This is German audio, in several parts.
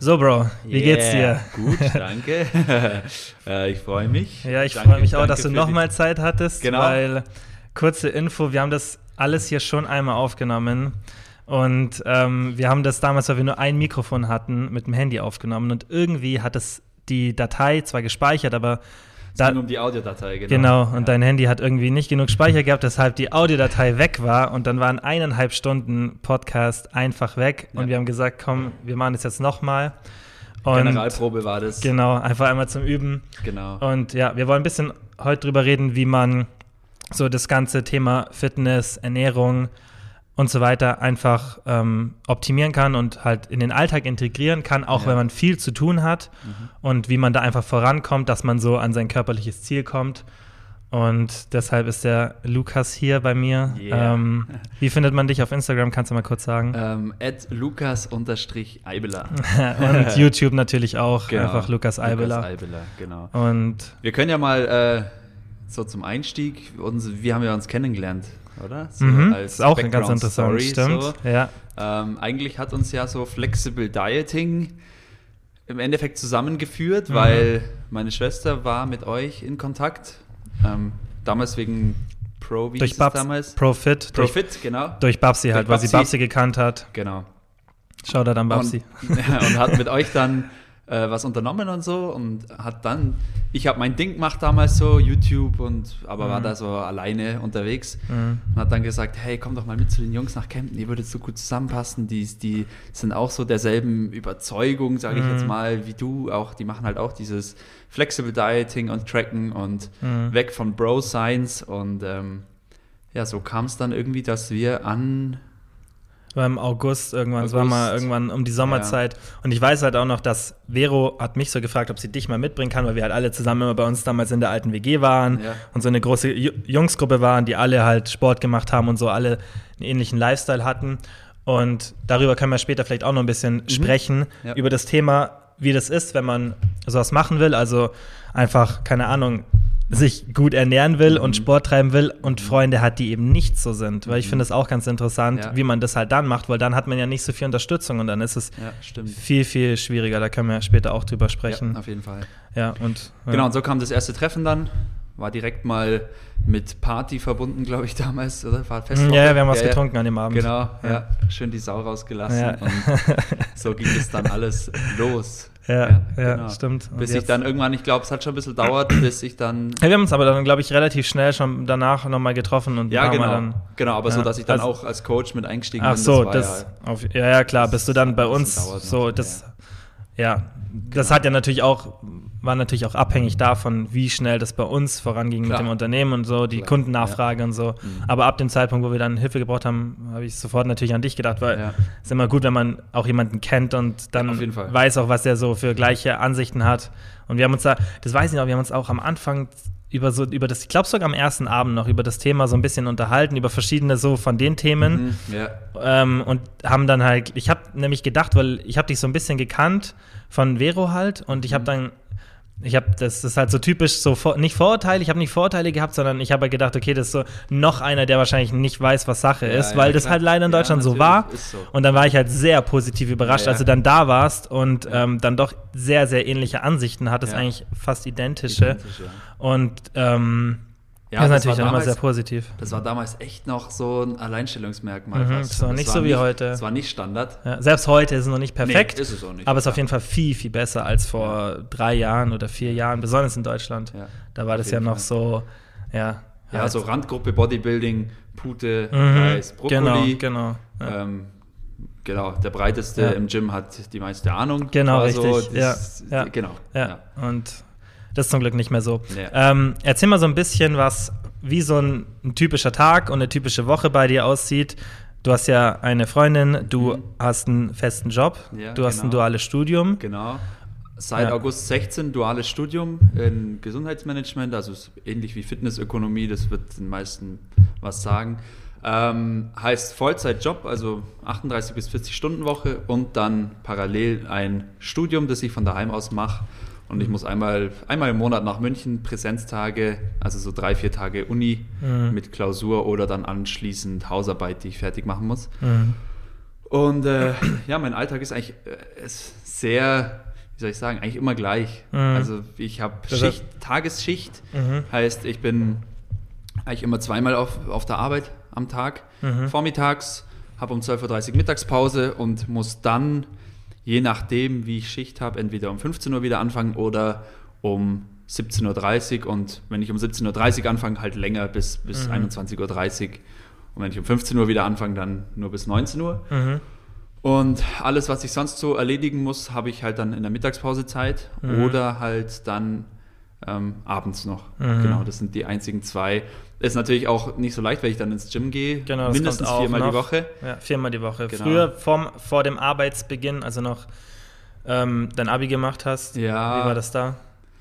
So, Bro, wie yeah, geht's dir? Gut, danke. äh, ich freue mich. Ja, ich freue mich auch, dass du nochmal Zeit hattest, genau. weil kurze Info, wir haben das alles hier schon einmal aufgenommen. Und ähm, wir haben das damals, weil wir nur ein Mikrofon hatten, mit dem Handy aufgenommen. Und irgendwie hat es die Datei zwar gespeichert, aber da, ging um die Audiodatei, genau. Genau, und ja. dein Handy hat irgendwie nicht genug Speicher gehabt, weshalb die Audiodatei weg war und dann waren eineinhalb Stunden Podcast einfach weg ja. und wir haben gesagt, komm, wir machen das jetzt nochmal. Generalprobe war das. Genau, einfach einmal zum Üben. Genau. Und ja, wir wollen ein bisschen heute drüber reden, wie man so das ganze Thema Fitness, Ernährung, und so weiter einfach ähm, optimieren kann und halt in den Alltag integrieren kann, auch ja. wenn man viel zu tun hat mhm. und wie man da einfach vorankommt, dass man so an sein körperliches Ziel kommt. Und deshalb ist der Lukas hier bei mir. Yeah. Ähm, wie findet man dich auf Instagram? Kannst du mal kurz sagen? Ähm, Lukas-Eibeler. und YouTube natürlich auch. Genau. Einfach Lukas Eibeler. Lukas Eibeler, genau. Und wir können ja mal äh, so zum Einstieg, uns, wir haben ja uns kennengelernt oder? So mhm, als ist auch ganz interessant, Story, stimmt. So. Ja. Ähm, eigentlich hat uns ja so Flexible Dieting im Endeffekt zusammengeführt, mhm. weil meine Schwester war mit euch in Kontakt. Ähm, damals wegen Pro, wie durch Babs, damals? Profit. Profit, durch, genau. Durch Babsi halt, durch weil Babsi. sie Babsi gekannt hat. Genau. Schau da dann Babsi. Und, und hat mit euch dann äh, was unternommen und so und hat dann, ich habe mein Ding gemacht damals so, YouTube und aber mhm. war da so alleine unterwegs mhm. und hat dann gesagt, hey, komm doch mal mit zu den Jungs nach Kempten, ihr würdet so gut zusammenpassen, die, die sind auch so derselben Überzeugung, sage ich mhm. jetzt mal, wie du auch, die machen halt auch dieses Flexible Dieting und Tracken und mhm. weg von Bro Science und ähm, ja, so kam es dann irgendwie, dass wir an war im August irgendwann, es war mal irgendwann um die Sommerzeit. Ja. Und ich weiß halt auch noch, dass Vero hat mich so gefragt, ob sie dich mal mitbringen kann, weil wir halt alle zusammen immer bei uns damals in der alten WG waren ja. und so eine große Jungsgruppe waren, die alle halt Sport gemacht haben und so alle einen ähnlichen Lifestyle hatten. Und darüber können wir später vielleicht auch noch ein bisschen mhm. sprechen, ja. über das Thema, wie das ist, wenn man sowas machen will. Also einfach, keine Ahnung, sich gut ernähren will mhm. und Sport treiben will und mhm. Freunde hat, die eben nicht so sind. Weil ich mhm. finde es auch ganz interessant, ja. wie man das halt dann macht, weil dann hat man ja nicht so viel Unterstützung und dann ist es ja, viel, viel schwieriger. Da können wir später auch drüber sprechen. Ja, auf jeden Fall. Ja, und. Genau, und so kam das erste Treffen dann. War direkt mal mit Party verbunden, glaube ich, damals, oder? War Festwoche. Ja, wir haben was getrunken an dem Abend. Genau, ja. Schön die Sau rausgelassen. Und so ging es dann alles los. Ja, ja, ja genau. stimmt. Und bis ich dann irgendwann, ich glaube, es hat schon ein bisschen dauert, bis ich dann. Ja, wir haben uns aber dann, glaube ich, relativ schnell schon danach nochmal getroffen und ja, genau. Dann, genau, aber ja. so, dass ich dann also, auch als Coach mit eingestiegen ach bin. Ach so, das, ja, auf, ja, ja, klar, bist du dann bei uns so, das, ja, das hat ja natürlich auch, war natürlich auch abhängig davon, wie schnell das bei uns voranging Klar. mit dem Unternehmen und so, die Klar. Kundennachfrage ja. und so. Mhm. Aber ab dem Zeitpunkt, wo wir dann Hilfe gebraucht haben, habe ich sofort natürlich an dich gedacht, weil es ja. ist immer gut, wenn man auch jemanden kennt und dann weiß auch, was der so für gleiche Ansichten hat. Und wir haben uns da, das weiß ich noch, wir haben uns auch am Anfang über so über das, ich glaube sogar am ersten Abend noch über das Thema so ein bisschen unterhalten, über verschiedene so von den Themen. Mhm, ja. ähm, und haben dann halt, ich habe nämlich gedacht, weil ich habe dich so ein bisschen gekannt von Vero halt und ich habe mhm. dann ich habe das, ist halt so typisch so nicht Vorurteile, ich habe nicht Vorurteile gehabt, sondern ich habe halt gedacht, okay, das ist so noch einer, der wahrscheinlich nicht weiß, was Sache ja, ist, ja, weil klar. das halt leider in Deutschland ja, so war. So. Und dann war ich halt sehr positiv überrascht, als du dann da warst und ähm, dann doch sehr, sehr ähnliche Ansichten hattest, eigentlich fast identische. Identisch, und ähm, ja, das ist natürlich damals, immer sehr positiv. Das war damals echt noch so ein Alleinstellungsmerkmal. Mhm, das war nicht das war so wie heute. Das war nicht Standard. Ja, selbst heute ist es noch nicht perfekt. Nee, ist es auch nicht. Aber es ist auf jeden Fall viel, viel besser als vor ja. drei Jahren oder vier Jahren, besonders in Deutschland. Ja, da war das ja noch Fall. so, ja. Ja, halt. so Randgruppe Bodybuilding, Pute, mhm, Reis, Brokkoli. Genau, genau. Ähm, genau, der breiteste im Gym hat die meiste Ahnung. Genau, richtig. So, das, ja, Genau. Ja. Und das ist zum Glück nicht mehr so. Nee. Ähm, erzähl mal so ein bisschen, was wie so ein, ein, typischer Tag und eine typische Woche bei dir aussieht. Du hast ja eine Freundin, du mhm. hast einen festen Job, ja, du hast genau. ein duales Studium. Genau. Seit ja. August 16 duales Studium in Gesundheitsmanagement, also ähnlich wie Fitnessökonomie, das wird den meisten was sagen. Ähm, heißt Vollzeitjob, also 38 bis 40 Stunden Woche und dann parallel ein Studium, das ich von daheim aus mache und ich muss einmal, einmal im Monat nach München, Präsenztage, also so drei, vier Tage Uni mhm. mit Klausur oder dann anschließend Hausarbeit, die ich fertig machen muss. Mhm. Und äh, ja, mein Alltag ist eigentlich äh, ist sehr, wie soll ich sagen, eigentlich immer gleich. Mhm. Also ich habe Schicht, Tagesschicht, mhm. heißt ich bin eigentlich immer zweimal auf, auf der Arbeit am Tag. Mhm. Vormittags, habe um 12.30 Uhr Mittagspause und muss dann, je nachdem, wie ich Schicht habe, entweder um 15 Uhr wieder anfangen oder um 17.30 Uhr und wenn ich um 17.30 Uhr anfange, halt länger bis, bis mhm. 21.30 Uhr. Und wenn ich um 15 Uhr wieder anfange, dann nur bis 19 Uhr. Mhm. Und alles, was ich sonst so erledigen muss, habe ich halt dann in der Mittagspause Zeit mhm. oder halt dann ähm, abends noch. Mhm. Genau, das sind die einzigen zwei. Ist natürlich auch nicht so leicht, weil ich dann ins Gym gehe. Genau, mindestens viermal noch. die Woche. Ja, viermal die Woche. Genau. Früher vom, vor dem Arbeitsbeginn, also noch ähm, dein Abi gemacht hast. Ja. Wie war das da?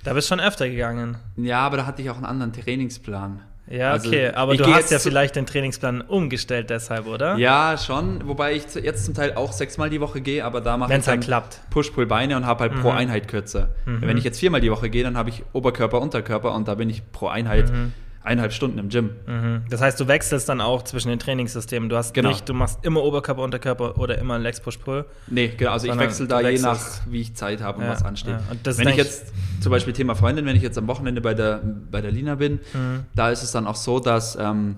Da bist du schon öfter gegangen. Ja, aber da hatte ich auch einen anderen Trainingsplan. Ja, also, okay, aber du hast ja vielleicht den Trainingsplan umgestellt deshalb, oder? Ja, schon, wobei ich jetzt zum Teil auch sechsmal die Woche gehe, aber da mache ich halt klappt. Push-Pull-Beine und habe halt mhm. pro Einheit kürzer. Mhm. Wenn ich jetzt viermal die Woche gehe, dann habe ich Oberkörper, Unterkörper und da bin ich pro Einheit mhm eineinhalb Stunden im Gym. Mhm. Das heißt, du wechselst dann auch zwischen den Trainingssystemen. Du hast genau. nicht, du machst immer Oberkörper, Unterkörper oder immer Legs Push Pull. Nee, genau. Also ich wechsle da je nach, wie ich Zeit habe und ja, was ansteht. Ja. Und wenn ich jetzt zum Beispiel Thema Freundin, wenn ich jetzt am Wochenende bei der, bei der Lina bin, mhm. da ist es dann auch so, dass ähm,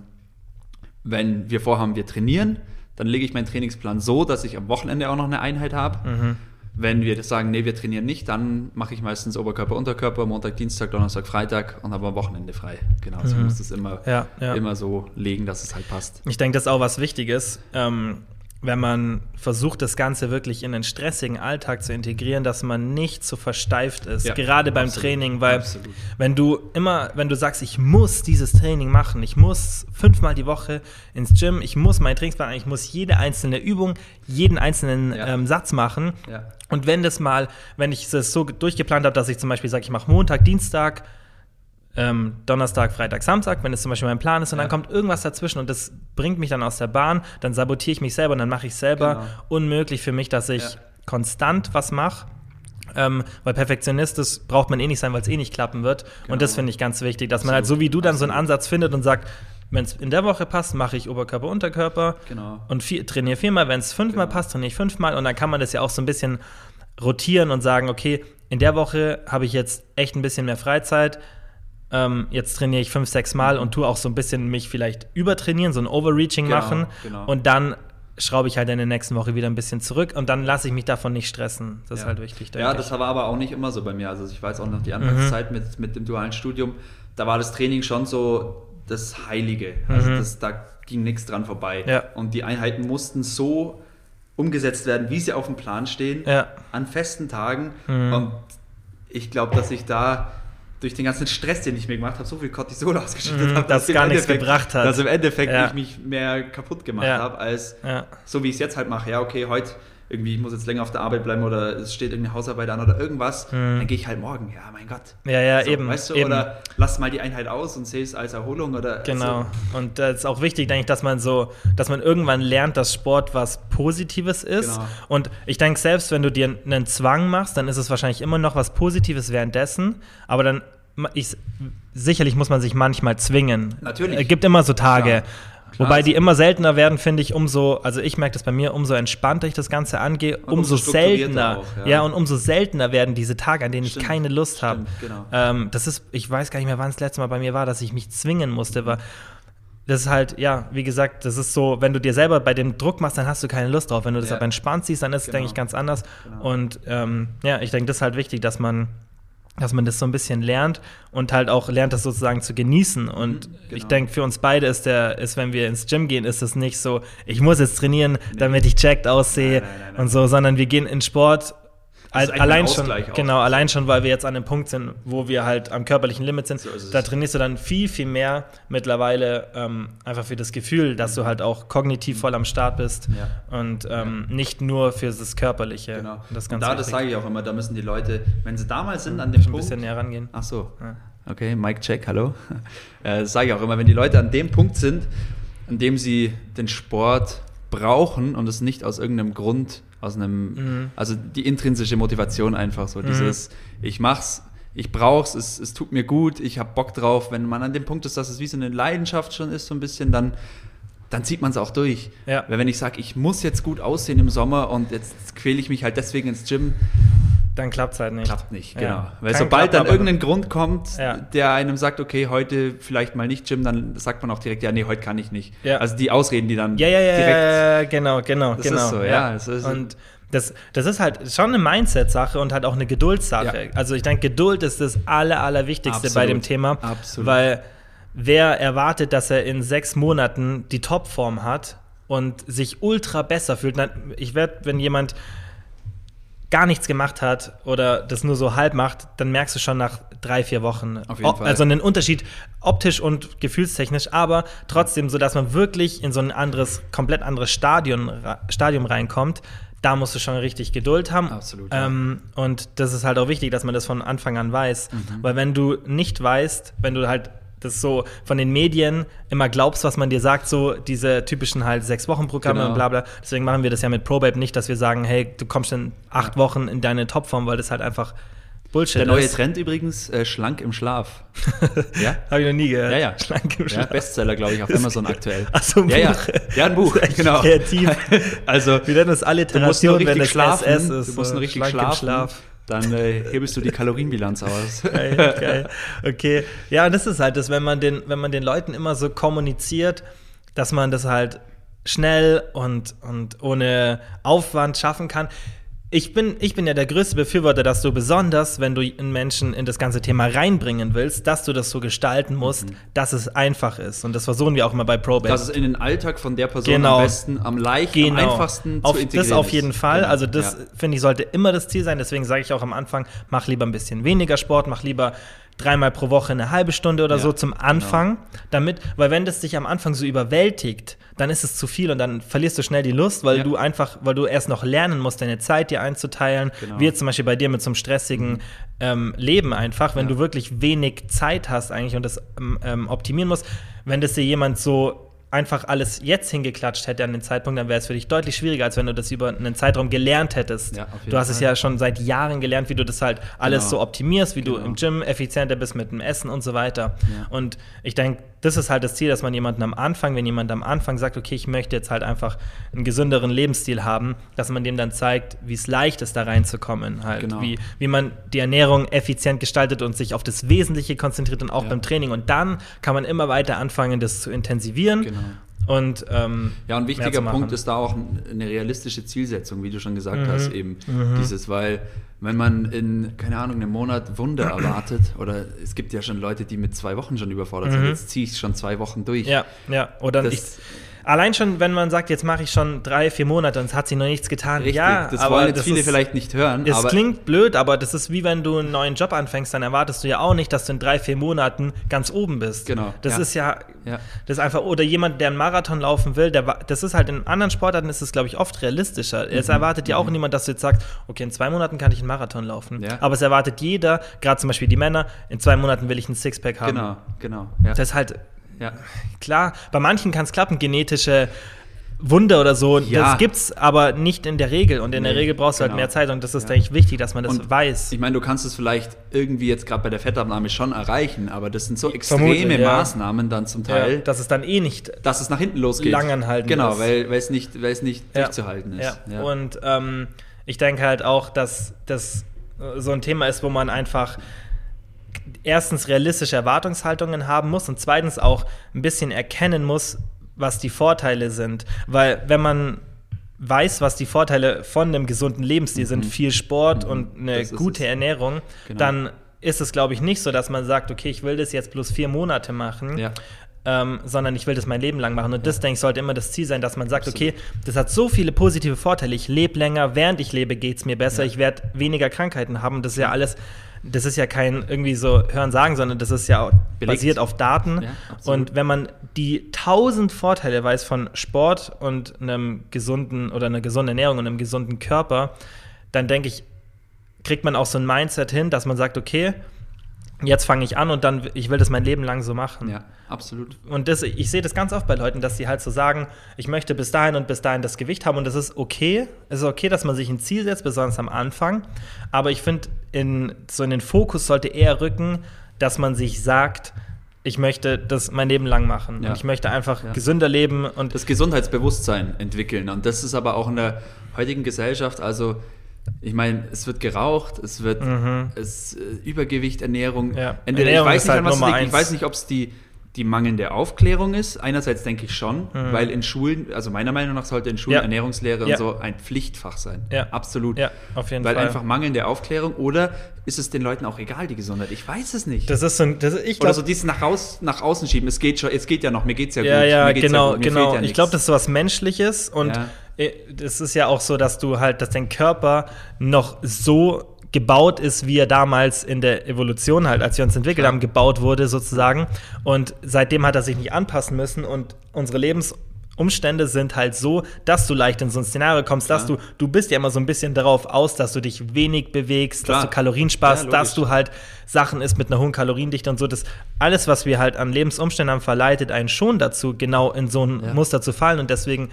wenn wir vorhaben, wir trainieren, dann lege ich meinen Trainingsplan so, dass ich am Wochenende auch noch eine Einheit habe. Mhm. Wenn wir sagen, nee, wir trainieren nicht, dann mache ich meistens Oberkörper, Unterkörper, Montag, Dienstag, Donnerstag, Freitag und habe am Wochenende frei. Genau, so mhm. muss das immer, ja, ja. immer so legen, dass es halt passt. Ich denke, das ist auch was Wichtiges. Ähm, wenn man versucht, das Ganze wirklich in den stressigen Alltag zu integrieren, dass man nicht so versteift ist, ja, gerade beim absolut, Training, weil absolut. wenn du immer, wenn du sagst, ich muss dieses Training machen, ich muss fünfmal die Woche ins Gym, ich muss meinen Trainingsplan, ich muss jede einzelne Übung, jeden einzelnen ja. ähm, Satz machen. Ja. Und wenn das mal, wenn ich es so durchgeplant habe, dass ich zum Beispiel sage, ich mache Montag, Dienstag, ähm, Donnerstag, Freitag, Samstag, wenn es zum Beispiel mein Plan ist und ja. dann kommt irgendwas dazwischen und das bringt mich dann aus der Bahn, dann sabotiere ich mich selber und dann mache ich selber genau. unmöglich für mich, dass ich ja. konstant was mache. Ähm, weil Perfektionist, das braucht man eh nicht sein, weil es eh nicht klappen wird. Genau. Und das finde ich ganz wichtig, dass man halt so wie du dann so einen Ansatz findet und sagt, wenn es in der Woche passt, mache ich Oberkörper, Unterkörper genau. und vier, trainiere viermal. Wenn es fünfmal genau. passt, trainiere ich fünfmal. Und dann kann man das ja auch so ein bisschen rotieren und sagen, okay, in der Woche habe ich jetzt echt ein bisschen mehr Freizeit ähm, jetzt trainiere ich fünf, sechs Mal und tue auch so ein bisschen mich vielleicht übertrainieren, so ein Overreaching genau, machen genau. und dann schraube ich halt in der nächsten Woche wieder ein bisschen zurück und dann lasse ich mich davon nicht stressen. Das ja. ist halt wichtig. Ja, das war aber auch nicht immer so bei mir. Also ich weiß auch noch die Anfangszeit mhm. mit, mit dem dualen Studium, da war das Training schon so das Heilige. Also mhm. das, da ging nichts dran vorbei. Ja. Und die Einheiten mussten so umgesetzt werden, wie sie auf dem Plan stehen, ja. an festen Tagen. Mhm. Und ich glaube, dass ich da durch den ganzen Stress, den ich mir gemacht habe, so viel Cortisol ausgeschüttet mm, habe, dass, dass gar nichts gebracht hat. Dass im Endeffekt ja. ich mich mehr kaputt gemacht ja. habe, als ja. so wie ich es jetzt halt mache. Ja, okay, heute irgendwie, ich muss jetzt länger auf der Arbeit bleiben oder es steht irgendeine Hausarbeit an oder irgendwas, mhm. dann gehe ich halt morgen. Ja, mein Gott. Ja, ja, so, eben. Weißt du, eben. oder lass mal die Einheit aus und sehe es als Erholung oder. Genau. So. Und das ist auch wichtig, denke ich, dass man so, dass man irgendwann lernt, dass Sport was Positives ist. Genau. Und ich denke, selbst wenn du dir einen Zwang machst, dann ist es wahrscheinlich immer noch was Positives währenddessen, aber dann ich, sicherlich muss man sich manchmal zwingen. Natürlich. Es gibt immer so Tage. Klar. Wobei die immer seltener werden, finde ich, umso, also ich merke das bei mir, umso entspannter ich das Ganze angehe, umso, umso seltener. Auch, ja. ja. und umso seltener werden diese Tage, an denen stimmt, ich keine Lust habe. Genau. Ähm, das ist, ich weiß gar nicht mehr, wann es das letzte Mal bei mir war, dass ich mich zwingen musste, war. Das ist halt, ja, wie gesagt, das ist so, wenn du dir selber bei dem Druck machst, dann hast du keine Lust drauf. Wenn du das ja. aber entspannt siehst, dann ist es, genau. denke ich, ganz anders. Genau. Und ähm, ja, ich denke, das ist halt wichtig, dass man dass man das so ein bisschen lernt und halt auch lernt, das sozusagen zu genießen. Und mhm, genau. ich denke, für uns beide ist der, ist, wenn wir ins Gym gehen, ist es nicht so, ich muss jetzt trainieren, nee. damit ich checked aussehe nein, nein, nein, und so, sondern wir gehen in Sport allein schon, genau, allein schon, weil wir jetzt an dem Punkt sind, wo wir halt am körperlichen Limit sind. So da trainierst du dann viel, viel mehr mittlerweile ähm, einfach für das Gefühl, dass du halt auch kognitiv voll am Start bist ja. und ähm, ja. nicht nur für das Körperliche. Genau. Das und da, das sage ich auch immer, da müssen die Leute, wenn sie damals sind, an dem Punkt. ein bisschen näher rangehen. Ach so. Ja. Okay, Mike Check, hallo. Äh, das sage ich auch immer, wenn die Leute an dem Punkt sind, an dem sie den Sport brauchen und es nicht aus irgendeinem Grund aus einem, mhm. also die intrinsische Motivation einfach so, dieses, mhm. ich mach's, ich brauch's, es, es tut mir gut, ich habe Bock drauf. Wenn man an dem Punkt ist, dass es wie so eine Leidenschaft schon ist, so ein bisschen, dann dann zieht man es auch durch. Ja. Weil wenn ich sage, ich muss jetzt gut aussehen im Sommer und jetzt quäle ich mich halt deswegen ins Gym, dann klappt es halt nicht. Klappt nicht, genau. Ja. Weil Kein sobald dann irgendein Grund kommt, Ja. der einem sagt, okay, heute vielleicht mal nicht Gym, dann sagt man auch direkt, ja, nee, heute kann ich nicht. Ja. Also die Ausreden, die dann Ja, ja, ja, direkt. ja, genau, genau, Das genau. ist so, ja, ist- und das, das ist halt schon eine Mindset-Sache und halt auch eine Geduldssache. Also ich denke, Geduld ist das aller, allerwichtigste Absolut. bei dem Thema. Absolut. Weil wer erwartet, dass er in sechs Monaten die Topform hat und sich ultra besser fühlt? Ich werde, wenn jemand gar nichts gemacht hat oder das nur so halb macht, dann merkst du schon nach drei, vier Wochen. Auf jeden O- Fall. Also einen Unterschied optisch und gefühlstechnisch, aber trotzdem so, dass man wirklich in so ein anderes, komplett anderes Stadion, Stadium reinkommt. Da musst du schon richtig Geduld haben. Absolut, ja. Ähm, und das ist halt auch wichtig, dass man das von Anfang an weiß. Mhm. Weil wenn du nicht weißt, wenn du halt das so von den Medien immer glaubst, was man dir sagt, so diese typischen halt sechs Wochen Programme Genau. und bla bla. Deswegen machen wir das ja mit ProBabe nicht, dass wir sagen, hey, du kommst in acht Wochen in deine Topform, weil das halt einfach Bullshit Der neue ist. Trend übrigens, äh, schlank im Schlaf. ja? Habe ich noch nie gehört. Ja, ja. Schlank im Ja, Schlaf. Bestseller, glaube ich, auf Amazon aktuell. Ach so, ein ja, ja. Buch. ja, ein Buch, genau. kreativ. Also, Wir nennen das du musst nur Alliteration, wenn richtig es schlafen. SS ist. du musst nur richtig schlafen. Schlaf. Dann äh, hebelst du die Kalorienbilanz aus. Geil, geil. Okay. Ja, und das ist halt das, wenn man den, wenn man den Leuten immer so kommuniziert, dass man das halt schnell und, und ohne Aufwand schaffen kann. Ich bin, ich bin ja der größte Befürworter, dass du besonders, wenn du einen Menschen in das ganze Thema reinbringen willst, dass du das so gestalten musst, dass es einfach ist. Und das versuchen wir auch immer bei ProBase. Dass es in den Alltag von der Person Genau. am besten, am leichtesten, am einfachsten auf, zu integrieren Das auf ist. jeden Fall. Genau. Also das Ja. finde ich sollte immer das Ziel sein. Deswegen sage ich auch am Anfang, mach lieber ein bisschen weniger Sport, mach lieber dreimal pro Woche eine halbe Stunde oder Ja, so zum Anfang, damit, weil wenn das dich am Anfang so überwältigt, dann ist es zu viel und dann verlierst du schnell die Lust, weil Ja. du einfach, weil du erst noch lernen musst, deine Zeit dir einzuteilen. Genau. Wie jetzt zum Beispiel bei dir mit so einem stressigen ähm, Leben einfach, wenn Ja. du wirklich wenig Zeit hast eigentlich und das ähm, ähm, optimieren musst, wenn das dir jemand so einfach alles jetzt hingeklatscht hätte an den Zeitpunkt, dann wäre es für dich deutlich schwieriger, als wenn du das über einen Zeitraum gelernt hättest. Ja, du hast es Fall. ja schon seit Jahren gelernt, wie du das halt alles Genau. so optimierst, wie du Genau. im Gym effizienter bist mit dem Essen und so weiter. Ja. Und ich denke, das ist halt das Ziel, dass man jemanden am Anfang, wenn jemand am Anfang sagt, okay, ich möchte jetzt halt einfach einen gesünderen Lebensstil haben, dass man dem dann zeigt, wie es leicht ist, da reinzukommen. Halt, Genau. wie, wie man die Ernährung effizient gestaltet und sich auf das Wesentliche konzentriert und auch Ja. beim Training. Und dann kann man immer weiter anfangen, das zu intensivieren. Genau. Und ähm, Ja, ein wichtiger. Punkt ist da auch eine realistische Zielsetzung, wie du schon gesagt Mhm. hast, eben dieses, weil wenn man in, keine Ahnung, einem Monat Wunder erwartet, oder es gibt ja schon Leute, die mit zwei Wochen schon überfordert sind, Mhm. jetzt ziehe ich schon zwei Wochen durch. Ja, ja. Oder Das- ich, allein schon, wenn man sagt, jetzt mache ich schon drei, vier Monate und es hat sich noch nichts getan. Richtig, ja, das aber wollen jetzt das viele ist, vielleicht nicht hören, Es klingt blöd, aber das ist wie wenn du einen neuen Job anfängst, dann erwartest du ja auch nicht, dass du in drei, vier Monaten ganz oben bist. Genau, Das ja. ist ja, Ja. das ist einfach, oder jemand, der einen Marathon laufen will, der, das ist halt in anderen Sportarten ist es, glaube ich, oft realistischer. Es Mhm. erwartet ja auch niemand, dass du jetzt sagst, okay, in zwei Monaten kann ich einen Marathon laufen. Ja. Aber es erwartet jeder, gerade zum Beispiel die Männer, in zwei Monaten will ich einen Sixpack haben. genau, genau. Das ist halt, ja. Klar, bei manchen kann es klappen, genetische Wunder oder so, Ja. das gibt's aber nicht in der Regel. Und in der Nee, Regel brauchst du halt genau. mehr Zeit und das ist, Ja. denke ich, wichtig, dass man das Und weiß. Ich meine, du kannst es vielleicht irgendwie jetzt gerade bei der Fettabnahme schon erreichen, aber das sind so extreme Vermutlich, ja. Maßnahmen dann zum Teil, ja, dass es dann eh nicht dass es nach hinten losgeht. Lang anhalten Genau, ist. weil, es nicht, weil es nicht durchzuhalten ist. Ja. Und ähm, ich denke halt auch, dass das äh, so ein Thema ist, wo man einfach erstens realistische Erwartungshaltungen haben muss und zweitens auch ein bisschen erkennen muss, was die Vorteile sind. Weil wenn man weiß, was die Vorteile von einem gesunden Lebensstil sind, viel Sport und eine Mhm. Das ist gute es. Ernährung, Genau. dann ist es, glaube ich, nicht so, dass man sagt, okay, ich will das jetzt bloß vier Monate machen, Ja. ähm, sondern ich will das mein Leben lang machen. Und das, denke ich, sollte immer das Ziel sein, dass man sagt, Absolut. okay, das hat so viele positive Vorteile. Ich lebe länger, während ich lebe, geht es mir besser. Ja. Ich werde weniger Krankheiten haben. Das ist ja alles, das ist ja kein irgendwie so Hören sagen, sondern das ist ja auch Belegt. basiert auf Daten. Ja, und wenn man die tausend Vorteile weiß von Sport und einem gesunden oder einer gesunden Ernährung und einem gesunden Körper, dann denke ich, kriegt man auch so ein Mindset hin, dass man sagt, okay, jetzt fange ich an und dann, ich will das mein Leben lang so machen. ja, absolut. Und das, ich sehe das ganz oft bei Leuten, dass sie halt so sagen, ich möchte bis dahin und bis dahin das Gewicht haben und das ist okay. Es ist okay, dass man sich ein Ziel setzt, besonders am Anfang. Aber ich finde, in, so in den Fokus sollte eher rücken, dass man sich sagt, ich möchte das mein Leben lang machen. Ja. Und ich möchte einfach ja. gesünder leben und. Das Gesundheitsbewusstsein entwickeln. Und das ist aber auch in der heutigen Gesellschaft, also ich meine, es wird geraucht, es wird mhm. es, äh, Übergewicht, Ernährung. Ja. Entweder, Ernährung ich weiß nicht, halt was liegt, ich weiß nicht, ob es die die mangelnde Aufklärung ist. Einerseits denke ich schon, mhm. weil in Schulen, also meiner Meinung nach sollte in Schulen ja. Ernährungslehre ja. und so ein Pflichtfach sein. Ja. Absolut. Ja, auf jeden weil Fall. Weil einfach mangelnde Aufklärung oder ist es den Leuten auch egal, die Gesundheit? Ich weiß es nicht. Das ist so ein, das, ich glaub, Oder so dieses nach, raus, nach außen schieben. Es geht, schon, es geht ja noch, mir geht es ja, ja gut. Ja, genau, ja genau. ich glaube, das ist was Menschliches und es ist ja auch so, dass du halt, dass dein Körper noch so gebaut ist, wie er damals in der Evolution halt, als wir uns entwickelt haben, gebaut wurde sozusagen. Und seitdem hat er sich nicht anpassen müssen und unsere Lebensumstände sind halt so, dass du leicht in so ein Szenario kommst, dass ja. du, du bist ja immer so ein bisschen darauf aus, dass du dich wenig bewegst, Klar. dass du Kalorien sparst, ja, dass du halt Sachen isst mit einer hohen Kaloriendichte und so. Das alles, was wir halt an Lebensumständen haben, verleitet einen schon dazu, genau in so ein ja. Muster zu fallen. Und deswegen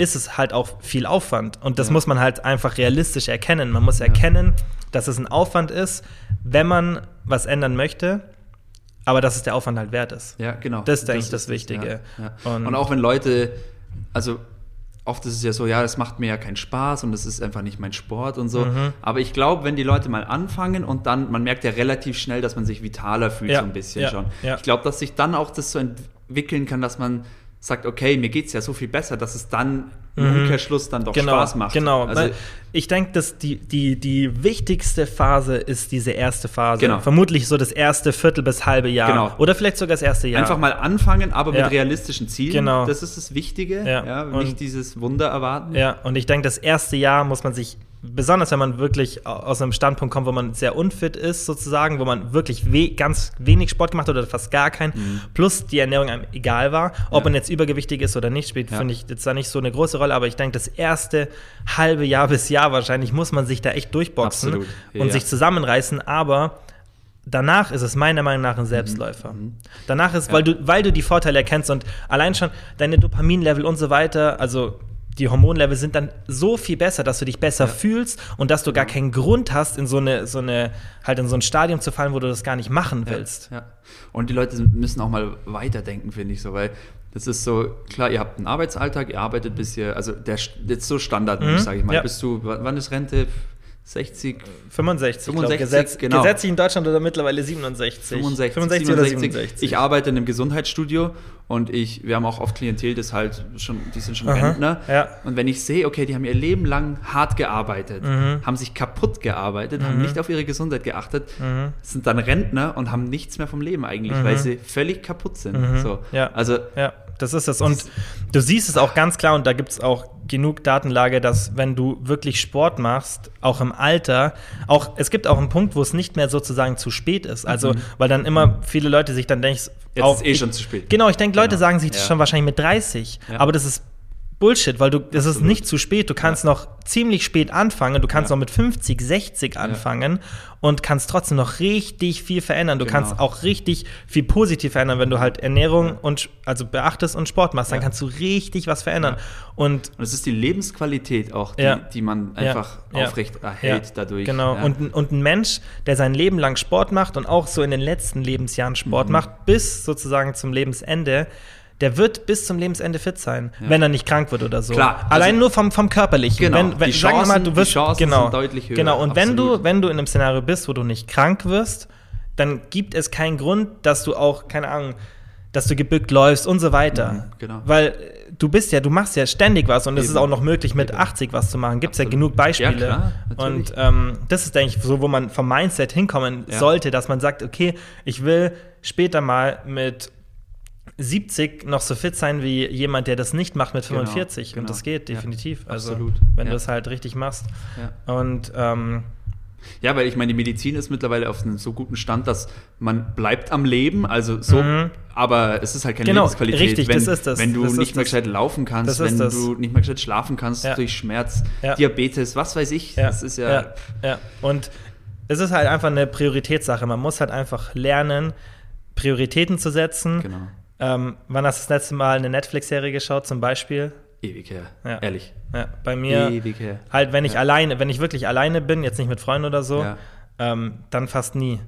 ist es halt auch viel Aufwand. Und das muss man halt einfach realistisch erkennen. Man muss erkennen, dass es ein Aufwand ist, wenn man was ändern möchte, aber dass es der Aufwand halt wert ist. Ja, genau. Das ist eigentlich das, das Wichtige. Ja, ja. Und, und, auch wenn Leute, also oft ist es ja so, ja, das macht mir ja keinen Spaß und das ist einfach nicht mein Sport und so. Mhm. Aber ich glaube, wenn die Leute mal anfangen und dann, man merkt ja relativ schnell, dass man sich vitaler fühlt, ja, so ein bisschen schon. Ich glaube, dass sich dann auch das so entwickeln kann, dass man sagt, okay, mir geht es ja so viel besser, dass es dann im mhm. Umkehrschluss dann doch genau, Spaß macht. Genau, also, ich denke, dass die, die, die wichtigste Phase ist diese erste Phase. Genau. Vermutlich so das erste Viertel bis halbe Jahr. Genau. Oder vielleicht sogar das erste Jahr. Einfach mal anfangen, aber ja. mit realistischen Zielen. Genau. Das ist das Wichtige. Ja. ja nicht dieses Wunder erwarten. Ja, und ich denke, das erste Jahr muss man sich besonders wenn man wirklich aus einem Standpunkt kommt, wo man sehr unfit ist, sozusagen, wo man wirklich we ganz wenig Sport gemacht hat oder fast gar keinen, mhm. plus die Ernährung einem egal war. Ob ja. man jetzt übergewichtig ist oder nicht, spielt, ja. finde ich jetzt da nicht so eine große Rolle, aber ich denke, das erste halbe Jahr bis Jahr wahrscheinlich muss man sich da echt durchboxen ja. und sich zusammenreißen, aber danach ist es meiner Meinung nach ein. Selbstläufer. Mhm. Danach ist, weil, du, weil du die Vorteile erkennst und allein schon deine Dopaminlevel und so weiter, also die Hormonlevel sind dann so viel besser, dass du dich besser ja. fühlst und dass du gar keinen Grund hast, in so eine, so eine, halt in so ein Stadium zu fallen, wo du das gar nicht machen willst. Ja, ja. Und die Leute müssen auch mal weiterdenken, finde ich so, weil das ist so, klar, ihr habt einen Arbeitsalltag, ihr arbeitet bis ihr, also der jetzt so Standard, mhm. sage ich mal, ja. bist du, wann ist Rente? 60, 65, 65 Gesetz, genau. Gesetzlich in Deutschland oder mittlerweile 67. 65, 65 67. oder 67. Ich arbeite in einem Gesundheitsstudio und ich, wir haben auch oft Klientel, das halt schon, die sind schon Aha, Rentner. Ja. Und wenn ich sehe, okay, die haben ihr Leben lang hart gearbeitet, mhm. haben sich kaputt gearbeitet, mhm. haben nicht auf ihre Gesundheit geachtet, mhm. sind dann Rentner und haben nichts mehr vom Leben eigentlich, weil mhm. sie völlig kaputt sind. Mhm. So. Ja. Also ja. Das ist es. Und du siehst es auch ganz klar, und da gibt es auch genug Datenlage, dass wenn du wirklich Sport machst, auch im Alter, auch es gibt auch einen Punkt, wo es nicht mehr sozusagen zu spät ist. Also, mhm. weil dann immer viele Leute sich dann denken, jetzt auch, ist eh ich, schon zu spät. Genau, ich denke, Leute genau. sagen sich das ja. schon wahrscheinlich mit 30, ja. aber das ist Bullshit, weil du, das ist nicht zu spät. Du kannst ja. noch ziemlich spät anfangen. Du kannst ja. noch mit 50, 60 anfangen ja. und kannst trotzdem noch richtig viel verändern. Du genau. kannst auch richtig viel positiv verändern, wenn du halt Ernährung und also beachtest und Sport machst. Dann kannst du richtig was verändern. Und, und es ist die Lebensqualität auch, die, die man einfach aufrecht erhält dadurch. Genau. Und, und ein Mensch, der sein Leben lang Sport macht und auch so in den letzten Lebensjahren Sport mhm. macht, bis sozusagen zum Lebensende, der wird bis zum Lebensende fit sein, ja. wenn er nicht krank wird oder so. Klar. Allein also, nur vom, vom körperlichen. Genau. Wenn, wenn, die Chancen, mal, du wirst, die Chancen genau, sind deutlich höher. Genau. Und wenn du, wenn du in einem Szenario bist, wo du nicht krank wirst, dann gibt es keinen Grund, dass du auch, keine Ahnung, dass du gebückt läufst und so weiter. Mhm, genau. Weil äh, du bist ja, du machst ja ständig was und es ist auch noch möglich, mit Eben. 80 was zu machen. Gibt es ja genug Beispiele. Ja, klar, und ähm, das ist, denke ich, so, wo man vom Mindset hinkommen ja. sollte, dass man sagt, okay, ich will später mal mit 70 noch so fit sein wie jemand, der das nicht macht mit 45. Genau, genau. Und das geht definitiv. Ja, also, absolut. wenn ja. du es halt richtig machst. Ja. Und ähm, ja, weil ich meine, die Medizin ist mittlerweile auf einem so guten Stand, dass man bleibt am Leben, also so, mhm. aber es ist halt keine genau, Lebensqualität. Richtig, wenn, das ist das. Wenn du das nicht mehr gescheit laufen kannst, wenn das. du nicht mehr gescheit schlafen kannst ja. durch Schmerz, ja. Diabetes, was weiß ich. Ja. Das ist ja, ja. Ja. Und es ist halt einfach eine Prioritätssache. Man muss halt einfach lernen, Prioritäten zu setzen. Genau. Ähm, wann hast du das letzte Mal eine Netflix-Serie geschaut, zum Beispiel? Ewig her, ja. ehrlich. Ja, bei mir, Ewig her. halt, wenn ich ja. alleine, wenn ich wirklich alleine bin, jetzt nicht mit Freunden oder so, ja. ähm, dann fast nie.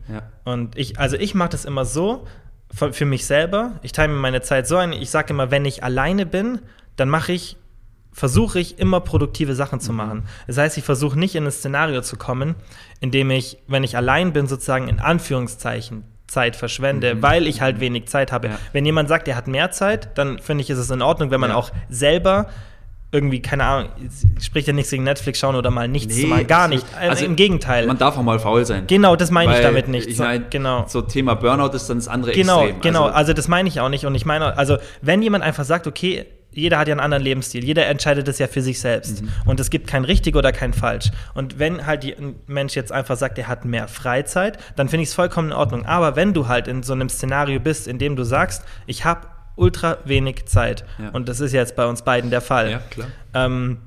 Und ich, also ich mache das immer so, für, für mich selber. Ich teile mir meine Zeit so ein. Ich sage immer, wenn ich alleine bin, dann mache ich versuche ich immer produktive Sachen zu machen. Das heißt, ich versuche nicht in ein Szenario zu kommen, in dem ich, wenn ich allein bin, sozusagen in Anführungszeichen Zeit verschwende, mhm. weil ich halt wenig Zeit habe. Ja. Wenn jemand sagt, er hat mehr Zeit, dann finde ich, ist es in Ordnung, wenn man ja. auch selber irgendwie, keine Ahnung, spricht ja nichts gegen Netflix schauen oder mal nichts nee, zu machen. Gar nicht. Also, also, Im Gegenteil. Man darf auch mal faul sein. Genau, das meine ich damit nicht. Ich mein, genau. So Thema Burnout ist dann das andere genau, Extrem. Genau, also, also das meine ich auch nicht. Und ich meine, also wenn jemand einfach sagt, okay, jeder hat ja einen anderen Lebensstil, jeder entscheidet es ja für sich selbst. Mhm. Und es gibt kein richtig oder kein falsch. Und wenn halt ein Mensch jetzt einfach sagt, er hat mehr Freizeit, dann finde ich es vollkommen in Ordnung. Aber wenn du halt in so einem Szenario bist, in dem du sagst, ich habe ultra wenig Zeit. Ja. Und das ist jetzt bei uns beiden der Fall. Ja, klar. Ähm,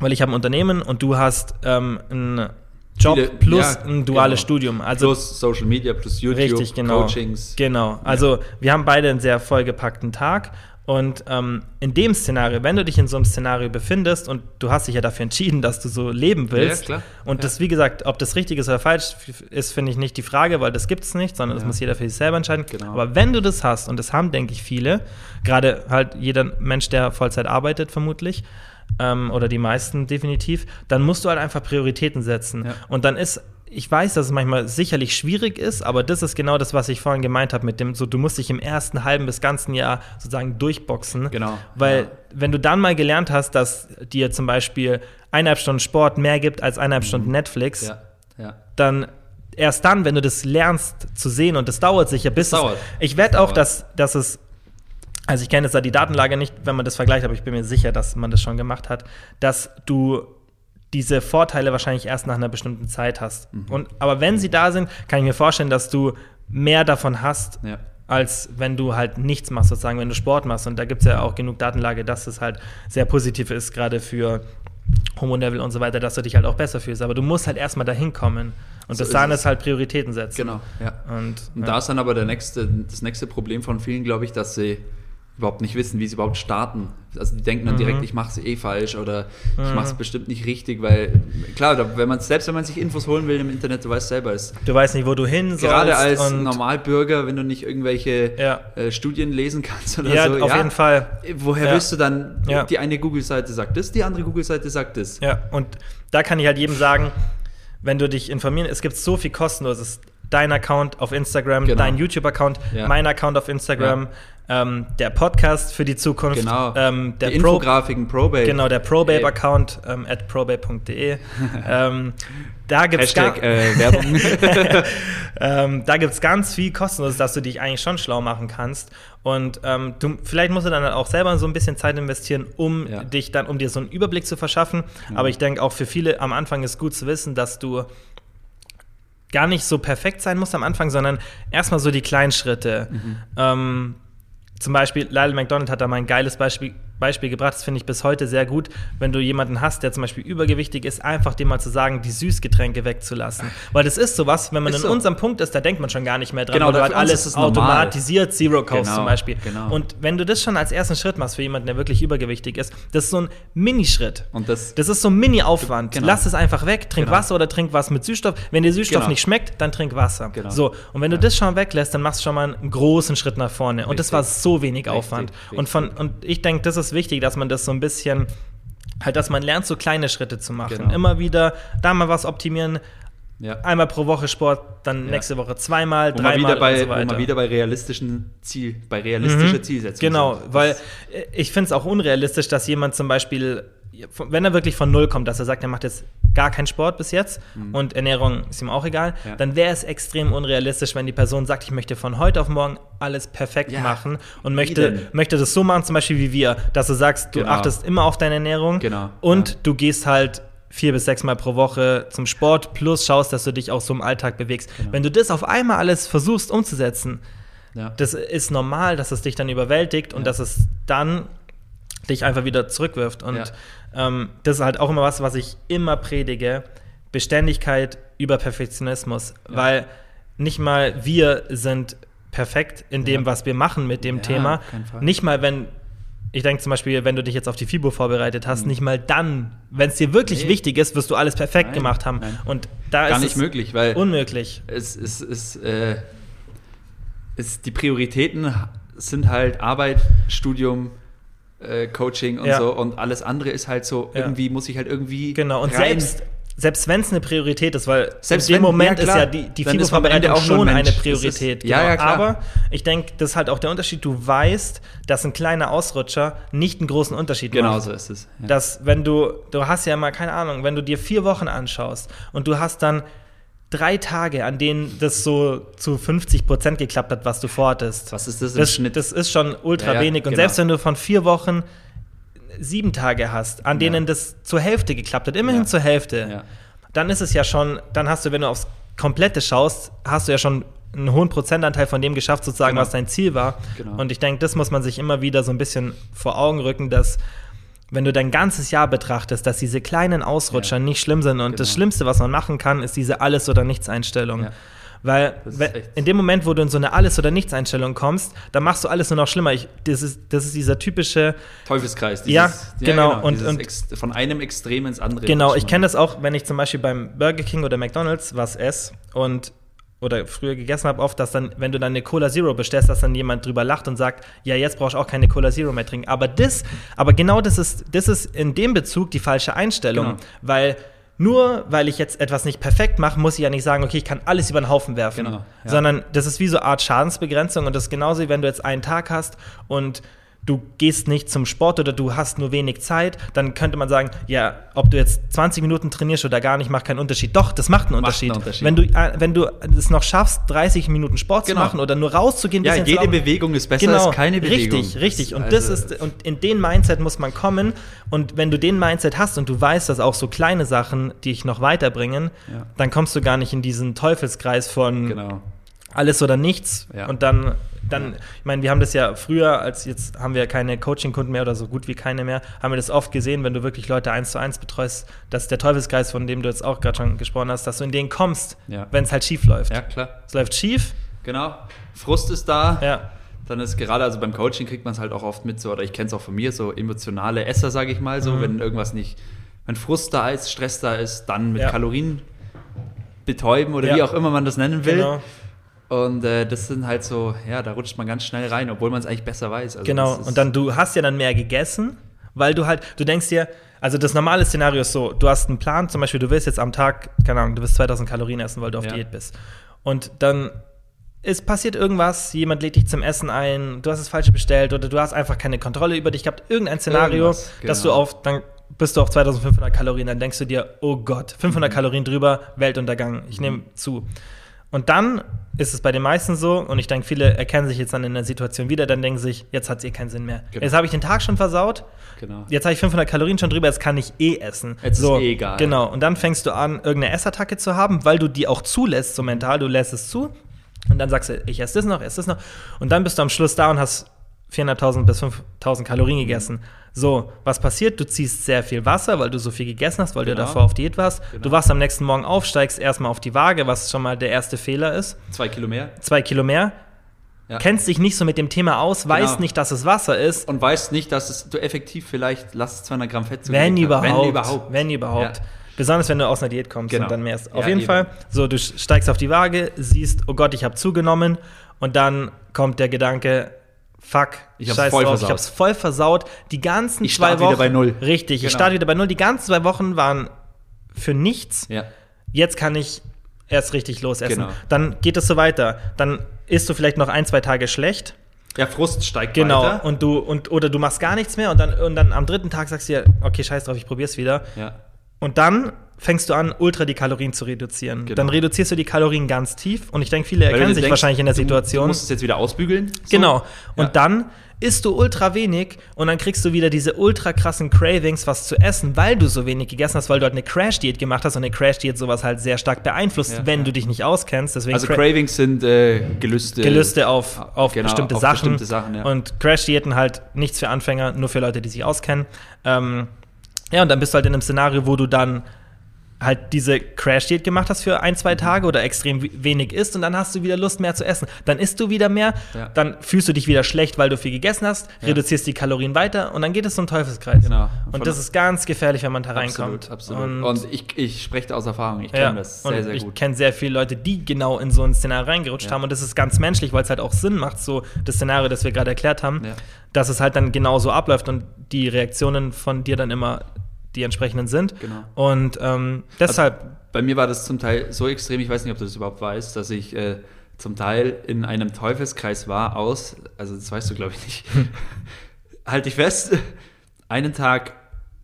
weil ich habe ein Unternehmen und du hast ähm, ein Job Viele, plus ja, ein duales genau. Studium. Also plus Social Media, plus YouTube, richtig, genau. Coachings. Genau. Also wir haben beide einen sehr vollgepackten Tag und ähm, in dem Szenario, wenn du dich in so einem Szenario befindest und du hast dich ja dafür entschieden, dass du so leben willst, ja, und ja. das, wie gesagt, ob das richtig ist oder falsch ist, finde ich nicht die Frage, weil das gibt es nicht, sondern ja. das muss jeder für sich selber entscheiden. Genau. Aber wenn du das hast, und das haben, denke ich, viele, gerade halt jeder Mensch, der Vollzeit arbeitet, vermutlich, ähm, oder die meisten definitiv, dann musst du halt einfach Prioritäten setzen. Und dann ist ich weiß, dass es manchmal sicherlich schwierig ist, aber das ist genau das, was ich vorhin gemeint habe mit dem, so du musst dich im ersten halben bis ganzen Jahr sozusagen durchboxen. Genau. Weil ja. wenn du dann mal gelernt hast, dass dir zum Beispiel eineinhalb Stunden Sport mehr gibt als eineinhalb mhm. Stunden Netflix, ja. Ja. dann erst dann, wenn du das lernst zu sehen und das dauert sicher bis das dauert. Es, ich wette auch, dass, dass es also ich kenne jetzt da die Datenlage nicht, wenn man das vergleicht, aber ich bin mir sicher, dass man das schon gemacht hat, dass du diese Vorteile wahrscheinlich erst nach einer bestimmten Zeit hast. Mhm. Und, aber wenn sie da sind, kann ich mir vorstellen, dass du mehr davon hast, ja. als wenn du halt nichts machst, sozusagen, wenn du Sport machst. Und da gibt es ja auch genug Datenlage, dass es halt sehr positiv ist, gerade für Hormonlevel und so weiter, dass du dich halt auch besser fühlst. Aber du musst halt erstmal dahin kommen. Und so das Dahin ist halt Prioritäten setzen. Genau, ja. Und, und da ist dann aber der nächste, das nächste Problem von vielen, glaube ich, dass sie überhaupt nicht wissen, wie sie überhaupt starten. Also die denken dann mhm. direkt, ich mache es eh falsch oder mhm. ich mache es bestimmt nicht richtig, weil klar, wenn man selbst wenn man sich Infos holen will im Internet, du weißt selber, es du weißt nicht, wo du hin sollst. Gerade als Normalbürger, wenn du nicht irgendwelche ja. äh, Studien lesen kannst oder ja, so. Auf ja, jeden Fall. Woher ja. willst du dann? Die eine Google-Seite sagt das, die andere Google-Seite sagt das. Ja, und da kann ich halt jedem sagen, wenn du dich informieren, es gibt so viel kostenloses dein Account auf Instagram, genau. dein YouTube-Account, ja. mein Account auf Instagram, ja. Ähm, der Podcast für die Zukunft, genau. ähm, der die Infografiken Probabe. Genau, der Probabe-Account ähm, at probabe.de. ähm, da gibt es äh, Werbung. ähm, da ganz viel kostenlos, dass du dich eigentlich schon schlau machen kannst. Und ähm, du, vielleicht musst du dann auch selber so ein bisschen Zeit investieren, um ja. dich dann, um dir so einen Überblick zu verschaffen. Aber ich denke auch für viele am Anfang ist gut zu wissen, dass du gar nicht so perfekt sein muss am Anfang, sondern erstmal so die kleinen Schritte. Mhm. Ähm, zum Beispiel, Lyle McDonald hat da mal ein geiles Beispiel Beispiel gebracht, das finde ich bis heute sehr gut, wenn du jemanden hast, der zum Beispiel übergewichtig ist, einfach dem mal zu sagen, die Süßgetränke wegzulassen. Weil das ist sowas, wenn man ist in so. unserem Punkt ist, da denkt man schon gar nicht mehr dran, genau, weil du halt alles automatisiert Zero kaufst genau, zum Beispiel. Genau. Und wenn du das schon als ersten Schritt machst für jemanden, der wirklich übergewichtig ist, das ist so ein Minischritt. Und das, das ist so ein Mini-Aufwand. Genau. Lass es einfach weg, trink genau. Wasser oder trink was mit Süßstoff. Wenn dir Süßstoff genau. nicht schmeckt, dann trink Wasser. Genau. So, und wenn du das schon weglässt, dann machst du schon mal einen großen Schritt nach vorne. Und das war so wenig Richtig. Aufwand. Richtig. Und, von, und ich denke, das ist wichtig, dass man das so ein bisschen, halt, dass man lernt, so kleine Schritte zu machen. Genau. Immer wieder da mal was optimieren. Ja. Einmal pro Woche Sport, dann ja. nächste Woche zweimal, wo dreimal bei, und so weiter. Wo man wieder bei realistischen Ziel, bei realistischer mhm. Zielsetzung Genau, sind. weil ich finde es auch unrealistisch, dass jemand zum Beispiel wenn er wirklich von Null kommt, dass er sagt, er macht jetzt gar keinen Sport bis jetzt mhm. und Ernährung ist ihm auch egal, ja. dann wäre es extrem unrealistisch, wenn die Person sagt, ich möchte von heute auf morgen alles perfekt ja. machen und möchte, möchte das so machen, zum Beispiel wie wir, dass du sagst, du genau. achtest immer auf deine Ernährung genau. und du gehst halt vier bis sechs Mal pro Woche zum Sport plus schaust, dass du dich auch so im Alltag bewegst. Genau. Wenn du das auf einmal alles versuchst umzusetzen, das ist normal, dass es dich dann überwältigt und dass es dann dich einfach wieder zurückwirft. Und ähm, das ist halt auch immer was, was ich immer predige. Beständigkeit über Perfektionismus. Ja. Weil nicht mal wir sind perfekt in dem, ja. was wir machen mit dem ja, Thema. Nicht mal, wenn, ich denke zum Beispiel, wenn du dich jetzt auf die FIBO vorbereitet hast, mhm. nicht mal dann, wenn es dir wirklich nee. wichtig ist, wirst du alles perfekt nein, gemacht haben. Nein. Und da Gar ist nicht es möglich, weil unmöglich. Es ist, ist äh, ist, die Prioritäten sind halt Arbeit, Studium, äh, Coaching und ja. so und alles andere ist halt so, irgendwie ja. muss ich halt irgendwie. Genau, und selbst, selbst wenn es eine Priorität ist, weil selbst in dem wenn, Moment ja, klar, ist ja die, die FIBO-Vorbereitung schon eine Priorität. Ist, ja, ja, klar. Aber ich denke, das ist halt auch der Unterschied. Du weißt, dass ein kleiner Ausrutscher nicht einen großen Unterschied genau macht. Genau so ist es. Ja. Dass, wenn du, du hast ja mal, keine Ahnung, wenn du dir vier Wochen anschaust und du hast dann drei Tage, an denen das so zu 50 Prozent geklappt hat, was du vorhattest. Was ist das im das, Schnitt? Das ist schon ultra ja, wenig. Und genau. selbst wenn du von vier Wochen sieben Tage hast, an denen das zur Hälfte geklappt hat, immerhin zur Hälfte dann ist es ja schon, dann hast du, wenn du aufs Komplette schaust, hast du ja schon einen hohen Prozentanteil von dem geschafft, sozusagen, genau. was dein Ziel war. Genau. Und ich denke, das muss man sich immer wieder so ein bisschen vor Augen rücken, dass wenn du dein ganzes Jahr betrachtest, dass diese kleinen Ausrutscher ja. nicht schlimm sind und genau. das Schlimmste, was man machen kann, ist diese Alles- oder Nichts-Einstellung. Weil in dem Moment, wo du in so eine Alles- oder Nichts-Einstellung kommst, dann machst du alles nur noch schlimmer. Ich, das, ist, das ist dieser typische Teufelskreis. Dieses, ja, genau. Ja, genau und, und von einem Extrem ins andere. Genau, ich kenne das auch, wenn ich zum Beispiel beim Burger King oder McDonalds was esse und oder früher gegessen habe, oft, dass dann, wenn du dann eine Cola Zero bestellst, dass dann jemand drüber lacht und sagt, ja, jetzt brauchst du auch keine Cola Zero mehr trinken. Aber das, aber genau das ist, das ist in dem Bezug die falsche Einstellung, genau. weil nur weil ich jetzt etwas nicht perfekt mache, muss ich ja nicht sagen, okay, ich kann alles über den Haufen werfen. Genau, ja. Sondern das ist wie so eine Art Schadensbegrenzung und das ist genauso, wie wenn du jetzt einen Tag hast und du gehst nicht zum Sport oder du hast nur wenig Zeit, dann könnte man sagen, ja, ob du jetzt 20 Minuten trainierst oder gar nicht, macht keinen Unterschied. Doch, das macht einen, Unterschied. Macht einen Unterschied. Wenn du, äh, wenn du es noch schaffst, 30 Minuten Sport genau. zu machen oder nur rauszugehen, ja, jede Bewegung ist besser genau, als keine Bewegung. Richtig, richtig. Und also das ist und in den Mindset muss man kommen. Und wenn du den Mindset hast und du weißt, dass auch so kleine Sachen dich noch weiterbringen, ja. dann kommst du gar nicht in diesen Teufelskreis von genau. alles oder nichts. Ja. Und dann dann, ich meine, wir haben das ja früher, als jetzt haben wir keine Coaching-Kunden mehr oder so gut wie keine mehr, haben wir das oft gesehen, wenn du wirklich Leute eins zu eins betreust, dass der Teufelskreis, von dem du jetzt auch gerade schon gesprochen hast, dass du in den kommst, ja. wenn es halt schief läuft. Ja, klar. Es läuft schief. Genau. Frust ist da. Ja. Dann ist gerade, also beim Coaching kriegt man es halt auch oft mit so, oder ich kenne es auch von mir, so emotionale Esser, sage ich mal, so, mhm. wenn irgendwas nicht, wenn Frust da ist, Stress da ist, dann mit ja. Kalorien betäuben oder ja. wie auch immer man das nennen will. Genau. Und äh, das sind halt so, ja, da rutscht man ganz schnell rein, obwohl man es eigentlich besser weiß. Also genau, und dann du hast ja dann mehr gegessen, weil du halt, du denkst dir, also das normale Szenario ist so, du hast einen Plan, zum Beispiel, du willst jetzt am Tag, keine Ahnung, du willst 2000 Kalorien essen, weil du auf ja. Diät bist. Und dann es passiert irgendwas, jemand lädt dich zum Essen ein, du hast es falsch bestellt oder du hast einfach keine Kontrolle über dich gehabt, irgendein Szenario, genau. dass du auf, dann bist du auf 2500 Kalorien, dann denkst du dir, oh Gott, 500 mhm. Kalorien drüber, Weltuntergang, ich nehme zu. Und dann ist es bei den meisten so, und ich denke, viele erkennen sich jetzt dann in der Situation wieder, dann denken sich, jetzt hat es eh keinen Sinn mehr. Genau. Jetzt habe ich den Tag schon versaut, genau. jetzt habe ich 500 Kalorien schon drüber, jetzt kann ich eh essen. Jetzt so, ist eh egal. Genau, und dann fängst du an, irgendeine Essattacke zu haben, weil du die auch zulässt, so mental, du lässt es zu. Und dann sagst du, ich esse das noch, esse das noch. Und dann bist du am Schluss da und hast 400.000 bis 5.000 Kalorien gegessen. So, was passiert? Du ziehst sehr viel Wasser, weil du so viel gegessen hast, weil genau. du davor auf Diät warst. Genau. Du wachst am nächsten Morgen auf, steigst erstmal auf die Waage, was schon mal der erste Fehler ist. Zwei Kilo mehr. Zwei Kilo mehr. Ja. Kennst dich nicht so mit dem Thema aus, genau. weißt nicht, dass es Wasser ist. Und weißt nicht, dass es du effektiv vielleicht, lass es 200 Gramm Fett zu wenn überhaupt, wenn überhaupt. Wenn überhaupt. Ja. Besonders wenn du aus einer Diät kommst genau. und dann mehr ist. Auf ja, jeden eben. Fall, so du steigst auf die Waage, siehst, oh Gott, ich habe zugenommen und dann kommt der Gedanke, fuck, ich hab's voll drauf, versaut. ich hab's voll versaut. Die ganzen ich zwei Wochen. wieder bei null. Richtig, genau. ich starte wieder bei null. Die ganzen zwei Wochen waren für nichts. Ja. Jetzt kann ich erst richtig losessen. Genau. Dann geht es so weiter. Dann isst du vielleicht noch ein, zwei Tage schlecht. Der Frust steigt genau. weiter. Und du, und, oder du machst gar nichts mehr und dann, und dann am dritten Tag sagst du dir, okay, scheiß drauf, ich probier's wieder. Ja. Und dann fängst du an, ultra die Kalorien zu reduzieren. Genau. Dann reduzierst du die Kalorien ganz tief und ich denke, viele erkennen sich denkst, wahrscheinlich in der Situation. Du musst es jetzt wieder ausbügeln. So. Genau. Und ja. dann isst du ultra wenig und dann kriegst du wieder diese ultra krassen Cravings, was zu essen, weil du so wenig gegessen hast, weil du halt eine Crash-Diät gemacht hast und eine Crash-Diät sowas halt sehr stark beeinflusst, ja, wenn ja. du dich nicht auskennst. Deswegen also Cravings sind äh, Gelüste. Gelüste auf, auf genau, bestimmte auf Sachen. Bestimmte Sachen ja. Und Crash-Diäten halt nichts für Anfänger, nur für Leute, die sich auskennen. Ähm, ja, und dann bist du halt in einem Szenario, wo du dann halt diese Crash-Diät gemacht hast für ein, zwei mhm. Tage oder extrem wenig isst und dann hast du wieder Lust mehr zu essen. Dann isst du wieder mehr, ja. dann fühlst du dich wieder schlecht, weil du viel gegessen hast, ja. reduzierst die Kalorien weiter und dann geht es so ein Teufelskreis. Genau. Und das ist ganz gefährlich, wenn man da reinkommt. Absolut, absolut. Und, und ich, ich spreche aus Erfahrung, ich kenne ja. das sehr, und sehr gut. Ich kenne sehr viele Leute, die genau in so ein Szenario reingerutscht haben und das ist ganz menschlich, weil es halt auch Sinn macht, so das Szenario, das wir gerade erklärt haben, dass es halt dann genau so abläuft und die Reaktionen von dir dann immer die entsprechenden sind. Genau. Und ähm, deshalb. Also bei mir war das zum Teil so extrem, ich weiß nicht, ob du das überhaupt weißt, dass ich äh, zum Teil in einem Teufelskreis war aus, also das weißt du, glaube ich, nicht. Halte ich fest, einen Tag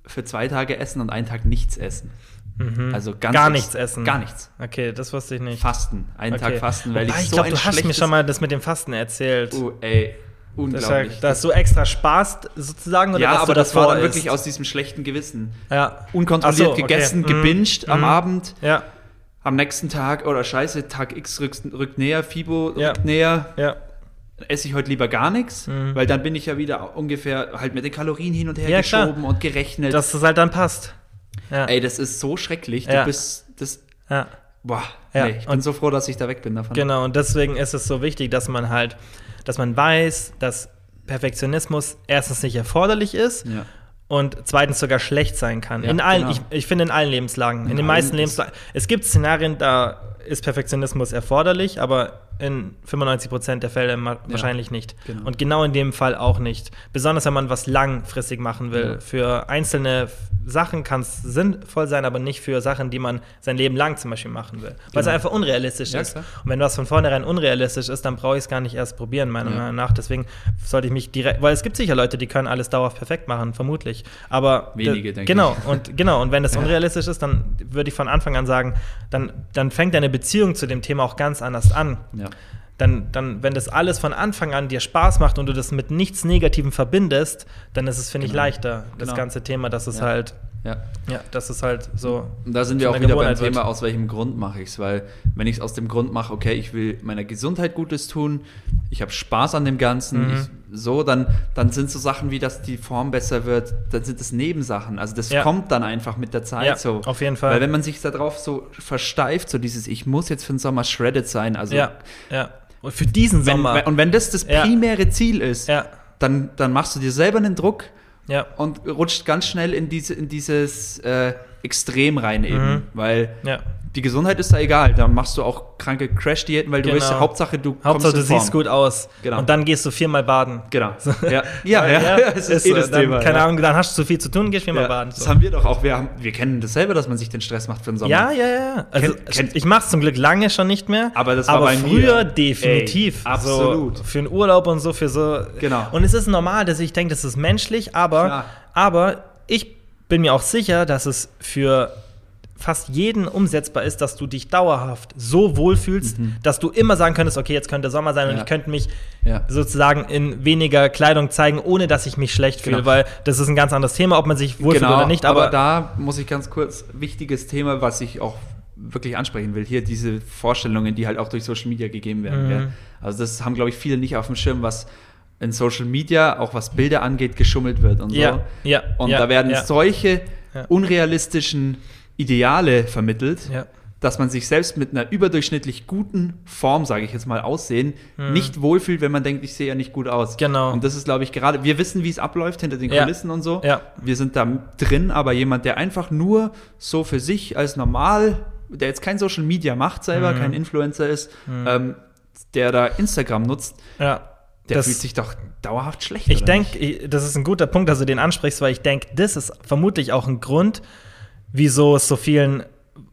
für zwei Tage essen und einen Tag nichts essen. Mhm. Also ganz gar nichts essen. Gar nichts. Okay, das wusste ich nicht. Fasten, einen okay. Tag fasten, weil Wobei, ich, ich so glaube, du hast mir schon mal das mit dem Fasten erzählt. Oh, ey, Unglaublich. Da hast du extra Spaß sozusagen? ja, aber das war dann wirklich aus diesem schlechten Gewissen. Ja. Unkontrolliert so, okay. gegessen, mhm. gebinged mhm. am Abend. Ja. Am nächsten Tag, oder scheiße, Tag X rückt, rückt näher, Fibo ja. rückt näher. Ja. Esse ich heute lieber gar nichts, mhm. weil dann bin ich ja wieder ungefähr halt mit den Kalorien hin und her ja, geschoben klar. und gerechnet. Dass es halt dann passt. Ja. Ey, das ist so schrecklich. Du bist das. Ja. Boah, ja. Nee, ich bin und so froh, dass ich da weg bin davon. Genau, und deswegen ist es so wichtig, dass man halt dass man weiß, dass Perfektionismus erstens nicht erforderlich ist ja. und zweitens sogar schlecht sein kann. Ja, in allen, genau. ich, ich finde in allen Lebenslagen, in, in den meisten Lebenslagen. Es gibt Szenarien, da ist Perfektionismus erforderlich, aber in 95 Prozent der Fälle wahrscheinlich ja, nicht. Genau. Und genau in dem Fall auch nicht. Besonders wenn man was langfristig machen will. Ja. Für einzelne Sachen kann es sinnvoll sein, aber nicht für Sachen, die man sein Leben lang zum Beispiel machen will. Weil genau. es einfach unrealistisch ja, ist. Klar. Und wenn was von vornherein unrealistisch ist, dann brauche ich es gar nicht erst probieren, meiner Meinung nach. Deswegen sollte ich mich direkt, weil es gibt sicher Leute, die können alles dauerhaft perfekt machen, vermutlich. Aber wenige, denke genau, ich. Und, genau, und wenn das unrealistisch ist, dann würde ich von Anfang an sagen, dann, dann fängt deine Beziehung zu dem Thema auch ganz anders an. Ja dann, dann, wenn das alles von Anfang an dir Spaß macht und du das mit nichts Negativem verbindest, dann ist es, finde genau. ich, leichter, das genau. ganze Thema, dass es ja. halt, ja. ja, das ist halt so. Und da sind wir auch wieder beim Thema, aus welchem Grund mache ich es, weil wenn ich es aus dem Grund mache, okay, ich will meiner Gesundheit Gutes tun, ich habe Spaß an dem Ganzen, mhm. ich, so, dann, dann sind so Sachen wie, dass die Form besser wird, dann sind es Nebensachen. Also das ja. kommt dann einfach mit der Zeit ja, so. Auf jeden Fall. Weil wenn man sich darauf so versteift, so dieses, ich muss jetzt für den Sommer shredded sein, also ja, ja und für diesen wenn, Sommer. und wenn das das primäre ja. Ziel ist, ja. dann, dann machst du dir selber einen Druck ja. und rutscht ganz schnell in, diese, in dieses äh, Extrem rein eben. Mhm. Weil ja die Gesundheit ist da egal. Da machst du auch kranke Crash-Diäten, weil du genau. weißt, Hauptsache du Hauptsache du siehst gut aus. Genau. Und dann gehst du viermal baden. Genau. Ja, ja, ja, ja, das ist, ist eh das dann, Thema. Keine. Ahnung, dann hast du zu viel zu tun, gehst viermal ja, baden. So. Das haben wir doch auch. Wir, haben, wir kennen das selber, dass man sich den Stress macht für den Sommer. Ja, ja, ja. Also, Ken, kennt, ich mache es zum Glück lange schon nicht mehr. Aber das war aber bei früher mir. definitiv. Ey, absolut. So für einen Urlaub und so, für so. Genau. Und es ist normal, dass ich denke, das ist menschlich, aber, aber ich bin mir auch sicher, dass es für fast jeden umsetzbar ist, dass du dich dauerhaft so wohlfühlst, mhm. dass du immer sagen könntest, okay, jetzt könnte Sommer sein und ich könnte mich ja. sozusagen in weniger Kleidung zeigen, ohne dass ich mich schlecht fühle, genau. weil das ist ein ganz anderes Thema, ob man sich wohlfühlt genau, oder nicht. Aber, aber da muss ich ganz kurz, wichtiges Thema, was ich auch wirklich ansprechen will, hier diese Vorstellungen, die halt auch durch Social Media gegeben werden. Mhm. Also das haben, glaube ich, viele nicht auf dem Schirm, was in Social Media, auch was Bilder angeht, geschummelt wird und ja, so. Ja, und ja, da werden solche unrealistischen Ideale vermittelt, ja. dass man sich selbst mit einer überdurchschnittlich guten Form, sage ich jetzt mal, aussehen, mhm. nicht wohlfühlt, wenn man denkt, ich sehe ja nicht gut aus. Genau. Und das ist, glaube ich, gerade, wir wissen, wie es abläuft hinter den ja. Kulissen und so. Ja. Wir sind da drin, aber jemand, der einfach nur so für sich als normal, der jetzt kein Social Media macht selber, mhm. kein Influencer ist, mhm. ähm, der da Instagram nutzt, ja. Der das, fühlt sich doch dauerhaft schlecht. Ich denke, das ist ein guter Punkt, dass du den ansprichst, weil ich denke, das ist vermutlich auch ein Grund, wieso es so vielen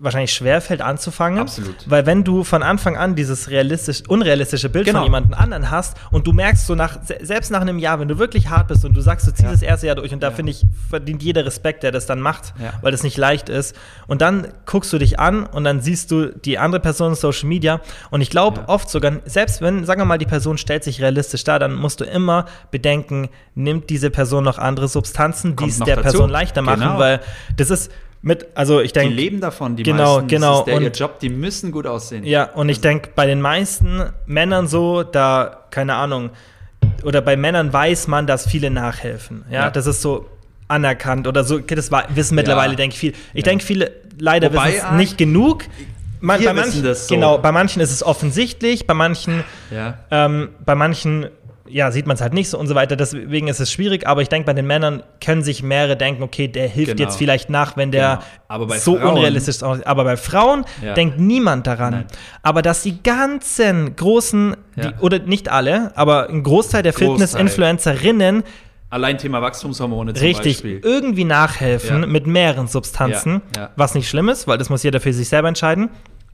wahrscheinlich schwerfällt anzufangen. Absolut. Weil wenn du von Anfang an dieses realistisch, unrealistische Bild genau. von jemandem anderen hast und du merkst so nach, selbst nach einem Jahr, wenn du wirklich hart bist und du sagst, du ziehst ja. das erste Jahr durch und da ja. finde ich, verdient jeder Respekt, der das dann macht, ja. weil das nicht leicht ist. Und dann guckst du dich an und dann siehst du die andere Person in Social Media und ich glaube oft sogar, selbst wenn, sagen wir mal, die Person stellt sich realistisch dar, dann musst du immer bedenken, nimmt diese Person noch andere Substanzen, die es der dazu. Person leichter machen, genau. weil das ist, mit, also ich denke. Die leben davon, die genau, meisten. Genau, und, ihr Job, die müssen gut aussehen. Ja, und ich also denke, bei den meisten Männern so, da, keine Ahnung, oder bei Männern weiß man, dass viele nachhelfen. Ja, ja. das ist so anerkannt oder so. Das wissen mittlerweile, ja. denke ich, viel. Ich ja. denke, viele leider Wobei, wissen es nicht genug. Man, bei manchen, so. Genau, bei manchen ist es offensichtlich, bei manchen, ähm, bei manchen ja, sieht man es halt nicht so und so weiter. Deswegen ist es schwierig, aber ich denke, bei den Männern können sich mehrere denken, okay, der hilft genau. jetzt vielleicht nach, wenn der genau. so Frauen, unrealistisch ist. Aber bei Frauen ja. denkt niemand daran. Nein. Aber dass die ganzen großen, ja. die, oder nicht alle, aber ein Großteil der Fitness-Influencerinnen Allein Thema Wachstumshormone zum Richtig, Beispiel. irgendwie nachhelfen ja. mit mehreren Substanzen, was nicht schlimm ist, weil das muss jeder für sich selber entscheiden.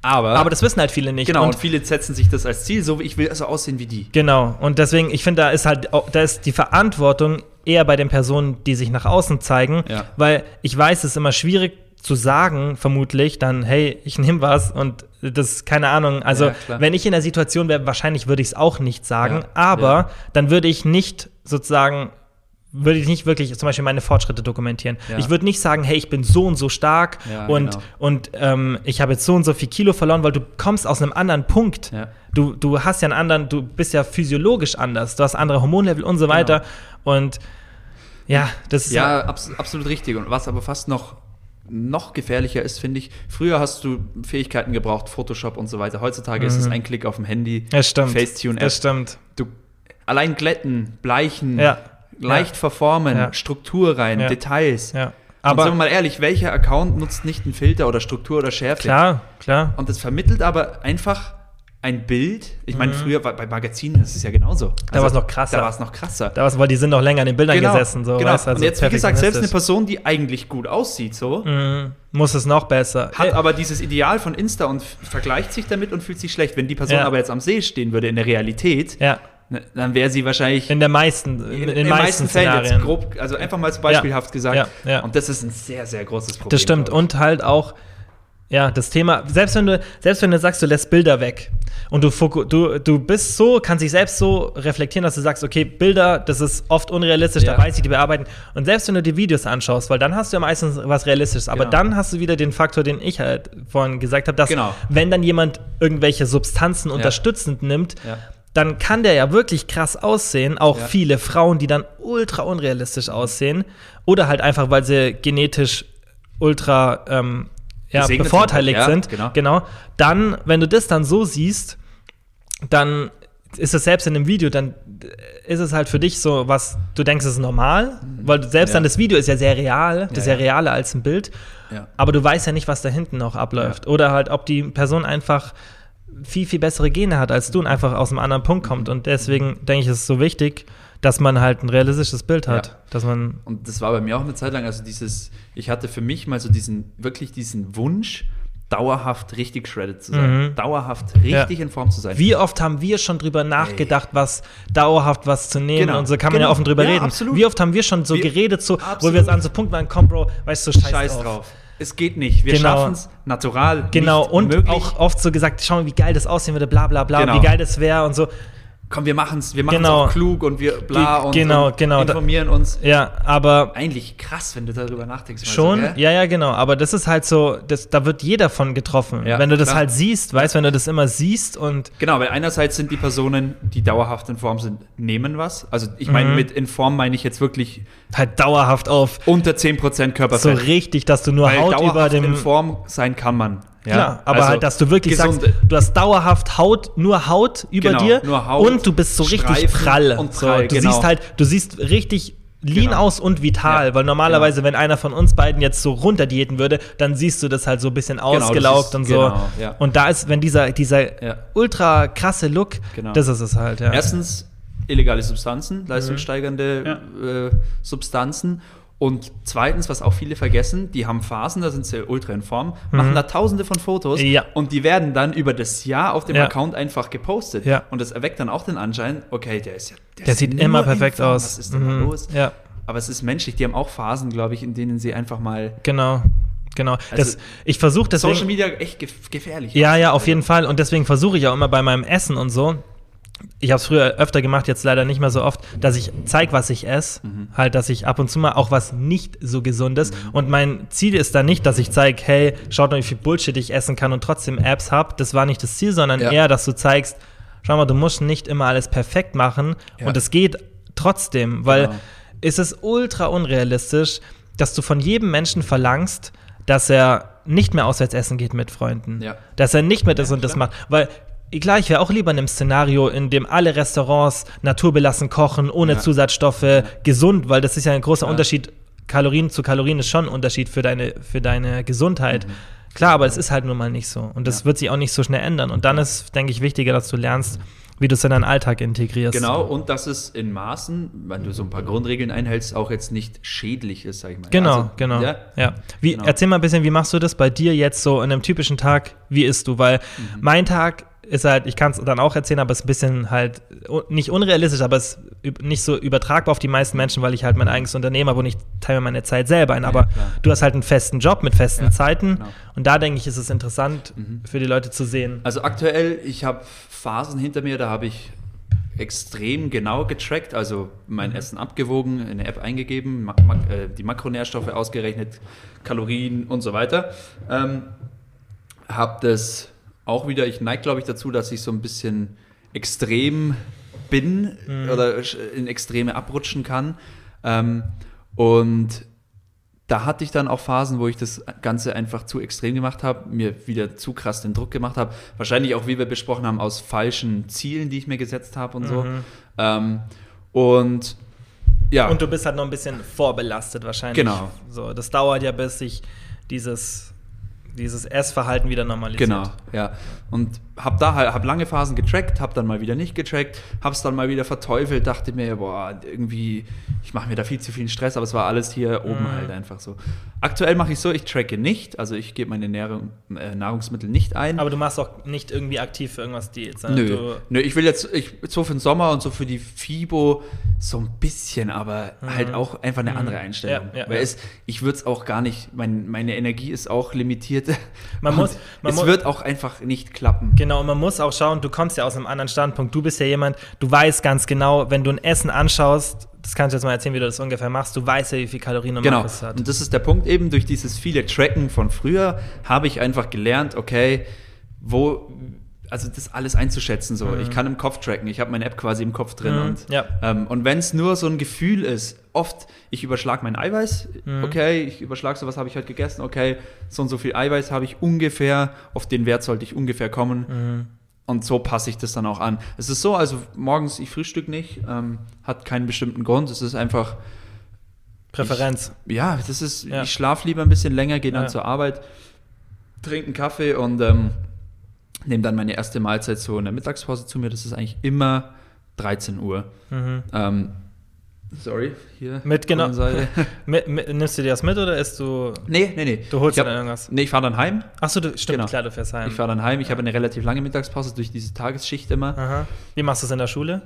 Aber, aber das wissen halt viele nicht. Genau, und, und, viele setzen sich das als Ziel, so wie ich will also aussehen wie die. Genau, und deswegen, ich finde, da ist halt, da ist die Verantwortung eher bei den Personen, die sich nach außen zeigen, weil ich weiß, es ist immer schwierig zu sagen, vermutlich, dann, hey, ich nehme was und das, keine Ahnung, also ja, wenn ich in der Situation wäre, wahrscheinlich würde ich es auch nicht sagen, ja, aber ja. dann würde ich nicht sozusagen würde ich nicht wirklich zum Beispiel meine Fortschritte dokumentieren. Ja. Ich würde nicht sagen, hey, ich bin so und so stark ja, und, genau. und ähm, ich habe jetzt so und so viel Kilo verloren, weil du kommst aus einem anderen Punkt. Ja. Du, du hast ja einen anderen, du bist ja physiologisch anders, du hast andere Hormonlevel und so genau. weiter. Und ja, das ist. Ja, abs absolut richtig. Und was aber fast noch noch gefährlicher ist, finde ich. Früher hast du Fähigkeiten gebraucht, Photoshop und so weiter. Heutzutage mhm. ist es mhm. ein Klick auf dem Handy. Das stimmt. Facetune-App. Das stimmt. Du, allein glätten, bleichen, ja leicht verformen. Struktur rein. Details. Ja. Aber und sagen wir mal ehrlich, welcher Account nutzt nicht einen Filter oder Struktur oder Schärfe? Klar, klar. Und das vermittelt aber einfach ein Bild. Ich meine, mhm. früher bei Magazinen ist es ja genauso. Da also, war es noch krasser. Da war es noch krasser. Da war's, weil die sind noch länger an den Bildern genau, gesessen. So, genau. Weißt, also und jetzt, wie gesagt, selbst eine Person, die eigentlich gut aussieht, so. Mhm. Muss es noch besser. Hat aber dieses Ideal von Insta und vergleicht sich damit und fühlt sich schlecht. Wenn die Person ja. aber jetzt am See stehen würde in der Realität, ja dann wäre sie wahrscheinlich. In der meisten, in, in, in den meisten, meisten Fällen jetzt grob, also einfach mal beispielhaft ja, gesagt. Ja, ja. Und das ist ein sehr, sehr großes Problem. Das stimmt. Und halt auch, ja, das Thema, selbst wenn du, selbst wenn du sagst, du lässt Bilder weg und du, du, du bist so, kannst dich selbst so reflektieren, dass du sagst, okay, Bilder, das ist oft unrealistisch, ja. da weiß ich, die bearbeiten. Und selbst wenn du die Videos anschaust, weil dann hast du ja meistens was Realistisches, aber genau. dann hast du wieder den Faktor, den ich halt vorhin gesagt habe, dass genau. wenn dann jemand irgendwelche Substanzen ja. unterstützend nimmt, ja dann kann der ja wirklich krass aussehen. Auch ja. viele Frauen, die dann ultra unrealistisch aussehen. Oder halt einfach, weil sie genetisch ultra ähm, ja, bevorteiligt sind. Ja, genau. genau. Dann, wenn du das dann so siehst, dann ist es selbst in dem Video, dann ist es halt für dich so, was du denkst, ist normal, weil selbst ja. dann das Video ist ja sehr real, das ist ja, ja realer als ein Bild, ja. aber du weißt ja nicht, was da hinten noch abläuft. Oder halt, ob die Person einfach viel, viel bessere Gene hat als du und einfach aus einem anderen Punkt kommt. Und deswegen denke ich, ist es so wichtig, dass man halt ein realistisches Bild hat. Ja. Dass man und das war bei mir auch eine Zeit lang, also dieses, ich hatte für mich mal so diesen, wirklich diesen Wunsch, dauerhaft richtig shredded zu sein, mhm. dauerhaft richtig ja. in Form zu sein. Wie oft haben wir schon drüber nachgedacht, Ey. was dauerhaft was zu nehmen genau. und so kann man ja genau. offen drüber ja, reden. Absolut. Wie oft haben wir schon so wir, geredet, so, wo wir jetzt an so Punkt waren, komm Bro, weißt du, scheiß, scheiß drauf. drauf es geht nicht. Wir genau. schaffen es natural. Genau, und möglich. auch oft so gesagt, schau mal, wie geil das aussehen würde, bla bla bla, genau. wie geil das wäre und so komm, wir machen es, wir machen genau. auch klug und wir bla und, genau, und genau. informieren uns. Ja, aber eigentlich krass, wenn du darüber nachdenkst. Schon, so, ja, ja, genau. Aber das ist halt so, das, da wird jeder von getroffen. Ja, wenn du das klar. halt siehst, weißt, wenn du das immer siehst und genau, weil einerseits sind die Personen, die dauerhaft in Form sind, nehmen was. Also ich meine, mhm. mit in Form meine ich jetzt wirklich halt dauerhaft auf unter 10% Körperfett. So richtig, dass du nur weil Haut über dem in Form sein kann man. Ja, Klar, aber also halt, dass du wirklich sagst, du hast dauerhaft Haut, nur Haut über genau, dir nur Haut, und du bist so richtig prall. Und prall so, du genau. siehst halt, du siehst richtig lean genau. aus und vital, ja, weil normalerweise, genau. wenn einer von uns beiden jetzt so runterdiäten würde, dann siehst du das halt so ein bisschen genau, ausgelaugt und so. Genau, ja. Und da ist, wenn dieser, dieser ja. ultra krasse Look, genau. das ist es halt, ja. Erstens illegale Substanzen, leistungssteigernde mhm. äh, Substanzen und zweitens, was auch viele vergessen, die haben Phasen, da sind sie ultra in Form, mhm. machen da tausende von Fotos ja. und die werden dann über das Jahr auf dem ja. Account einfach gepostet. Ja. Und das erweckt dann auch den Anschein, okay, der ist ja. Der, der sieht immer perfekt aus. Was ist denn mhm. da los? Ja. Aber es ist menschlich, die haben auch Phasen, glaube ich, in denen sie einfach mal. Genau. Genau. Also das, ich versuche deswegen. Social Media echt gefährlich. Ja, ja, auf jeden Fall. Und deswegen versuche ich auch immer bei meinem Essen und so, ich habe es früher öfter gemacht, jetzt leider nicht mehr so oft, dass ich zeige, was ich esse. Mhm. Halt, dass ich ab und zu mal auch was nicht so gesundes. Mhm. Und mein Ziel ist dann nicht, dass ich zeige, hey, schaut mal, wie viel Bullshit ich essen kann und trotzdem Apps habe. Das war nicht das Ziel, sondern ja. eher, dass du zeigst, schau mal, du musst nicht immer alles perfekt machen. Ja. Und es geht trotzdem, weil genau ist es ultra unrealistisch, dass du von jedem Menschen verlangst, dass er nicht mehr auswärts essen geht mit Freunden. Ja. Dass er nicht mehr das ja, und das macht. Weil Klar, ich wäre auch lieber in einem Szenario, in dem alle Restaurants naturbelassen kochen, ohne ja. Zusatzstoffe, ja. gesund, weil das ist ja ein großer ja. Unterschied. Kalorien zu Kalorien ist schon ein Unterschied für deine, für deine Gesundheit. Mhm. Klar, aber es ist halt nun mal nicht so. Und das wird sich auch nicht so schnell ändern. Und dann ist, denke ich, wichtiger, dass du lernst, wie du es in deinen Alltag integrierst. Genau, und dass es in Maßen, wenn du so ein paar Grundregeln einhältst, auch jetzt nicht schädlich ist, sag ich mal. Genau, also, genau. Ja? ja. Wie, genau. Erzähl mal ein bisschen, wie machst du das bei dir jetzt so in einem typischen Tag? Wie isst du? Weil mhm. mein Tag ist halt, ich kann es dann auch erzählen, aber es ist ein bisschen halt nicht unrealistisch, aber es ist nicht so übertragbar auf die meisten Menschen, weil ich halt mein eigenes Unternehmen habe und ich teile meine Zeit selber ein. Aber ja, du hast halt einen festen Job mit festen ja, Zeiten genau. und da denke ich, ist es interessant mhm. für die Leute zu sehen. Also aktuell, ich habe Phasen hinter mir, da habe ich extrem genau getrackt, also mein mhm. Essen abgewogen, in eine App eingegeben, mak mak äh, die Makronährstoffe ausgerechnet, Kalorien und so weiter. Ähm, habe das auch wieder, ich neige glaube ich dazu, dass ich so ein bisschen extrem bin mhm. oder in Extreme abrutschen kann. Ähm, und da hatte ich dann auch Phasen, wo ich das Ganze einfach zu extrem gemacht habe, mir wieder zu krass den Druck gemacht habe. Wahrscheinlich auch, wie wir besprochen haben, aus falschen Zielen, die ich mir gesetzt habe und mhm. so. Ähm, und ja. Und du bist halt noch ein bisschen vorbelastet wahrscheinlich. Genau. So, das dauert ja, bis sich dieses dieses Essverhalten wieder normalisiert. Genau, ja. Und habe da halt, hab lange Phasen getrackt, habe dann mal wieder nicht getrackt, habe es dann mal wieder verteufelt, dachte mir, boah, irgendwie, ich mache mir da viel zu viel Stress, aber es war alles hier oben mhm. halt einfach so. Aktuell mache ich so, ich tracke nicht, also ich gebe meine Nahrung, äh, Nahrungsmittel nicht ein. Aber du machst auch nicht irgendwie aktiv für irgendwas Diät, Nö, nö, ich will jetzt, ich, so für den Sommer und so für die FIBO so ein bisschen, aber mhm. halt auch einfach eine mhm. andere Einstellung. Ja, ja, Weil ja. Es, ich würde es auch gar nicht, mein, meine Energie ist auch limitiert. Man muss, man es wird auch einfach nicht klappen. Genau, und man muss auch schauen, du kommst ja aus einem anderen Standpunkt. Du bist ja jemand, du weißt ganz genau, wenn du ein Essen anschaust, das kannst du jetzt mal erzählen, wie du das ungefähr machst. Du weißt ja, wie viel Kalorien und genau. Makros hat. Und das ist der Punkt eben, durch dieses viele Tracken von früher habe ich einfach gelernt, okay, wo, also das alles einzuschätzen. So. Mhm. Ich kann im Kopf tracken, ich habe meine App quasi im Kopf drin. Mhm. Und, ja. ähm, und wenn es nur so ein Gefühl ist, oft, ich überschlage mein Eiweiß, mhm. okay, ich überschlage so, was habe ich heute gegessen, okay, so und so viel Eiweiß habe ich ungefähr, auf den Wert sollte ich ungefähr kommen. Mhm. Und so passe ich das dann auch an. Es ist so, also morgens, ich frühstück nicht, ähm, hat keinen bestimmten Grund. Es ist einfach. Präferenz. Ich, ja, das ist, ja. ich schlafe lieber ein bisschen länger, gehe dann ja. zur Arbeit, trinke einen Kaffee und ähm, nehme dann meine erste Mahlzeit so in der Mittagspause zu mir. Das ist eigentlich immer 13 Uhr. Mhm. Ähm, Sorry, hier. Mit, genau. mit, mit, nimmst du dir das mit oder isst du. Nee, nee, nee. Du holst hab, dann irgendwas? Nee, ich fahre dann heim. Achso, stimmt, genau. klar, du fährst heim. Ich fahre dann heim. Ich ja. habe eine relativ lange Mittagspause durch diese Tagesschicht immer. Aha. Wie machst du es in der Schule?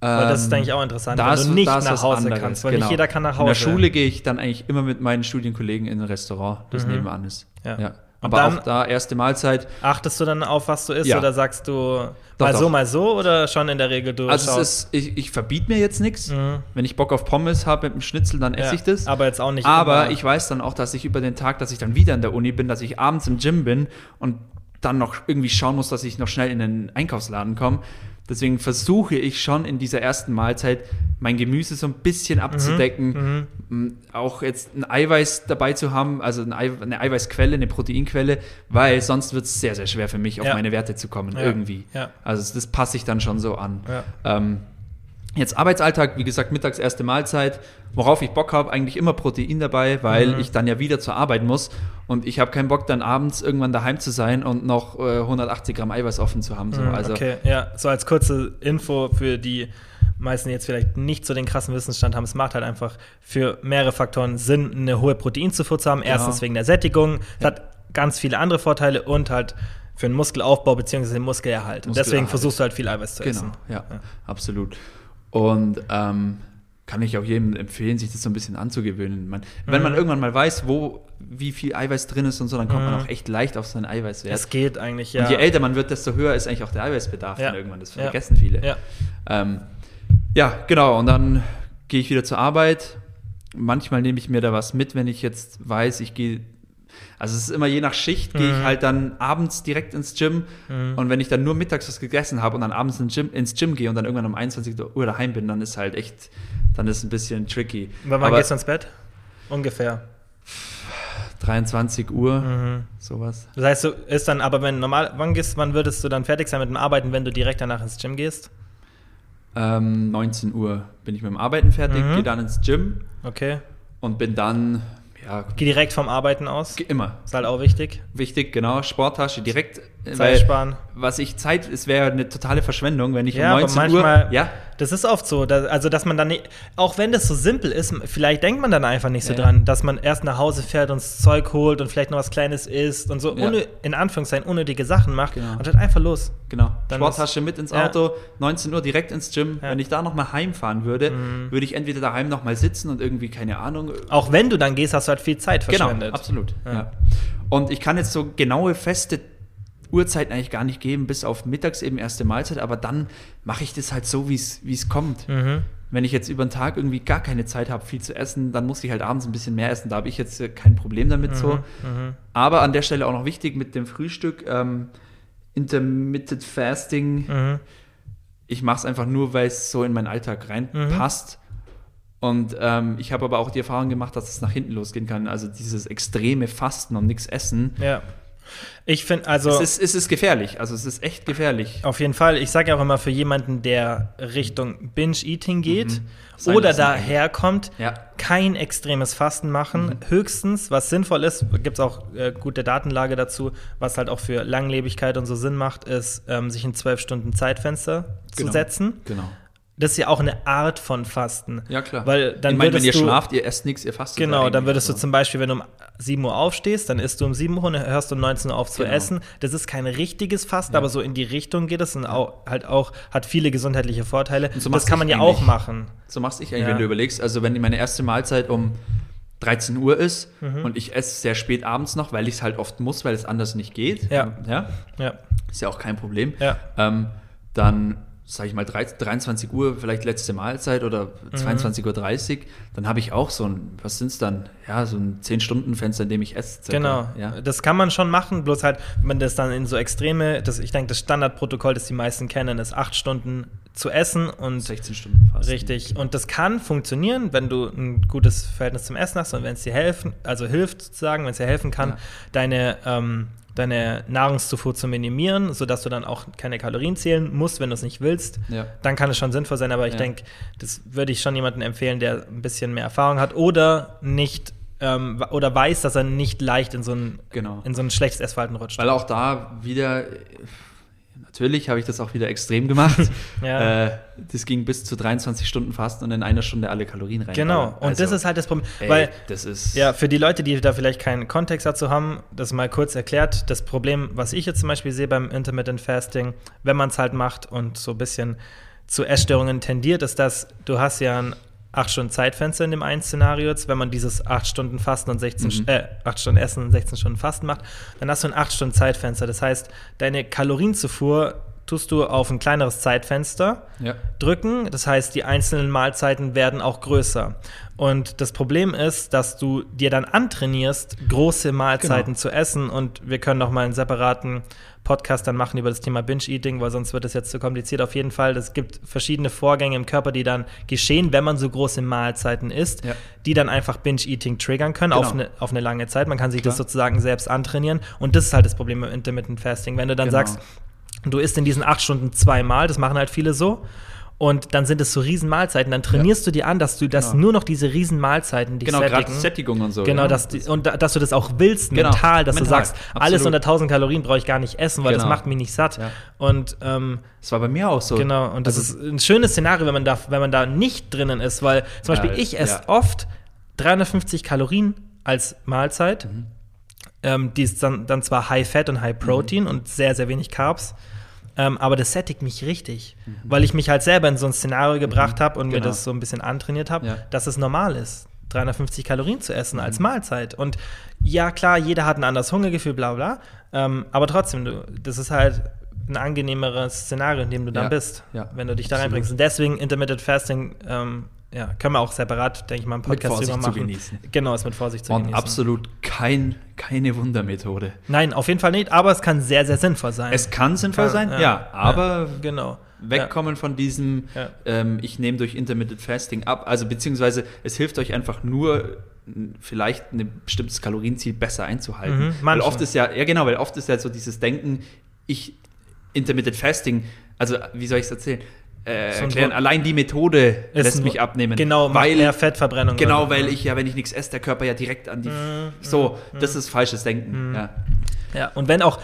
Ähm, weil das ist eigentlich auch interessant, wenn du nicht nach Hause anderes. kannst, weil genau. nicht jeder kann nach Hause. In der Schule gehe ich dann eigentlich immer mit meinen Studienkollegen in ein Restaurant, das mhm. nebenan ist. Ja. ja. Aber auch da erste Mahlzeit. Achtest du dann auf, was du isst ja. oder sagst du doch, mal doch. so, mal so oder schon in der Regel du Also es ist, ich, ich verbiete mir jetzt nichts. Mhm. Wenn ich Bock auf Pommes habe mit dem Schnitzel, dann esse ja, ich das. Aber jetzt auch nicht. Aber immer. ich weiß dann auch, dass ich über den Tag, dass ich dann wieder in der Uni bin, dass ich abends im Gym bin und dann noch irgendwie schauen muss, dass ich noch schnell in den Einkaufsladen komme. Deswegen versuche ich schon in dieser ersten Mahlzeit mein Gemüse so ein bisschen abzudecken. Mhm, mhm. auch jetzt ein Eiweiß dabei zu haben, also eine, Eiweißquelle, eine Proteinquelle, weil sonst wird es sehr, sehr schwer für mich, auf ja. meine Werte zu kommen, ja. irgendwie. Ja. Also das passe ich dann schon so an. Ähm, Jetzt Arbeitsalltag, wie gesagt, mittags erste Mahlzeit, worauf ich Bock habe, eigentlich immer Protein dabei, weil mhm. ich dann ja wieder zur Arbeit muss und ich habe keinen Bock, dann abends irgendwann daheim zu sein und noch äh, 180 Gramm Eiweiß offen zu haben. So. Mhm, also, okay, ja, so als kurze Info für die meisten jetzt vielleicht nicht so den krassen Wissensstand haben, es macht halt einfach für mehrere Faktoren Sinn, eine hohe Proteinzufuhr zu haben. Genau. Erstens wegen der Sättigung, es ja. hat ganz viele andere Vorteile und halt für den Muskelaufbau bzw. den Muskelerhalt. Und deswegen versuchst du halt viel Eiweiß zu genau, essen. Ja, ja, absolut. Und ähm, kann ich auch jedem empfehlen, sich das so ein bisschen anzugewöhnen. Man, mhm. Wenn man irgendwann mal weiß, wo, wie viel Eiweiß drin ist und so, dann kommt mhm. man auch echt leicht auf seinen Eiweißwert. Es geht eigentlich, ja. Und je älter man wird, desto höher ist eigentlich auch der Eiweißbedarf ja. irgendwann. Das vergessen ja. viele. Ja. Ähm, ja, genau. Und dann gehe ich wieder zur Arbeit. Manchmal nehme ich mir da was mit, wenn ich jetzt weiß, ich gehe also es ist immer je nach Schicht, gehe ich mhm. halt dann abends direkt ins Gym mhm. und wenn ich dann nur mittags was gegessen habe und dann abends ins Gym, ins Gym gehe und dann irgendwann um 21 Uhr daheim bin, dann ist halt echt, dann ist es ein bisschen tricky. Aber wann gehst du ins Bett? Ungefähr. 23 Uhr, mhm. sowas. Das heißt, du ist dann, aber wenn normal, wann gehst, wann würdest du dann fertig sein mit dem Arbeiten, wenn du direkt danach ins Gym gehst? Ähm, 19 Uhr bin ich mit dem Arbeiten fertig, mhm. gehe dann ins Gym. Okay. Und bin dann ja. Geh direkt vom Arbeiten aus. Immer. Ist halt auch wichtig. Wichtig, genau. Sporttasche direkt. Zeit weil, sparen. Was ich Zeit, es wäre eine totale Verschwendung, wenn ich ja, um 19 manchmal, Uhr. Ja, das ist oft so. Dass, also, dass man dann nicht, auch wenn das so simpel ist, vielleicht denkt man dann einfach nicht so ja, dran, dass man erst nach Hause fährt und das Zeug holt und vielleicht noch was Kleines isst und so, ja. ohne, in Anführungszeichen, unnötige Sachen macht genau. und dann einfach los. Genau. Dann Sporttasche mit ins Auto, 19 Uhr direkt ins Gym. Wenn ich da nochmal heimfahren würde, mhm. würde ich entweder daheim nochmal sitzen und irgendwie, keine Ahnung. Auch wenn du dann gehst, hast du halt viel Zeit genau, verschwendet. Genau, absolut. Ja. Und ich kann jetzt so genaue, feste Uhrzeiten eigentlich gar nicht geben, bis auf mittags eben erste Mahlzeit, aber dann mache ich das halt so, wie es kommt. Mhm. Wenn ich jetzt über den Tag irgendwie gar keine Zeit habe, viel zu essen, dann muss ich halt abends ein bisschen mehr essen. Da habe ich jetzt kein Problem damit mhm. so. Mhm. Aber an der Stelle auch noch wichtig mit dem Frühstück, ähm, Intermittent Fasting. Mhm. Ich mache es einfach nur, weil es so in meinen Alltag reinpasst. Mhm. Und ähm, ich habe aber auch die Erfahrung gemacht, dass es nach hinten losgehen kann. Also dieses extreme Fasten und nichts essen. Ja ich finde, also. Es ist, es ist gefährlich. Also, es ist echt gefährlich. Auf jeden Fall. Ich sage ja auch immer, für jemanden, der Richtung Binge-Eating geht mhm. oder daherkommt, ja. kein extremes Fasten machen. Mhm. Höchstens, was sinnvoll ist, gibt es auch äh, gute Datenlage dazu, was halt auch für Langlebigkeit und so Sinn macht, ist, ähm, sich ein 12-Stunden-Zeitfenster genau. zu setzen. Genau das ist ja auch eine Art von Fasten. Ja, klar. Weil dann ich meine, wenn ihr du, schlaft, ihr esst nichts, ihr fastet. Genau, dann würdest du zum Beispiel, wenn du um 7 Uhr aufstehst, dann isst du um 7 Uhr und hörst um 19 Uhr auf zu genau. essen. Das ist kein richtiges Fasten, ja. aber so in die Richtung geht es und auch, halt auch, hat viele gesundheitliche Vorteile. So das kann man ja auch machen. So machst ich eigentlich, ja. wenn du überlegst. Also, wenn meine erste Mahlzeit um 13 Uhr ist mhm. und ich esse sehr spät abends noch, weil ich es halt oft muss, weil es anders nicht geht. Ja. ja. ja. Ist ja auch kein Problem. Ja. Ähm, dann sage ich mal, 23 Uhr vielleicht letzte Mahlzeit oder mhm. 22.30 Uhr, dann habe ich auch so ein, was sind es dann? Ja, so ein 10-Stunden-Fenster, in dem ich esse. Circa. Genau, ja. das kann man schon machen, bloß halt, wenn man das dann in so Extreme, das, ich denke, das Standardprotokoll, das die meisten kennen, ist 8 Stunden zu essen und 16 Stunden fast. Richtig. Und das kann funktionieren, wenn du ein gutes Verhältnis zum Essen hast und wenn es dir helfen, also hilft sozusagen, wenn es dir helfen kann, ja. deine ähm, deine Nahrungszufuhr zu minimieren, sodass du dann auch keine Kalorien zählen musst, wenn du es nicht willst, ja. dann kann es schon sinnvoll sein. Aber ich ja. denke, das würde ich schon jemandem empfehlen, der ein bisschen mehr Erfahrung hat oder nicht ähm, oder weiß, dass er nicht leicht in so ein, genau. in so ein schlechtes Essverhalten rutscht. Weil auch da wieder Natürlich habe ich das auch wieder extrem gemacht. ja. äh, das ging bis zu 23 Stunden Fasten und in einer Stunde alle Kalorien rein. Genau, und also, das ist halt das Problem. Ey, weil, das ist ja, für die Leute, die da vielleicht keinen Kontext dazu haben, das mal kurz erklärt. Das Problem, was ich jetzt zum Beispiel sehe beim Intermittent Fasting, wenn man es halt macht und so ein bisschen zu Essstörungen tendiert, ist, dass du hast ja ein 8 Stunden Zeitfenster in dem einen Szenario jetzt, wenn man dieses 8 Stunden Fasten und 16 mhm. äh, 8 Stunden Essen und 16 Stunden Fasten macht, dann hast du ein 8 Stunden Zeitfenster. Das heißt, deine Kalorienzufuhr tust du auf ein kleineres Zeitfenster ja. drücken. Das heißt, die einzelnen Mahlzeiten werden auch größer. Und das Problem ist, dass du dir dann antrainierst, große Mahlzeiten genau. zu essen. Und wir können noch mal einen separaten Podcast dann machen über das Thema Binge-Eating, weil sonst wird es jetzt zu kompliziert. Auf jeden Fall, es gibt verschiedene Vorgänge im Körper, die dann geschehen, wenn man so große Mahlzeiten isst, ja. die dann einfach Binge-Eating triggern können genau. auf, eine, auf eine lange Zeit. Man kann sich Klar. das sozusagen selbst antrainieren. Und das ist halt das Problem mit Intermittent Fasting. Wenn du dann genau. sagst, du isst in diesen acht Stunden zweimal, das machen halt viele so. Und dann sind es so Riesenmahlzeiten. Dann trainierst ja. du dir an, dass du das genau. nur noch diese Riesenmahlzeiten dich genau, sättigen. Sättigung und so. Genau, ja. dass und dass du das auch willst, genau. mental, dass mental. du sagst, Absolut. alles unter 1000 Kalorien brauche ich gar nicht essen, weil genau. das macht mich nicht satt. Ja. Und ähm, das war bei mir auch so. Genau, und das also, ist ein schönes Szenario, wenn man da, wenn man da nicht drinnen ist, weil zum Beispiel ich esse oft 350 Kalorien als Mahlzeit. Mhm. Ähm, die ist dann, dann zwar High Fat und High Protein mhm. und sehr, sehr wenig Carbs. Ähm, aber das sättigt mich richtig, mhm. weil ich mich halt selber in so ein Szenario gebracht mhm. habe und genau. mir das so ein bisschen antrainiert habe, ja. dass es normal ist, 350 Kalorien zu essen mhm. als Mahlzeit. Und ja, klar, jeder hat ein anderes Hungergefühl, bla bla. Ähm, aber trotzdem, du, das ist halt ein angenehmeres Szenario, in dem du dann ja. bist, ja. wenn du dich da reinbringst. Und deswegen Intermittent Fasting ähm, ja, können wir auch separat, denke ich mal, einen Podcast drüber machen. Zu genießen. Genau, ist mit Vorsicht zu Und genießen. absolut kein, keine Wundermethode. Nein, auf jeden Fall nicht, aber es kann sehr, sehr sinnvoll sein. Es kann sinnvoll Kann, sein, ja. ja, aber Ja, genau. wegkommen von diesem, Ja. ähm, ich nehme durch Intermittent Fasting ab. Also beziehungsweise es hilft euch einfach nur, vielleicht ein bestimmtes Kalorienziel besser einzuhalten. Mhm, weil oft ist ja, ja genau, weil oft ist ja so dieses Denken, ich Intermittent Fasting, also wie soll ich es erzählen? Äh, So erklären, allein die Methode Ist lässt mich abnehmen. Genau, weil, mehr Fettverbrennung. Genau, oder? weil ich ja, wenn ich nichts esse, der Körper ja direkt an die. Mhm, so, das ist falsches Denken. Ja. Ja, und wenn auch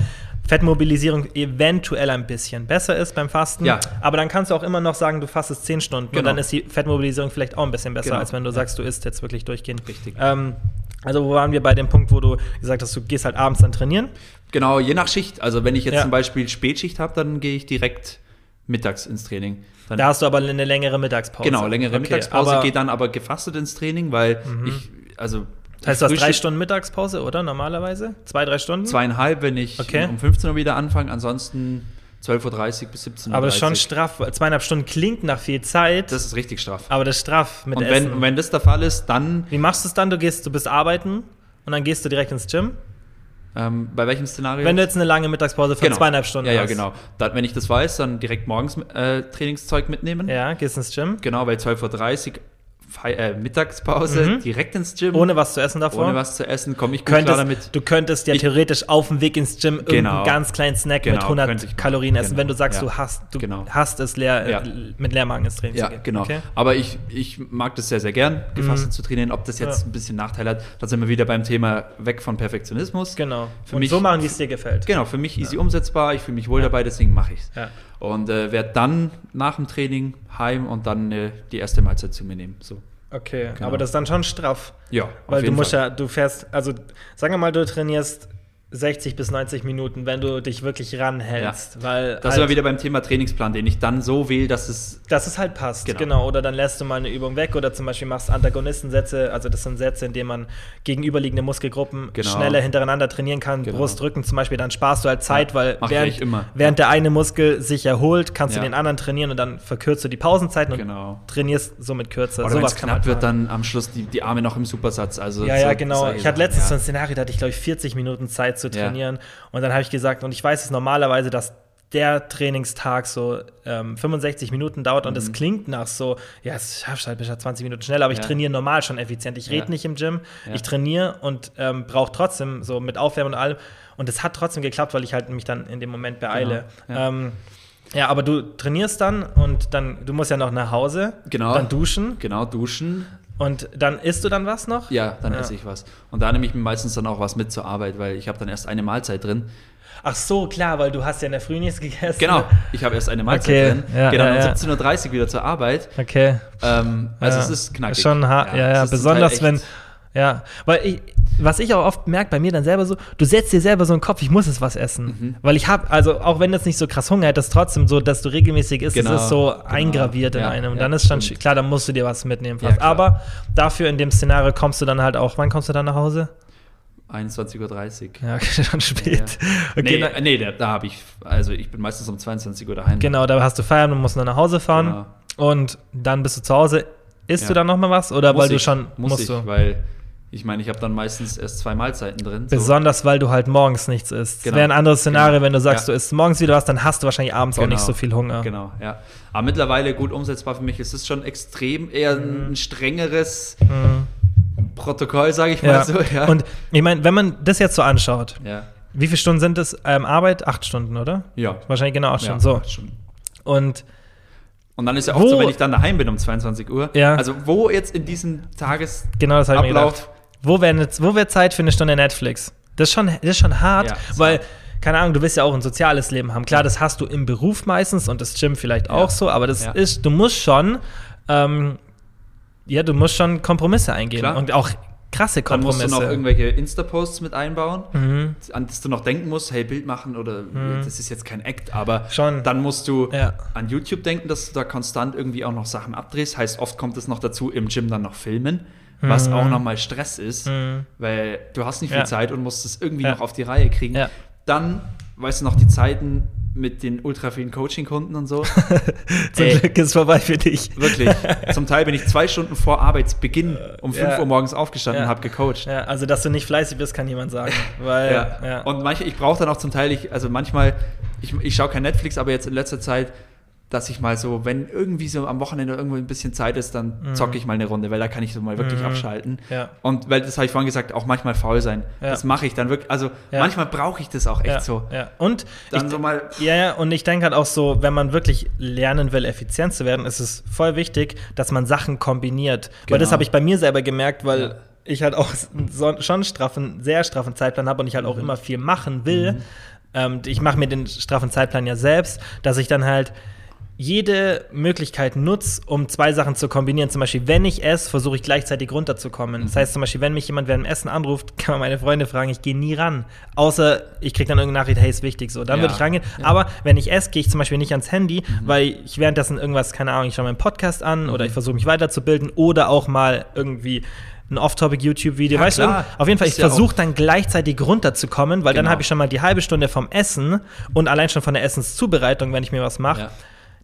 Fettmobilisierung eventuell ein bisschen besser ist beim Fasten, Ja. aber dann kannst du auch immer noch sagen, du fastest 10 Stunden und Genau. dann ist die Fettmobilisierung vielleicht auch ein bisschen besser, Genau. als wenn du sagst, du isst jetzt wirklich durchgehend. Richtig. Ähm, also wo waren wir bei dem Punkt, wo du gesagt hast, du gehst halt abends dann trainieren? Genau, je nach Schicht. Also wenn ich jetzt Ja. zum Beispiel Spätschicht habe, dann gehe ich direkt mittags ins Training. Dann Da hast du aber eine längere Mittagspause. Genau, längere Okay, Mittagspause, gehe dann aber gefastet ins Training, weil ich, also. Das heißt, du hast drei Stunden Mittagspause, oder? Normalerweise? Zwei, drei Stunden? Zweieinhalb, wenn ich Okay. um 15 Uhr wieder anfange, ansonsten 12.30 Uhr bis 17 Uhr. aber das ist schon straff. Zweieinhalb Stunden klingt nach viel Zeit, Das ist richtig straff. aber das ist straff mit Und Essen. wenn, wenn das der Fall ist, dann Wie machst du es dann? Du gehst, du bist arbeiten und dann gehst du direkt ins Gym? Ähm, bei welchem Szenario? Wenn du jetzt eine lange Mittagspause von Genau. zweieinhalb Stunden Ja, ja, hast. genau. Dann, wenn ich das weiß, dann direkt morgens äh, Trainingszeug mitnehmen. Ja, gehst ins Gym. Genau, bei 12.30 Uhr Fei äh, Mittagspause, Mhm. direkt ins Gym. Ohne was zu essen davor. Ohne was zu essen, komme ich gut klar damit. Könntest, du könntest ja Ich- theoretisch auf dem Weg ins Gym irgendeinen Genau. ganz kleinen Snack Genau, mit 100 könnte ich. Kalorien essen, Genau, wenn du sagst, ja. du hast, du Genau. hast es leer, Ja. äh, mit Leermagen ins Training Ja, zu gehen. genau. Okay. Aber ich, ich mag das sehr, sehr gern, gefastet zu trainieren. Ob das jetzt Ja. ein bisschen Nachteil hat, da sind wir wieder beim Thema weg von Perfektionismus. Genau. Für und mich- so machen, wie es dir gefällt. Genau, für mich easy umsetzbar, ich fühle mich wohl dabei, deswegen mache ich es. Und äh, werde dann nach dem Training heim und dann äh, die erste Mahlzeit zu mir nehmen. So. Okay, Genau. aber das ist dann schon straff. Ja, Weil du musst Fall. ja, du fährst, also sagen wir mal, du trainierst 60 bis 90 Minuten, wenn du dich wirklich ranhältst. Weil Da sind halt, wir wieder beim Thema Trainingsplan, den ich dann so wähle, dass es dass es halt passt. Genau. Genau. Oder dann lässt du mal eine Übung weg oder zum Beispiel machst Antagonistensätze, also das sind Sätze, in denen man gegenüberliegende Muskelgruppen Genau. schneller hintereinander trainieren kann. Genau. Brust, Rücken zum Beispiel, dann sparst du halt Zeit, Ja, weil während, während der eine Muskel sich erholt, kannst Ja. du den anderen trainieren und dann verkürzt du die Pausenzeiten und genau. trainierst somit kürzer. Oder kann man knapp wird, machen. dann am Schluss die, die Arme noch im Supersatz. Also Ja, so- ja, genau. Ich hatte Sachen, letztens so ja. ein Szenario, da hatte ich, glaube ich, 40 Minuten Zeit zu Ja. trainieren. Und dann habe ich gesagt, und ich weiß es normalerweise, dass der Trainingstag so ähm, 65 Minuten dauert und es klingt nach so, ja, es schaffst halt bis 20 Minuten schneller, aber ich Mhm. Ja. trainiere normal schon effizient. Ich rede Ja. nicht im Gym, Ja. ich trainiere und ähm, brauche trotzdem so mit Aufwärmen und allem. Und es hat trotzdem geklappt, weil ich halt mich dann in dem Moment beeile. Genau. Ja. Ähm, ja, aber du trainierst dann und dann, du musst ja noch nach Hause, Genau. dann duschen Genau, duschen. Und dann isst du dann was noch? Ja, dann Ja. esse ich was. Und da nehme ich mir meistens dann auch was mit zur Arbeit, weil ich habe dann erst eine Mahlzeit drin. Ach so, klar, weil du hast ja in der Früh nichts gegessen. Genau, ich habe erst eine Mahlzeit Okay, drin. ja, Gehe dann ja, um ja. 17.30 Uhr wieder zur Arbeit. Okay. Ähm, also es ist knackig. Schon hart, ja, ja, besonders wenn, ja, weil ich, was ich auch oft merke bei mir dann selber so, du setzt dir selber so einen Kopf, ich muss jetzt was essen. Mhm. Weil ich habe, also auch wenn das nicht so krass Hunger hättest, trotzdem so, dass du regelmäßig isst, Genau, es ist so genau. eingraviert in Ja, einem. Und ja, dann ist schon, stimmt. klar, dann musst du dir was mitnehmen Ja. Aber dafür in dem Szenario kommst du dann halt auch, wann kommst du dann nach Hause? 21.30 Uhr. Ja, okay, schon spät. Okay, nee, nee, da, da habe ich, also ich bin meistens um 22 Uhr daheim. genau, da hast du Feiern und musst dann nach Hause fahren. Genau. Und dann bist du zu Hause. Isst Ja. du dann noch mal was? Oder Muss weil du ich, schon, muss musst ich, du? weil ich meine, ich habe dann meistens erst zwei Mahlzeiten drin. so. Besonders, weil du halt morgens nichts isst. Genau. Wäre ein anderes Szenario, Genau. wenn du sagst, Ja. du isst morgens wieder was, dann hast du wahrscheinlich abends auch Genau. nicht so viel Hunger. Genau, ja. Aber mittlerweile gut umsetzbar für mich. Es ist schon extrem eher Mhm. ein strengeres Mhm. Protokoll, sage ich mal Ja. so. Ja. Und ich meine, wenn man das jetzt so anschaut, ja. wie viele Stunden sind es? Ähm, Arbeit? Acht Stunden, oder? Ja. Wahrscheinlich genau acht Stunden. So. acht Stunden. Und Und dann ist ja auch Wo- so, wenn ich dann daheim bin um 22 Uhr. Ja. Also wo jetzt in diesem Tagesablauf. genau Wo wäre jetzt- wo wäre Zeit für eine Stunde Netflix? Das ist schon, das ist schon hart, Ja, weil, keine Ahnung, du willst ja auch ein soziales Leben haben. Klar, das hast du im Beruf meistens und das Gym vielleicht auch so, aber das Ja. ist, du musst schon, ähm, ja, du musst schon Kompromisse eingehen Klar. und auch krasse Dann musst Kompromisse. du noch irgendwelche Insta-Posts mit einbauen, Mhm. an das du noch denken musst, hey, Bild machen oder das ist jetzt kein Act, aber Schon. dann musst du Ja. an YouTube denken, dass du da konstant irgendwie auch noch Sachen abdrehst. Heißt, oft kommt es noch dazu, im Gym dann noch filmen, was auch nochmal Stress ist, Mhm. weil du hast nicht viel Ja. Zeit und musst es irgendwie Ja. noch auf die Reihe kriegen. Ja. Dann weißt du noch, die Zeiten mit den ultra vielen Coaching-Kunden und so. Zum Ey, Glück ist vorbei für dich. Wirklich. Zum Teil bin ich zwei Stunden vor Arbeitsbeginn um 5 ja. Uhr morgens aufgestanden ja. und habe gecoacht. Ja, also dass du nicht fleißig bist, kann niemand sagen. Weil, ja. ja. Und manche, ich brauche dann auch zum Teil, ich, also manchmal, ich, ich schaue kein Netflix, aber jetzt in letzter Zeit dass ich mal so, wenn irgendwie so am Wochenende irgendwo ein bisschen Zeit ist, dann mhm. zocke ich mal eine Runde, weil da kann ich so mal wirklich mhm. abschalten. Ja. Und weil, das habe ich vorhin gesagt, auch manchmal faul sein. Ja. Das mache ich dann wirklich, also ja. manchmal brauche ich das auch echt so. Ja. Und dann ich, so mal. Ja, ja, und ich denke halt auch so, wenn man wirklich lernen will, effizient zu werden, ist es voll wichtig, dass man Sachen kombiniert. Genau. Weil das habe ich bei mir selber gemerkt, weil ich halt auch so, schon straffen, sehr straffen Zeitplan habe und ich halt auch mhm. immer viel machen will. Mhm. Ähm, ich mache mir den straffen Zeitplan ja selbst, dass ich dann halt jede Möglichkeit nutze, um zwei Sachen zu kombinieren. Zum Beispiel, wenn ich esse, versuche ich gleichzeitig runterzukommen. Das mhm. heißt zum Beispiel, wenn mich jemand während dem Essen anruft, kann man meine Freunde fragen, ich gehe nie ran. Außer ich kriege dann irgendeine Nachricht, hey, ist wichtig so. Dann ja. würde ich rangehen. Ja. Aber wenn ich esse, gehe ich zum Beispiel nicht ans Handy, mhm. weil ich währenddessen irgendwas, keine Ahnung, ich schaue meinen Podcast an mhm. oder ich versuche mich weiterzubilden oder auch mal irgendwie ein Off-Topic-YouTube-Video. Ja, weißt du, auf jeden Fall, ich ja versuche dann gleichzeitig runterzukommen, weil genau. dann habe ich schon mal die halbe Stunde vom Essen und allein schon von der Essenszubereitung, wenn ich mir was mache. Ja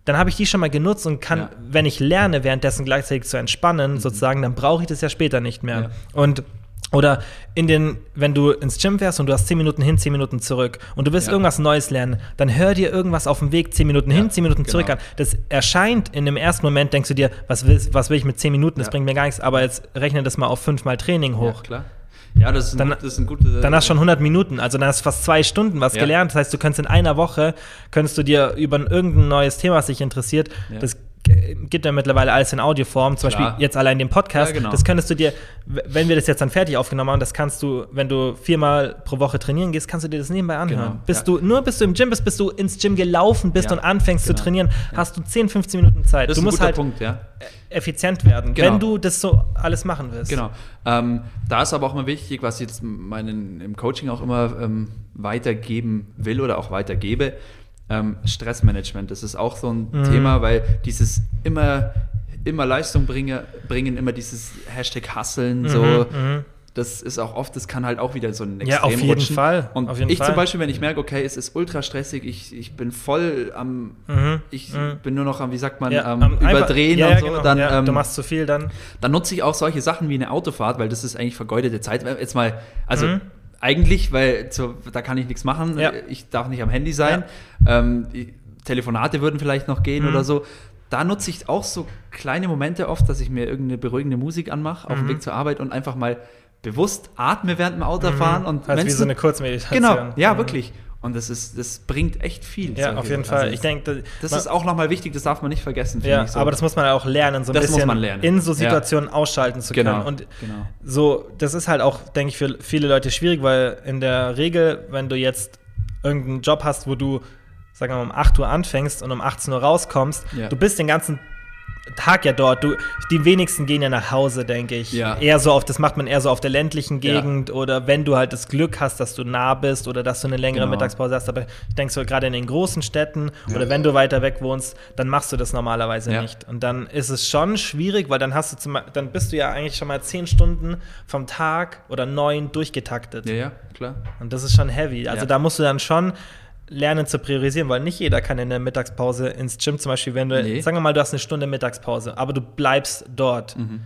dann habe ich die schon mal genutzt und kann, ja. wenn ich lerne, währenddessen gleichzeitig zu entspannen, mhm. sozusagen, dann brauche ich das ja später nicht mehr. Ja. Und oder in den, wenn du ins Gym fährst und du hast 10 Minuten hin, 10 Minuten zurück und du willst ja. irgendwas Neues lernen, dann hör dir irgendwas auf dem Weg 10 Minuten hin, 10 Minuten genau. zurück an. Das erscheint in dem ersten Moment, denkst du dir, was will, was will ich mit 10 Minuten, das bringt mir gar nichts, aber jetzt rechne das mal auf 5 mal Training hoch. Ja, klar. Ja, das ist, ein, dann, das ist ein guter. Dann hast du schon 100 Minuten, also dann hast du fast zwei Stunden was ja. gelernt. Das heißt, du könntest in einer Woche, könntest du dir über irgendein neues Thema, was dich interessiert, ja. das gibt ja mittlerweile alles in Audioform, zum Klar. Beispiel jetzt allein den Podcast. Ja, genau. Das könntest du dir, wenn wir das jetzt dann fertig aufgenommen haben, das kannst du, wenn du viermal pro Woche trainieren gehst, kannst du dir das nebenbei anhören. Genau. Bist ja. du, nur bis du im Gym bist, bis du ins Gym gelaufen bist ja. und anfängst genau. zu trainieren, hast du 10, 15 Minuten Zeit. Das du ist musst ein guter halt Punkt, ja. effizient werden, genau. wenn du das so alles machen willst. Genau. Ähm, da ist aber auch mal wichtig, was ich jetzt meinen im Coaching auch immer ähm, weitergeben will oder auch weitergebe ähm, Stressmanagement. Das ist auch so ein mhm. Thema, weil dieses immer, immer Leistung bringe, bringen, immer dieses Hashtag Hasseln, mhm, so. Mhm. Das ist auch oft, das kann halt auch wieder so ein Extrem Ja, auf jeden rutschen. Fall. Und jeden ich Fall. zum Beispiel, wenn ich merke, okay, es ist ultra stressig, ich, ich bin voll am, mhm, ich mhm. bin nur noch am, wie sagt man, ja, am Überdrehen ja, und so, genau, dann, ja, ähm, du machst zu viel dann. Dann nutze ich auch solche Sachen wie eine Autofahrt, weil das ist eigentlich vergeudete Zeit. Jetzt mal, also mhm eigentlich, weil zu, da kann ich nichts machen. Ja. Ich darf nicht am Handy sein. Ja. Ähm, Telefonate würden vielleicht noch gehen mhm. oder so. Da nutze ich auch so kleine Momente oft, dass ich mir irgendeine beruhigende Musik anmache auf mhm. dem Weg zur Arbeit und einfach mal bewusst atme während dem Autofahren. Mhm. Und also wie so eine Kurzmeditation. Genau, ja, mhm. wirklich. Und das ist, das bringt echt viel. Ja, auf jeden Fall. Also ich denke, das ist auch nochmal wichtig, das darf man nicht vergessen. Ja, so. aber das muss man auch lernen, so ein das bisschen in so Situationen ja. ausschalten zu können. Genau. Und genau. so, das ist halt auch, denke ich, für viele Leute schwierig, weil in der Regel, wenn du jetzt irgendeinen Job hast, wo du, sagen wir mal, um 8 Uhr anfängst und um 18 Uhr rauskommst, ja. du bist den ganzen Tag ja dort. Du, die wenigsten gehen ja nach Hause, denke ich. Ja. Eher so auf, das macht man eher so auf der ländlichen Gegend ja. oder wenn du halt das Glück hast, dass du nah bist oder dass du eine längere genau. Mittagspause hast. Aber ich denke so, gerade in den großen Städten ja. oder wenn du weiter weg wohnst, dann machst du das normalerweise nicht. Und dann ist es schon schwierig, weil dann hast du zum, dann bist du ja eigentlich schon mal zehn Stunden vom Tag oder neun durchgetaktet. Ja, ja, klar. Und das ist schon heavy. Also da musst du dann schon lernen zu priorisieren, weil nicht jeder kann in der Mittagspause ins Gym zum Beispiel, wenn du, nee. sagen wir mal, du hast eine Stunde Mittagspause, aber du bleibst dort. Mhm.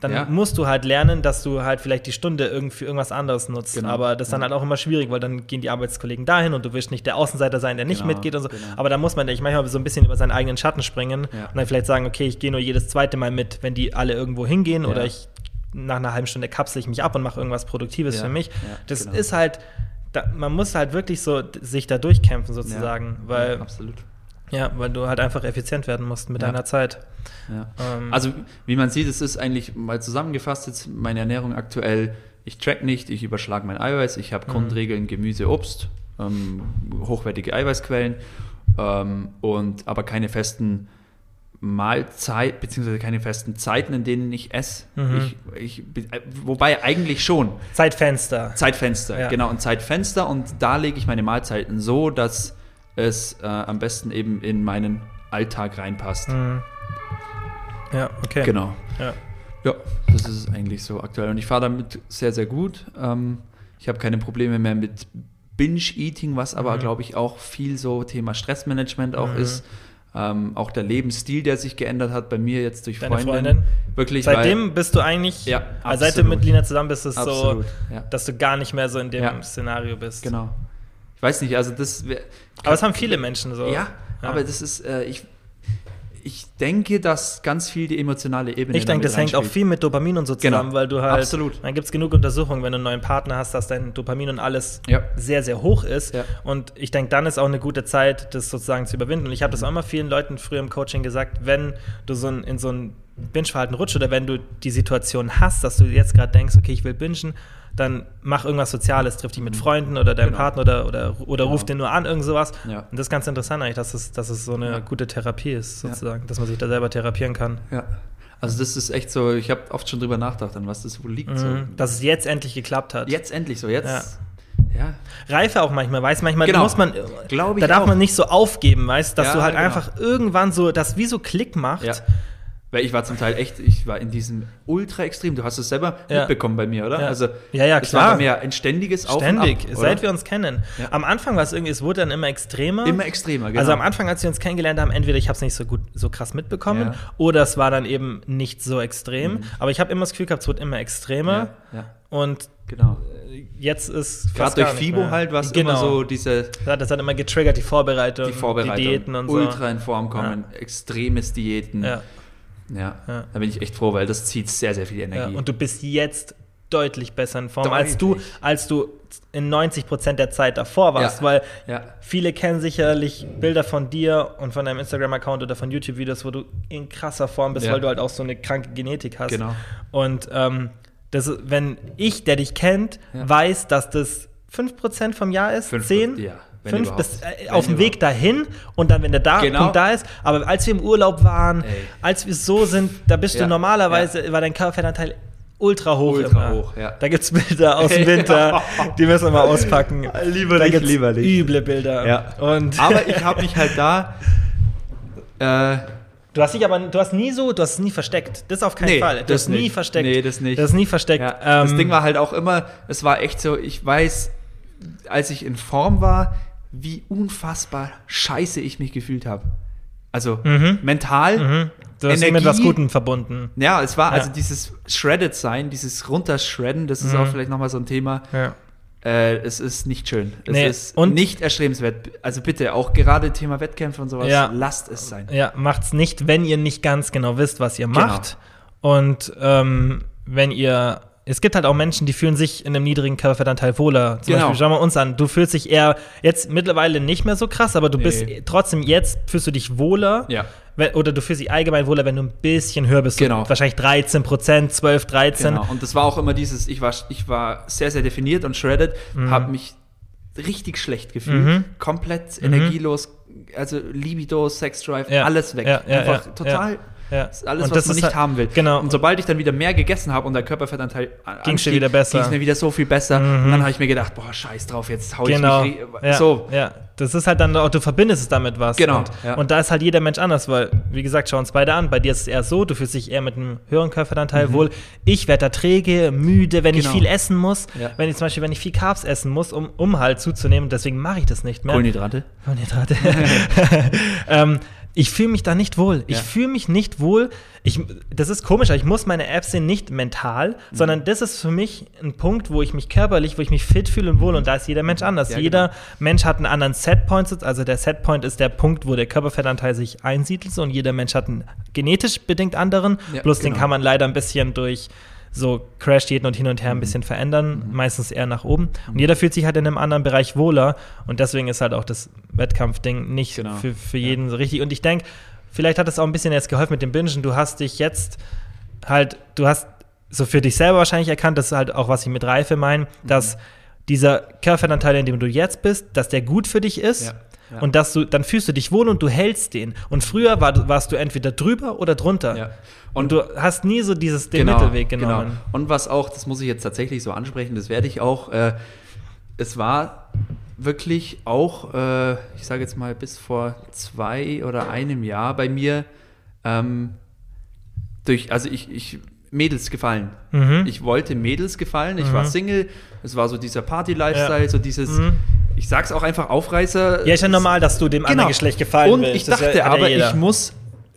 Dann ja. musst du halt lernen, dass du halt vielleicht die Stunde irgendwie irgendwas anderes nutzt. Genau. Aber das ist dann ja. halt auch immer schwierig, weil dann gehen die Arbeitskollegen dahin und du willst nicht der Außenseiter sein, der nicht genau. mitgeht und so. Genau. Aber da muss man, ich manchmal so ein bisschen über seinen eigenen Schatten springen ja. und dann vielleicht sagen, okay, ich gehe nur jedes zweite Mal mit, wenn die alle irgendwo hingehen oder ich nach einer halben Stunde kapsel ich mich ab und mache irgendwas Produktives für mich. das genau. ist halt da, man muss halt wirklich so sich da durchkämpfen sozusagen, ja, weil ja, absolut. Ja, weil du halt einfach effizient werden musst mit ja. deiner Zeit. Ähm, also wie man sieht, es ist eigentlich mal zusammengefasst jetzt meine Ernährung aktuell. Ich track nicht, ich überschlage mein Eiweiß, ich habe mhm. Grundregeln Gemüse, Obst, ähm, hochwertige Eiweißquellen ähm, und aber keine festen Mahlzeit, beziehungsweise keine festen Zeiten, in denen ich esse. Mhm. Ich, ich, wobei eigentlich schon. Zeitfenster. Zeitfenster, ja. genau. Und Zeitfenster und da lege ich meine Mahlzeiten so, dass es äh, am besten eben in meinen Alltag reinpasst. Mhm. Ja, okay. Genau. Ja. ja, das ist eigentlich so aktuell. Und ich fahre damit sehr, sehr gut. Ähm, ich habe keine Probleme mehr mit Binge-Eating, was aber, mhm. glaube ich, auch viel so Thema Stressmanagement auch mhm. ist. Ähm, auch der Lebensstil, der sich geändert hat bei mir jetzt durch Deine Freundin. Wirklich, Seitdem weil, bist du eigentlich, ja, also seit du mit Lina zusammen bist, ist es so, ja. dass du gar nicht mehr so in dem ja. Szenario bist. Genau. Ich weiß nicht, also das. Aber es haben viele Menschen so. Ja, ja. aber das ist, äh, ich, ich denke, dass ganz viel die emotionale Ebene. Ich denke, das hängt auch viel mit Dopamin und so genau. zusammen, genau. weil du halt. Absolut. Dann gibt es genug Untersuchungen, wenn du einen neuen Partner hast, dass dein Dopamin und alles ja. sehr, sehr hoch ist. Ja. Und ich denke, dann ist auch eine gute Zeit, das sozusagen zu überwinden. Und ich habe das auch immer vielen Leuten früher im Coaching gesagt, wenn du so in so ein Binge-Verhalten rutscht oder wenn du die Situation hast, dass du jetzt gerade denkst, okay, ich will bingen, dann mach irgendwas Soziales, triff dich mit mhm. Freunden oder deinem genau. Partner oder, oder, oder genau. ruf den nur an, irgend sowas. Ja. Und das ist ganz interessant eigentlich, dass es, dass es so eine ja. gute Therapie ist, sozusagen, ja. dass man sich da selber therapieren kann. Ja. Also das ist echt so, ich habe oft schon drüber nachgedacht, an was das wohl liegt. Mhm. So. Dass es jetzt endlich geklappt hat. Jetzt endlich so, jetzt. Ja. Reife auch manchmal, weiß manchmal genau. muss man, Glaube da darf auch. man nicht so aufgeben, weißt, dass du halt genau. einfach irgendwann so, das wie so Klick macht. Ja. Weil ich war zum Teil echt, ich war in diesem ultra extrem. Du hast es selber ja. mitbekommen bei mir, oder? Ja. Also, ja, ja, klar. Es war bei mir ein ständiges Auf Ständig, ab, seit wir uns kennen. Ja. Am Anfang war es irgendwie, es wurde dann immer extremer. Immer extremer, genau. Also am Anfang, als wir uns kennengelernt haben, entweder ich habe es nicht so gut, so krass mitbekommen, ja. oder es war dann eben nicht so extrem. Mhm. Aber ich habe immer das Gefühl gehabt, es wird immer extremer. Ja. Und genau. jetzt ist gerade durch FIBO halt, was genau. immer so diese. Das hat immer getriggert, die Vorbereitung, die, Vorbereitung, die Diäten und ultra so. Ultra in Form kommen, extremes Diäten. Ja. Ja, ja, da bin ich echt froh, weil das zieht sehr, sehr viel Energie. Ja, und du bist jetzt deutlich besser in Form, als du, als du in 90 Prozent der Zeit davor warst, ja. weil viele kennen sicherlich Bilder von dir und von deinem Instagram-Account oder von YouTube-Videos, wo du in krasser Form bist, weil du halt auch so eine kranke Genetik hast. Genau. Und ähm, das, wenn ich, der dich kennt, weiß, dass das 5% vom Jahr ist, 5, 10, ja. Fünf bis äh, auf dem Weg dahin und dann, wenn der da genau. Punkt da ist. Aber als wir im Urlaub waren, Ey. als wir so sind, da bist ja. du normalerweise, ja. war dein Körperfettanteil ultra hoch. Ultra immer. hoch, ja. Da gibt es Bilder aus dem Winter, die müssen wir mal auspacken. Lieber da nicht, lieber nicht. Üble Bilder. Ja. Und aber ich habe mich halt da. Äh, Du hast dich aber, du hast nie so, du hast es nie versteckt. Das auf keinen nee, Fall. Du hast nie versteckt. Nee, das nicht. Das ist nie versteckt. Ja, ähm, das Ding war halt auch immer, es war echt so, ich weiß, als ich in Form war, wie unfassbar scheiße ich mich gefühlt habe. Also mhm. mental. Mhm. Du hast Energie, mit was Gutem verbunden. Ja, es war ja. also dieses Shredded sein, dieses Runtershredden, das ist mhm. auch vielleicht nochmal so ein Thema. Ja. Äh, es ist nicht schön. Es nee. ist und nicht erstrebenswert. Also bitte, auch gerade Thema Wettkämpfe und sowas, ja. lasst es sein. Ja, macht's nicht, wenn ihr nicht ganz genau wisst, was ihr genau. macht. Und ähm, wenn ihr es gibt halt auch Menschen, die fühlen sich in einem niedrigen Körperfettanteil wohler. Zum genau. Beispiel, schauen wir uns an, du fühlst dich eher jetzt mittlerweile nicht mehr so krass, aber du nee. bist trotzdem jetzt fühlst du dich wohler. Ja. Oder du fühlst dich allgemein wohler, wenn du ein bisschen höher bist. Genau. wahrscheinlich 13 Prozent, 12, 13. Genau. Und das war auch immer dieses, ich war, ich war sehr, sehr definiert und shredded, mhm. habe mich richtig schlecht gefühlt, mhm. komplett mhm. energielos, also Libido, Sex Drive, ja. alles weg. Ja, ja, Einfach total ja. Das ist alles, und was man nicht halt, haben will. Genau. Und sobald ich dann wieder mehr gegessen habe und der Körperfettanteil ging es wieder besser. Ging es mir wieder so viel besser. Mhm. Und dann habe ich mir gedacht, boah, scheiß drauf, jetzt hau genau. ich mich ja. so. Ja, das ist halt dann auch, du verbindest es damit was. Genau. Und, ja. und, da ist halt jeder Mensch anders, weil, wie gesagt, schau uns beide an. Bei dir ist es eher so, du fühlst dich eher mit einem höheren Körperfettanteil mhm. wohl. Ich werde da träge, müde, wenn genau. ich viel essen muss. Ja. Wenn ich zum Beispiel, wenn ich viel Carbs essen muss, um, um halt zuzunehmen. Deswegen mache ich das nicht mehr. Kohlenhydrate. Kohlenhydrate. ähm, ich fühle mich da nicht wohl. Ich fühle mich nicht wohl. Ich, das ist komisch, aber ich muss meine Apps sehen, nicht mental, mhm. sondern das ist für mich ein Punkt, wo ich mich körperlich, wo ich mich fit fühle und wohl. Und da ist jeder Mensch anders. Ja, jeder genau. Mensch hat einen anderen Setpoint. Also der Setpoint ist der Punkt, wo der Körperfettanteil sich einsiedelt. Und jeder Mensch hat einen genetisch bedingt anderen. Ja, Bloß genau. den kann man leider ein bisschen durch so Crash-Diäten und hin und her ein mhm. bisschen verändern, mhm. meistens eher nach oben. Und jeder fühlt sich halt in einem anderen Bereich wohler und deswegen ist halt auch das Wettkampfding nicht genau. für, für jeden ja. so richtig. Und ich denke, vielleicht hat es auch ein bisschen jetzt geholfen mit dem Bingen. Du hast dich jetzt halt, du hast so für dich selber wahrscheinlich erkannt, das ist halt auch, was ich mit Reife meine, mhm. dass dieser Körperfettanteil, in dem du jetzt bist, dass der gut für dich ist. Ja. Ja. Und dass du, dann fühlst du dich wohl und du hältst den. Und früher war, warst du entweder drüber oder drunter. Ja. Und, und, du hast nie so dieses den genau, Mittelweg genau. genommen. Genau. Und was auch, das muss ich jetzt tatsächlich so ansprechen, das werde ich auch, äh, es war wirklich auch, äh, ich sage jetzt mal, bis vor zwei oder einem Jahr bei mir ähm, durch, also ich, ich Mädels gefallen. Mhm. Ich wollte Mädels gefallen, ich mhm. war Single, es war so dieser Party-Lifestyle, ja. so dieses, mhm ich sag's auch einfach, Aufreißer. Ja, ist ja normal, dass du dem genau. anderen Geschlecht gefallen Und willst. Und ich dachte ja, aber, ich muss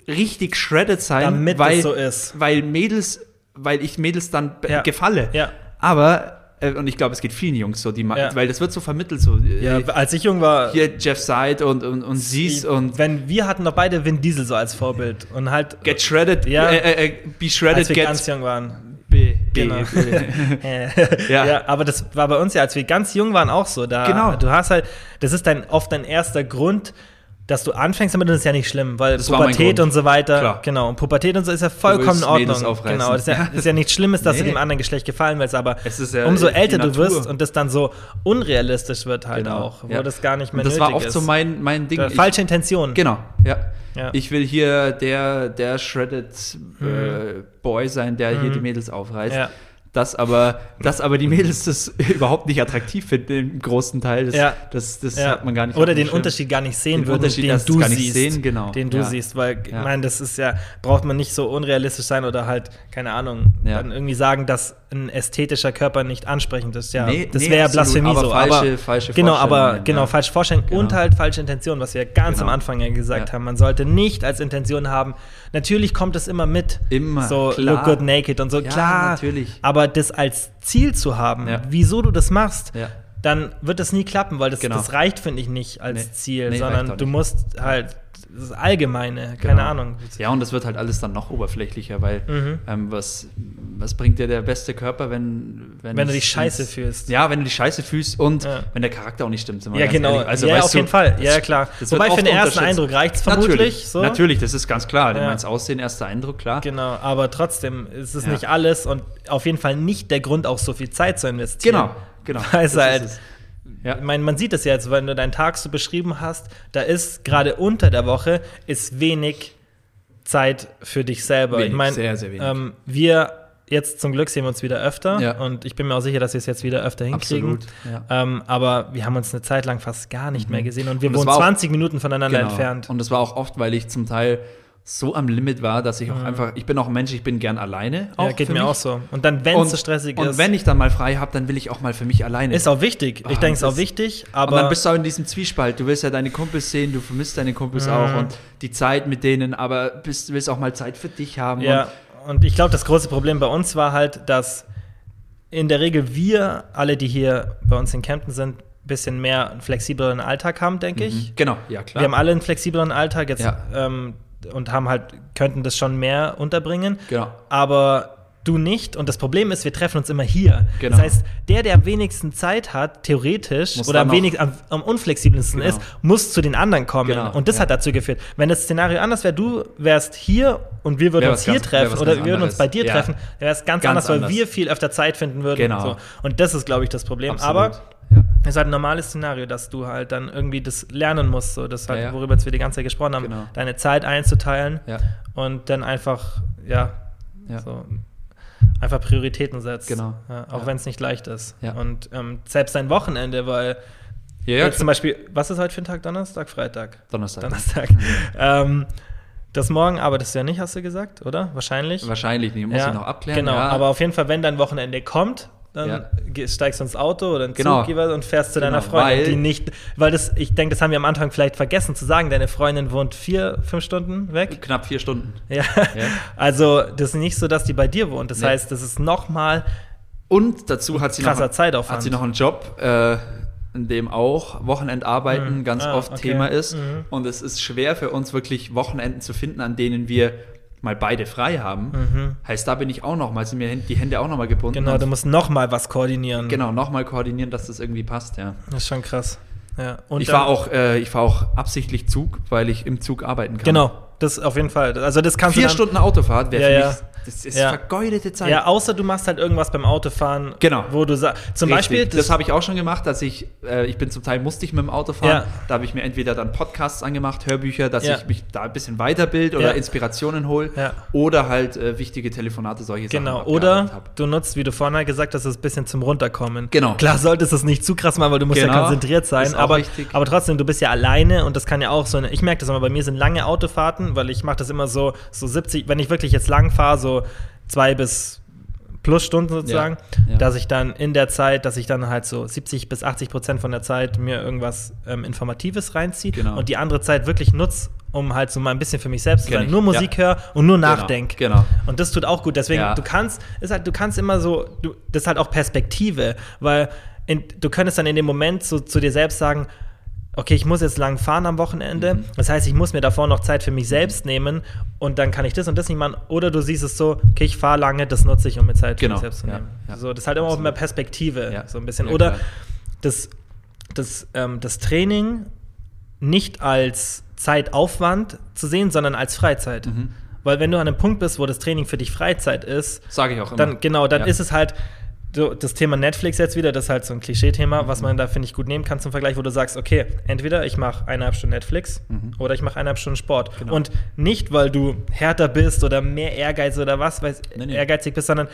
richtig shredded sein, damit weil, so ist. Weil Mädels, weil ich Mädels dann ja. gefalle. Ja. Aber äh, und ich glaube, es geht vielen Jungs so, die ja. weil das wird so vermittelt so. Ja, äh, als ich jung war. Hier Jeff Seid und, und, und Sies und. Wenn wir hatten doch beide Vin Diesel so als Vorbild und halt. Get shredded, ja. Äh, äh, be shredded, als wir get. ganz jung waren. B, B. Genau. ja. ja. aber das war bei uns ja, als wir ganz jung waren, auch so. Da, genau. Du hast halt, das ist dein, oft dein erster Grund, dass du anfängst damit, das ist ja nicht schlimm, weil das Pubertät und so weiter, Klar. genau, und Pubertät und so ist ja vollkommen in Ordnung. Genau, das ist ja, ist ja nichts Schlimmes, dass nee. du dem anderen Geschlecht gefallen willst, aber ja umso älter du wirst und das dann so unrealistisch wird halt genau. auch, wo ja. das gar nicht mehr und das war oft ist. so mein, mein Ding. falsche Intention. Genau, ja. ja. Ich will hier der, der Shredded mhm. äh, Boy sein, der mhm. hier die Mädels aufreißt. Dass aber, dass aber die Mädels das überhaupt nicht attraktiv finden im großen Teil. Das, ja. das, das ja. hat man gar nicht. Oder den Unterschied gar nicht sehen den würden, den du siehst. Sehen, genau. Den du ja. siehst, weil ich meine, das ist ja, braucht man nicht so unrealistisch sein oder halt, keine Ahnung, dann irgendwie sagen, dass ein ästhetischer Körper nicht ansprechend ist. Ja, nee, das nee, wäre ja Blasphemie aber so. Falsche, aber falsche genau, aber genau, falsche Vorstellung genau. und halt falsche Intention, was wir ganz genau. am Anfang ja gesagt haben. Man sollte nicht als Intention haben, natürlich kommt es immer mit. Immer. So klar. look good naked und so, klar. natürlich. Aber das als Ziel zu haben, Ja. wieso du das machst, Ja. dann wird das nie klappen, weil das, Genau. das reicht, finde ich, nicht als Nee. Ziel, Nee, sondern du musst halt das Allgemeine, keine Genau. Ahnung. Ja, und das wird halt alles dann noch oberflächlicher, weil Mhm. ähm, was, was bringt dir der beste Körper, wenn Wenn du es- dich scheiße fühlst. Ja, wenn du dich scheiße fühlst und Ja. wenn der Charakter auch nicht stimmt. Ja, genau. ehrlich. Also, ja, auf du, jeden Fall. das- ja, klar. Wobei für den ersten. Eindruck reicht es vermutlich. Natürlich, so. natürlich, das ist ganz klar. Du Ja. meinst Aussehen, erster Eindruck, klar. Genau, aber trotzdem ist es Ja. nicht alles und auf jeden Fall nicht der Grund, auch so viel Zeit zu investieren. Genau, genau. Weil es halt, ist es. Ja. ich meine, man sieht es ja jetzt, wenn du deinen Tag so beschrieben hast, da ist gerade unter der Woche ist wenig Zeit für dich selber. Wenig, ich meine, sehr, sehr wenig. Ähm, wir jetzt zum Glück sehen wir uns wieder öfter Ja. und ich bin mir auch sicher, dass wir es jetzt wieder öfter hinkriegen. Absolut, ja. Ähm, aber wir haben uns eine Zeit lang fast gar nicht mehr gesehen und wir Und wohnen war auch- 20 Minuten voneinander Genau. entfernt. Und das war auch oft, weil ich zum Teil so am Limit war, dass ich auch einfach, ich bin auch ein Mensch, ich bin gern alleine. Auch Mhm. ja, geht mir mich. auch so. Und dann, wenn es Und, so stressig und ist, wenn ich dann mal frei habe, dann will ich auch mal für mich alleine. ist auch wichtig. Ich denke, es ist auch wichtig, und aber dann bist du auch in diesem Zwiespalt. Du willst ja deine Kumpels sehen, du vermisst deine Kumpels Mhm. auch und die Zeit mit denen, aber bist, willst auch mal Zeit für dich haben. Ja, und ich glaube, das große Problem bei uns war halt, dass in der Regel wir, alle, die hier bei uns in Kempten sind, ein bisschen mehr einen flexibleren Alltag haben, denke Und, ich. mhm. Genau, ja klar. Wir haben alle einen flexibleren Alltag jetzt Ja. ähm, und haben halt, könnten das schon mehr unterbringen. Genau. Aber du nicht. Und das Problem ist, wir treffen uns immer hier. Genau. Das heißt, der, der am wenigsten Zeit hat, theoretisch, Muss oder am, wenig, am, am unflexibelsten Genau. ist, muss zu den anderen kommen. Genau, Und das ja. hat dazu geführt. Wenn das Szenario anders wäre, du wärst hier und wir würden Wär uns hier ganz- treffen oder wir würden uns bei dir Ja. treffen, wäre es ganz, Ganz anders, weil anders. wir viel öfter Zeit finden würden. Genau. So. Und das ist, glaube ich, das Problem. Absolut. Aber ja. es ist halt ein normales Szenario, dass du halt dann irgendwie das lernen musst, so das halt, Ja, ja. worüber jetzt wir die ganze Zeit gesprochen haben, Genau. deine Zeit einzuteilen und dann einfach, ja, so einfach Prioritäten setzt. Genau. Auch wenn es nicht leicht ist. Ja. Und ähm, selbst dein Wochenende, weil jetzt zum Beispiel, was ist heute für ein Tag? Donnerstag, Freitag? Donnerstag. Donnerstag. ähm, das morgen arbeitest du ja nicht, hast du gesagt, oder? Wahrscheinlich. Wahrscheinlich nicht, muss ja, ich noch abklären. Genau, ja. aber auf jeden Fall, wenn dein Wochenende kommt, dann Ja. steigst du ins Auto oder ins Genau. Zug und fährst zu deiner Genau, Freundin, weil- die nicht, weil das, ich denke, das haben wir am Anfang vielleicht vergessen zu sagen, deine Freundin wohnt vier, fünf Stunden weg. Knapp vier Stunden. Ja. Also, das ist nicht so, dass die bei dir wohnt. Das Nee. heißt, das ist nochmal Und dazu hat sie krasser noch, Zeitaufwand. hat sie noch einen Job, äh, in dem auch Wochenendarbeiten Mhm. ganz Ah, oft okay. Thema ist. Mhm. Und es ist schwer für uns wirklich Wochenenden zu finden, an denen wir mal beide frei haben. Mhm. Heißt, da bin ich auch noch mal, sind mir die Hände auch noch mal gebunden. Genau, du musst nochmal was koordinieren. genau, noch mal koordinieren, dass das irgendwie passt, ja. Das ist schon krass. Ja. Und ich fahre auch, äh, ich fahr auch absichtlich Zug, weil ich im Zug arbeiten kann. Genau, das auf jeden Fall. Also, das kannst Vier du dann, Stunden Autofahrt wäre Ja, für ja. Das ist Ja. vergeudete Zeit. Ja, außer du machst halt irgendwas beim Autofahren, Genau. wo du sagst, zum Richtig. Beispiel, das, habe ich auch schon gemacht, dass ich, äh, ich bin zum Teil musste ich mit dem Auto fahren. Ja. Da habe ich mir entweder dann Podcasts angemacht, Hörbücher, dass Ja. ich mich da ein bisschen weiterbild oder Ja. Inspirationen hole. Ja. Oder halt äh, wichtige Telefonate, solche Genau, Sachen. oder abgearbeitet hab. du nutzt, wie du vorhin halt gesagt hast, das ein bisschen zum Runterkommen. Genau. Klar solltest du es nicht zu krass machen, weil du musst ja Genau. konzentriert sein, aber, wichtig. aber trotzdem, du bist ja alleine und das kann ja auch so eine, ich merke das immer, bei mir sind lange Autofahrten, weil ich mache das immer so, so 70, wenn ich wirklich jetzt lang fahre, so zwei bis plus Stunden sozusagen, ja, ja. dass ich dann in der Zeit, dass ich dann halt so 70 bis 80 Prozent von der Zeit mir irgendwas ähm, Informatives reinziehe genau. und die andere Zeit wirklich nutze, um halt so mal ein bisschen für mich selbst zu sein, nur Musik ja. höre und nur genau. nachdenke. Genau. Und das tut auch gut. Deswegen, du kannst, ist halt, du kannst immer so, du, das ist halt auch Perspektive, weil in, du könntest dann in dem Moment so zu dir selbst sagen, okay, ich muss jetzt lang fahren am Wochenende. Mhm. Das heißt, ich muss mir davor noch Zeit für mich selbst nehmen und dann kann ich das und das nicht machen. Oder du siehst es so, okay, ich fahre lange, das nutze ich, um mir Zeit genau. für mich selbst zu nehmen. Ja, ja. So, das ist halt immer auch mehr Perspektive, ja. so ein bisschen. Oder das, das, ähm, das Training nicht als Zeitaufwand zu sehen, sondern als Freizeit. Mhm. Weil wenn du an einem Punkt bist, wo das Training für dich Freizeit ist, sage ich auch immer. Dann genau, dann ist es halt so, das Thema Netflix jetzt wieder, das ist halt so ein Klischee-Thema, mhm. was man da, finde ich, gut nehmen kann zum Vergleich, wo du sagst, okay, entweder ich mache eineinhalb Stunden Netflix mhm. oder ich mache eineinhalb Stunden Sport. Genau. Und nicht, weil du härter bist oder mehr Ehrgeiz oder was, weil nee, nee. ehrgeizig bist, sondern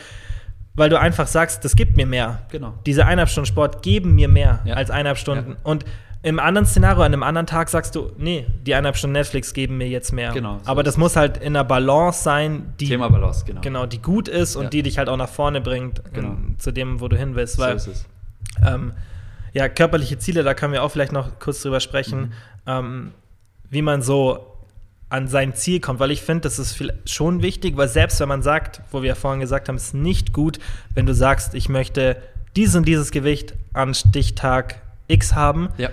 weil du einfach sagst, das gibt mir mehr. Genau. Diese eineinhalb Stunden Sport geben mir mehr ja. als eineinhalb Stunden. Ja. Und im anderen Szenario, an einem anderen Tag sagst du, nee, die eineinhalb Stunden Netflix geben mir jetzt mehr. Genau. So Aber das muss halt in einer Balance sein, die, Thema Balance, genau. genau die gut ist und ja. die dich halt auch nach vorne bringt genau. in, zu dem, wo du hin willst. Weil, so ist es. Ähm, ja, körperliche Ziele, da können wir auch vielleicht noch kurz drüber sprechen, mhm. ähm, wie man so an sein Ziel kommt, weil ich finde, das ist viel, schon wichtig, weil selbst wenn man sagt, wo wir ja vorhin gesagt haben, es ist nicht gut, wenn du sagst, ich möchte dieses und dieses Gewicht an Stichtag X haben. Ja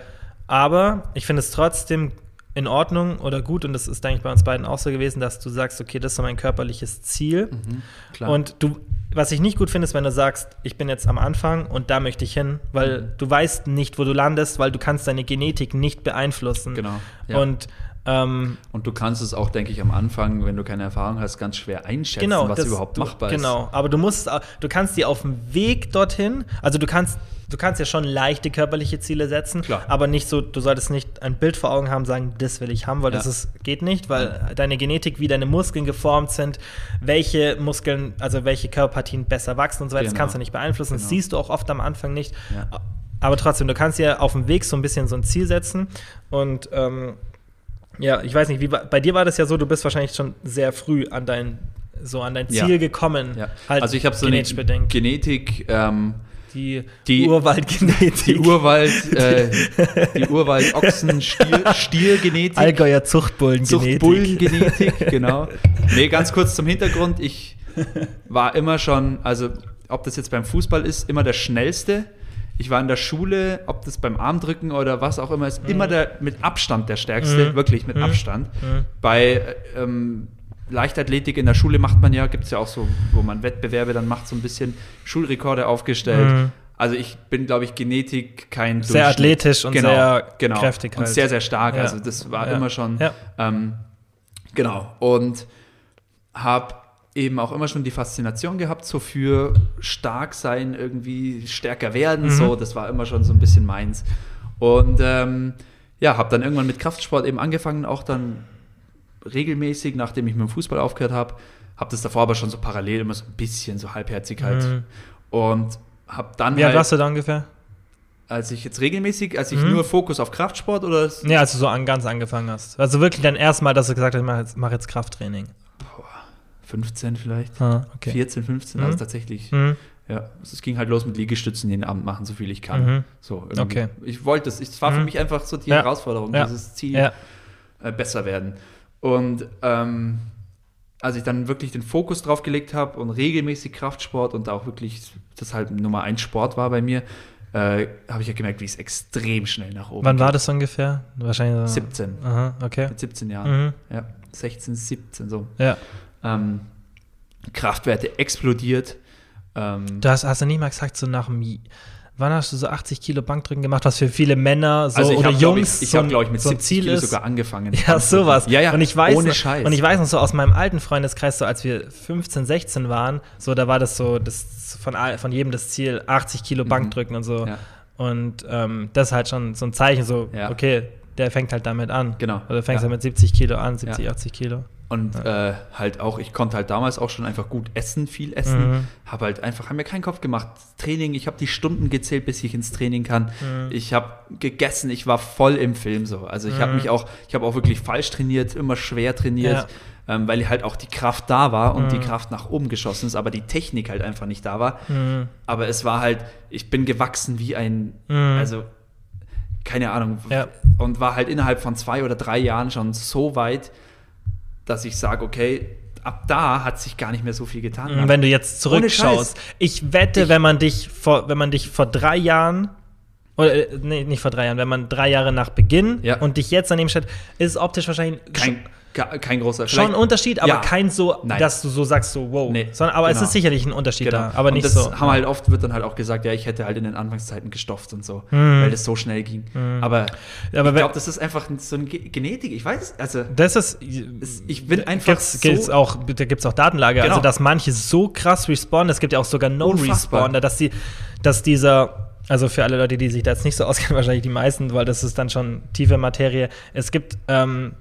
aber ich finde es trotzdem in Ordnung oder gut, und das ist, denke ich, bei uns beiden auch so gewesen, dass du sagst, okay, das ist mein körperliches Ziel. Mhm, und du, was ich nicht gut finde, ist, wenn du sagst, ich bin jetzt am Anfang und da möchte ich hin, weil mhm. du weißt nicht, wo du landest, weil du kannst deine Genetik nicht beeinflussen. Genau. Ja. Und ähm, und du kannst es auch, denke ich, am Anfang, wenn du keine Erfahrung hast, ganz schwer einschätzen, genau, was das, überhaupt du, machbar ist. Genau, aber du musst, du kannst dir auf dem Weg dorthin, also du kannst du kannst ja schon leichte körperliche Ziele setzen, Klar. aber nicht so, du solltest nicht ein Bild vor Augen haben, sagen, das will ich haben, weil ja. das ist, geht nicht, weil ja. deine Genetik, wie deine Muskeln geformt sind, welche Muskeln, also welche Körperpartien besser wachsen und so weiter, genau. das kannst du nicht beeinflussen. Genau. Das siehst du auch oft am Anfang nicht. Ja. Aber trotzdem, du kannst ja auf dem Weg so ein bisschen so ein Ziel setzen und ähm, ja, ich weiß nicht, wie bei dir war das ja so, du bist wahrscheinlich schon sehr früh an dein so an dein Ziel gekommen. Halt also ich habe so eine Genetik ähm, die, die Urwaldgenetik. Die Urwald, äh, die Urwald-Ochsen-Stier-Genetik. Allgäuer Zuchtbullengenetik. Zuchtbullengenetik, genau. Nee, ganz kurz zum Hintergrund. Ich war immer schon, also ob das jetzt beim Fußball ist, immer der Schnellste. Ich war in der Schule, ob das beim Armdrücken oder was auch immer ist, mhm. immer der mit Abstand der Stärkste, mhm. wirklich mit mhm. Abstand. Mhm. Bei ähm, Leichtathletik in der Schule macht man ja, gibt es ja auch so, wo man Wettbewerbe dann macht, so ein bisschen Schulrekorde aufgestellt. Mhm. Also ich bin, glaube ich, Genetik kein Sehr athletisch und genau, sehr genau. kräftig. Halt. Und sehr, sehr stark. Ja. Also das war ja. immer schon. Ja. Ähm, genau. Und habe eben auch immer schon die Faszination gehabt, so für stark sein, irgendwie stärker werden. Mhm. So, das war immer schon so ein bisschen meins. Und ähm, ja, habe dann irgendwann mit Kraftsport eben angefangen, auch dann regelmäßig, nachdem ich mit dem Fußball aufgehört habe. Habe das davor aber schon so parallel immer so ein bisschen so Halbherzigkeit. Mhm. Und habe dann. Wie alt halt, warst du da ungefähr? Als ich jetzt regelmäßig, als ich mhm. nur Fokus auf Kraftsport oder. Nee, als du so an, ganz angefangen hast. Also wirklich dein erstes Mal, dass du gesagt hast, ich mache jetzt, mach jetzt Krafttraining. Boah, 15 vielleicht. Ah, okay. 14, 15, mhm. also tatsächlich. Mhm. Ja, es ging halt los mit Liegestützen jeden Abend machen, so viel ich kann. Mhm. So, okay. Ich wollte es. Es war für mhm. mich einfach so die ja. Herausforderung, ja. dieses Ziel ja. äh, besser werden. Und ähm, als ich dann wirklich den Fokus drauf gelegt habe und regelmäßig Kraftsport und auch wirklich das halt Nummer eins Sport war bei mir, äh, habe ich ja gemerkt, wie es extrem schnell nach oben Wann geht. war das ungefähr? Wahrscheinlich so 17. Aha, okay. Mit 17 Jahren. Mhm. Ja, 16, 17 so. Ja. Ähm, Kraftwerte explodiert. Ähm, du hast, hast du nicht mal gesagt, so nach dem Wann hast du so 80 Kilo Bankdrücken gemacht, was für viele Männer so, also oder hab, Jungs ich, ich so habe, glaube ich, mit so 70 Kilo sogar angefangen. Ja, sowas. Ja, ja, und ich weiß, ohne Scheiß. Und ich weiß noch so aus meinem alten Freundeskreis, so als wir 15, 16 waren, so da war das so das von, von jedem das Ziel, 80 Kilo mhm. Bankdrücken und so. Ja. Und ähm, das ist halt schon so ein Zeichen, so, ja. okay, der fängt halt damit an. Genau. Oder fängt ja. halt mit 70 Kilo an, 70, Ja. 80 Kilo. Und Ja. äh, halt auch, ich konnte halt damals auch schon einfach gut essen, viel essen. Mhm. Habe halt einfach, habe mir keinen Kopf gemacht. Training, ich habe die Stunden gezählt, bis ich ins Training kann. Mhm. Ich habe gegessen, ich war voll im Film so. Also ich habe Mhm. mich auch, ich habe auch wirklich falsch trainiert, immer schwer trainiert, ähm, weil halt auch die Kraft da war und Mhm. die Kraft nach oben geschossen ist, aber die Technik halt einfach nicht da war. Mhm. Aber es war halt, ich bin gewachsen wie ein, Mhm. also keine Ahnung. Ja. Und war halt innerhalb von zwei oder drei Jahren schon so weit, dass ich sage, okay, ab da hat sich gar nicht mehr so viel getan. Und wenn du jetzt zurückschaust, ich wette, Ich- wenn man dich vor, wenn man dich vor drei Jahren oder äh, nee, nicht vor drei Jahren, wenn man drei Jahre nach Beginn Ja. und dich jetzt daneben stellt, ist es optisch wahrscheinlich kein, kein großer schon ein vielleicht- Unterschied, aber Ja. kein so, Nein. dass du so sagst, so wow. Nee, Sondern, aber es genau. ist sicherlich ein Unterschied Genau. da, aber und nicht das so. haben halt oft, wird dann halt auch gesagt, ja, ich hätte halt in den Anfangszeiten gestofft und so, Mhm. weil das so schnell ging. Aber, Ja, aber ich glaube, das ist einfach so eine Ge- Genetik. Ich weiß, also Das ist. es- ich bin einfach Gibt's, gibt's so auch, da gibt es auch Datenlage, Genau. also dass manche so krass respawnen, es gibt ja auch sogar. No-Respawner, dass die, dass dieser, also für alle Leute, die sich da jetzt nicht so auskennen, wahrscheinlich die meisten, weil das ist dann schon tiefe Materie. Es gibt ähm,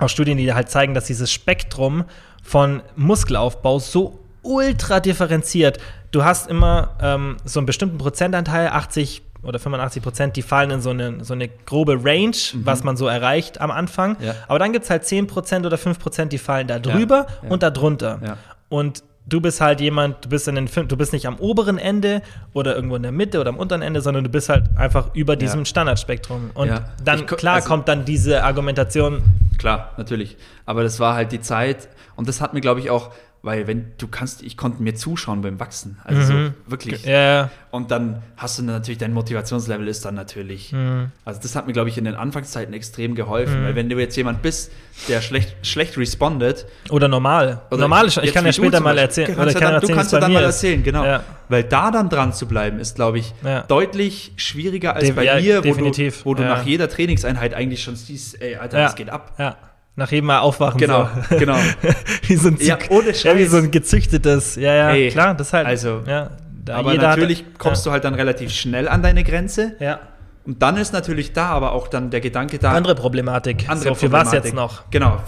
auch Studien, die halt zeigen, dass dieses Spektrum von Muskelaufbau so ultra differenziert. Du hast immer ähm, so einen bestimmten Prozentanteil, 80 oder 85 Prozent, die fallen in so eine, so eine grobe Range, was man so erreicht am Anfang. Mhm. Ja. Aber dann gibt es halt 10 Prozent oder 5 Prozent, die fallen da drüber ja. und da drunter. Ja. Und du bist halt jemand, du bist in den Film, du bist nicht am oberen Ende oder irgendwo in der Mitte oder am unteren Ende, sondern du bist halt einfach über diesem Standardspektrum. Und Ja. dann, Ich klar, also- kommt dann diese Argumentation, Klar, natürlich. Aber das war halt die Zeit und das hat mir, glaube ich, auch, weil wenn du kannst, ich konnte mir zuschauen beim Wachsen. Also Mhm. so wirklich. ja, Und dann hast du natürlich, dein Motivationslevel ist dann natürlich. Mhm. Also das hat mir, glaube ich, in den Anfangszeiten extrem geholfen. Weil wenn du jetzt jemand bist, der schlecht, schlecht respondet, oder normal. Oder normal, ich jetzt kann ja du später mal erzählen. Du Oder kannst ich ja kann dann, du erzählen, kannst wie ja dann mal erzählen, genau. Ja. Weil da dann dran zu bleiben, ist, glaube ich, Ja. deutlich schwieriger als De- bei mir, wo definitiv. du, wo du nach jeder Trainingseinheit eigentlich schon siehst, ey, Alter, das geht ab. Ja. Nach jedem Mal aufwachen. Genau, so. genau. wie so ein, Ja, ohne ja, wie Scheiß. so ein gezüchtetes. Ja, ja, Ey, klar, das halt. also, ja, da Aber jeder hat- natürlich kommst du halt dann relativ schnell an deine Grenze. Ja. Und dann ist natürlich da aber auch dann der Gedanke da. Andere Problematik. andere so, für was Problematik. jetzt noch? Genau,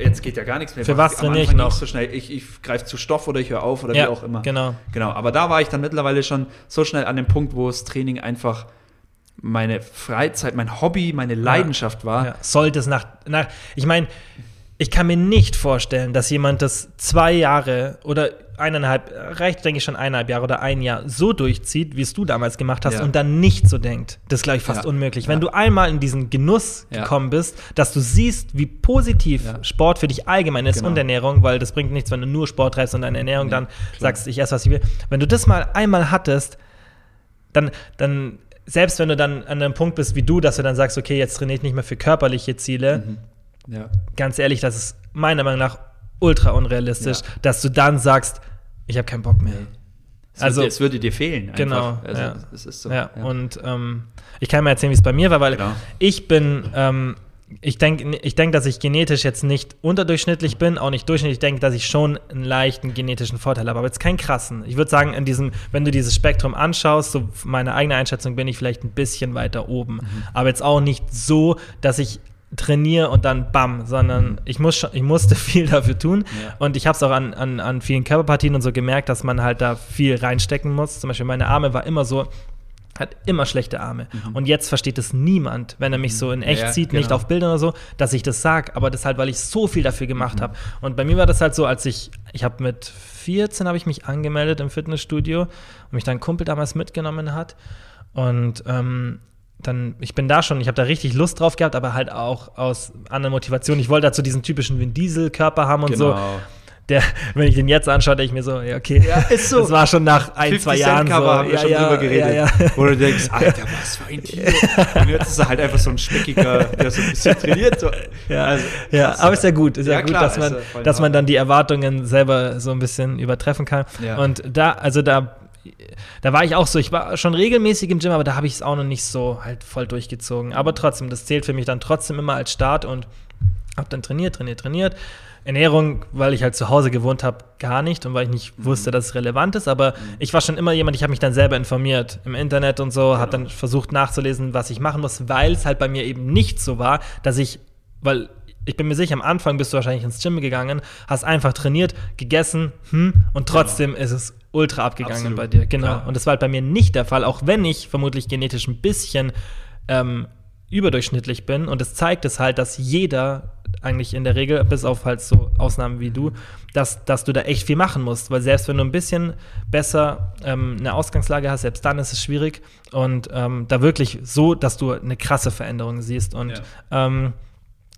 jetzt geht ja gar nichts mehr. Für was trainiere ich noch? So schnell. Ich, ich greife zu Stoff oder ich höre auf oder Ja, wie auch immer. genau. Genau, aber da war ich dann mittlerweile schon so schnell an dem Punkt, wo das Training einfach meine Freizeit, mein Hobby, meine Leidenschaft war. Ja, sollte es nach, nach ich meine, ich kann mir nicht vorstellen, dass jemand das zwei Jahre oder eineinhalb, reicht denke ich schon eineinhalb Jahre oder ein Jahr so durchzieht, wie es du damals gemacht hast Ja. und dann nicht so denkt. Das ist, glaube ich, fast Ja. unmöglich. Ja. Wenn du einmal in diesen Genuss Ja. gekommen bist, dass du siehst, wie positiv Ja. Sport für dich allgemein ist Genau. und Ernährung, weil das bringt nichts, wenn du nur Sport treibst und deine Ernährung Nee, dann klar. sagst, ich esse, was ich will. Wenn du das mal einmal hattest, dann, dann, selbst wenn du dann an einem Punkt bist wie du, dass du dann sagst, okay, jetzt trainiere ich nicht mehr für körperliche Ziele, Ja. ganz ehrlich, das ist meiner Meinung nach ultra unrealistisch, Ja. dass du dann sagst, ich habe keinen Bock mehr. Es, Also- würde, es würde dir fehlen. Einfach. Genau, Also, ja. Es ist so. Ja, und ähm, ich kann mir erzählen, wie es bei mir war, weil Genau. ich bin, ähm, ich denke, ich denk, dass ich genetisch jetzt nicht unterdurchschnittlich bin, auch nicht durchschnittlich. Ich denke, dass ich schon einen leichten genetischen Vorteil habe, aber jetzt keinen krassen. Ich würde sagen, in diesem, wenn du dieses Spektrum anschaust, so meine eigene Einschätzung, bin ich vielleicht ein bisschen weiter oben. Mhm. Aber jetzt auch nicht so, dass ich trainiere und dann bam, sondern ich, muss ich musste viel dafür tun. Mhm. Ja. Und ich habe es auch an, an, an vielen Körperpartien und so gemerkt, dass man halt da viel reinstecken muss. Zum Beispiel meine Arme war immer so, hat immer schlechte Arme. Und jetzt versteht es niemand, wenn er mich so in echt Mhm. Ja, sieht, nicht genau. auf Bildern oder so, dass ich das sage. Aber das halt, weil ich so viel dafür gemacht Mhm. habe. Und bei mir war das halt so, als ich, ich habe mit 14 habe ich mich angemeldet im Fitnessstudio und mich dann ein Kumpel damals mitgenommen hat. Und ähm, dann, ich bin da schon, ich habe da richtig Lust drauf gehabt, aber halt auch aus anderen Motivationen. Ich wollte dazu diesen typischen Vin Diesel-Körper haben und so. Der, wenn ich den jetzt anschaue, denke ich mir so, ja, okay. Ja, ist so. Das war schon nach ein, 50 zwei Jahren so. Cover haben wir ja, schon ja, drüber geredet. Ja, ja. Wo du denkst, Alter, was für ein Tier. Und jetzt ist er halt einfach so ein speckiger, der so ein bisschen trainiert. So. Ja, Also, ja aber ist ja gut, ist ja, gut, klar, dass man, dass man dann die Erwartungen selber so ein bisschen übertreffen kann. Und da, also da, da war ich auch so, ich war schon regelmäßig im Gym, aber da habe ich es auch noch nicht so halt voll durchgezogen. Aber trotzdem, das zählt für mich dann trotzdem immer als Start und Hab dann trainiert, trainiert, trainiert. Ernährung, weil ich halt zu Hause gewohnt habe, gar nicht und weil ich nicht mhm. wusste, dass es relevant ist. Aber mhm. ich war schon immer jemand, ich habe mich dann selber informiert im Internet und so, genau. habe dann versucht nachzulesen, was ich machen muss, weil es halt bei mir eben nicht so war, dass ich, weil ich bin mir sicher, am Anfang bist du wahrscheinlich ins Gym gegangen, hast einfach trainiert, gegessen, hm, und genau. trotzdem genau. ist es ultra abgegangen Absolut. bei dir. Genau. Ja. Und das war halt bei mir nicht der Fall, auch wenn ich vermutlich genetisch ein bisschen ähm, überdurchschnittlich bin. Und es zeigt es halt, dass jeder eigentlich in der Regel, bis auf halt so Ausnahmen wie du, dass, dass du da echt viel machen musst. Weil selbst wenn du ein bisschen besser ähm, eine Ausgangslage hast, selbst dann ist es schwierig. Und ähm, da wirklich so, dass du eine krasse Veränderung siehst. Und ja. ähm,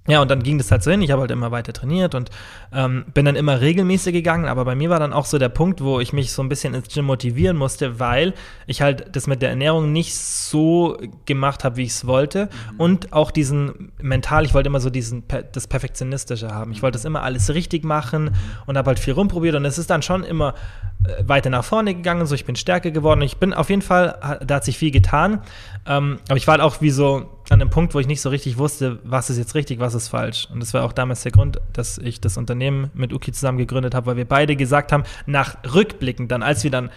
ja, und dann ging das halt so hin. Ich habe halt immer weiter trainiert und ähm, bin dann immer regelmäßig gegangen. Aber bei mir war dann auch so der Punkt, wo ich mich so ein bisschen ins Gym motivieren musste, weil ich halt das mit der Ernährung nicht so gemacht habe, wie ich es wollte. Mhm. Und auch diesen mental, ich wollte immer so diesen das Perfektionistische haben. Ich wollte das immer alles richtig machen mhm. und habe halt viel rumprobiert. Und es ist dann schon immer weiter nach vorne gegangen. So, ich bin stärker geworden. Ich bin auf jeden Fall, da hat sich viel getan. Ähm, aber ich war halt auch wie so an einem Punkt, wo ich nicht so richtig wusste, was ist jetzt richtig, was ist falsch. Und das war auch damals der Grund, dass ich das Unternehmen mit Uki zusammen gegründet habe, weil wir beide gesagt haben, nach Rückblicken, dann als wir dann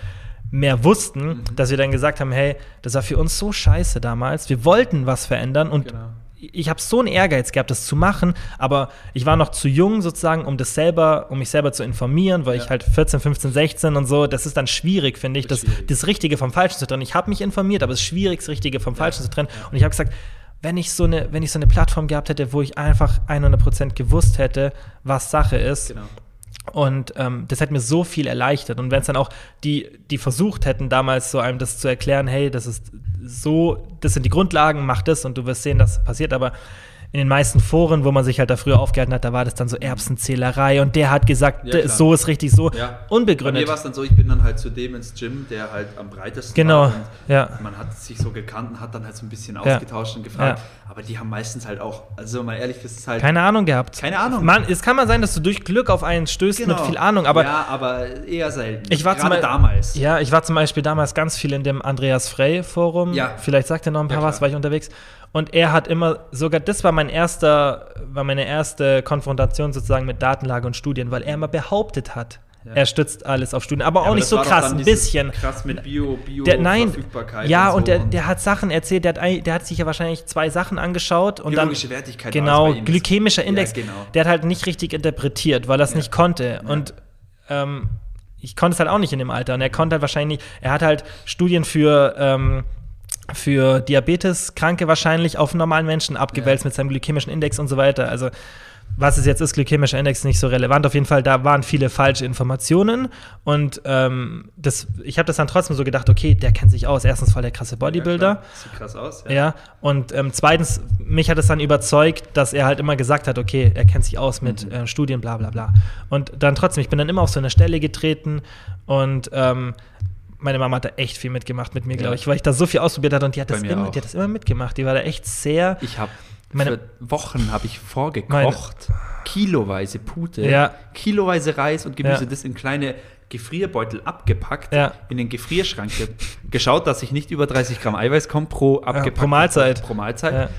mehr wussten, mhm. dass wir dann gesagt haben, hey, das war für uns so scheiße damals. Wir wollten was verändern und genau ich habe so einen Ehrgeiz gehabt, das zu machen, aber ich war noch zu jung sozusagen, um das selber, um mich selber zu informieren, weil ja. ich halt 14, 15, 16 und so, das ist dann schwierig, finde ich, das, das, das, Richtige vom Falschen zu trennen. Ich habe mich informiert, aber es ist schwierig, das Richtige vom Falschen ja. zu trennen. Und ich habe gesagt, wenn ich, so eine, wenn ich so eine Plattform gehabt hätte, wo ich einfach 100% gewusst hätte, was Sache ist, genau. Und ähm, das hätte mir so viel erleichtert. Und wenn es dann auch die, die versucht hätten, damals so einem das zu erklären, hey, das ist so, das sind die Grundlagen, mach das und du wirst sehen, das passiert. Aber in den meisten Foren, wo man sich halt da früher aufgehalten hat, da war das dann so Erbsenzählerei und der hat gesagt, ja, so ist richtig so. Ja. Unbegründet. Bei mir war es dann so, ich bin dann halt zu dem ins Gym, der halt am breitesten genau. war. Genau. Ja. Man hat sich so gekannt und hat dann halt so ein bisschen ausgetauscht und gefragt. Aber die haben meistens halt auch, also mal ehrlich, das ist halt. Keine Ahnung gehabt. Keine Ahnung. Man, es kann mal sein, dass du durch Glück auf einen stößt genau. mit viel Ahnung, aber. Ja, aber eher selten. Ich war Gerade damals. Ja, ich war zum Beispiel damals ganz viel in dem Andreas Frey Forum. Ja. Vielleicht sagt er noch ein paar was, war ich unterwegs. Und er hat immer, sogar das war mein erster, war meine erste Konfrontation sozusagen mit Datenlage und Studien, weil er immer behauptet hat, ja. Er stützt alles auf Studien, aber ja, auch aber nicht so krass, ein bisschen. Krass mit Bio, Bio der, nein, Verfügbarkeit. Ja, und, so. der, der hat Sachen erzählt, der hat, der hat sich ja wahrscheinlich zwei Sachen angeschaut und Biologische dann Wertigkeit genau glykämischer Index. Ja, genau. Der hat halt nicht richtig interpretiert, weil er es nicht konnte und ähm, ich konnte es halt auch nicht in dem Alter und er konnte halt wahrscheinlich, er hat halt Studien für ähm, für Diabeteskranke wahrscheinlich auf normalen Menschen abgewälzt ja. mit seinem glykämischen Index und so weiter. Also was es jetzt ist, glykämischer Index nicht so relevant. Auf jeden Fall, da waren viele falsche Informationen und ähm, das, ich habe das dann trotzdem so gedacht, okay, der kennt sich aus. Erstens voll der krasse Bodybuilder. Ja, Sieht krass aus. Ja. ja. Und ähm, zweitens, mich hat es dann überzeugt, dass er halt immer gesagt hat, okay, er kennt sich aus mit mhm. äh, Studien, bla bla bla. Und dann trotzdem, ich bin dann immer auf so eine Stelle getreten und ähm, meine Mama hat da echt viel mitgemacht mit mir, glaube ich, weil ich da so viel ausprobiert hatte und die hat, das immer, die hat das immer mitgemacht. Die war da echt sehr. Ich habe für Wochen habe ich vorgekocht, meine, kiloweise Pute, ja. kiloweise Reis und Gemüse, ja. das in kleine Gefrierbeutel abgepackt, ja. in den Gefrierschrank geschaut, dass ich nicht über 30 Gramm Eiweiß komme pro abgepackt. pro Mahlzeit. Pro Mahlzeit.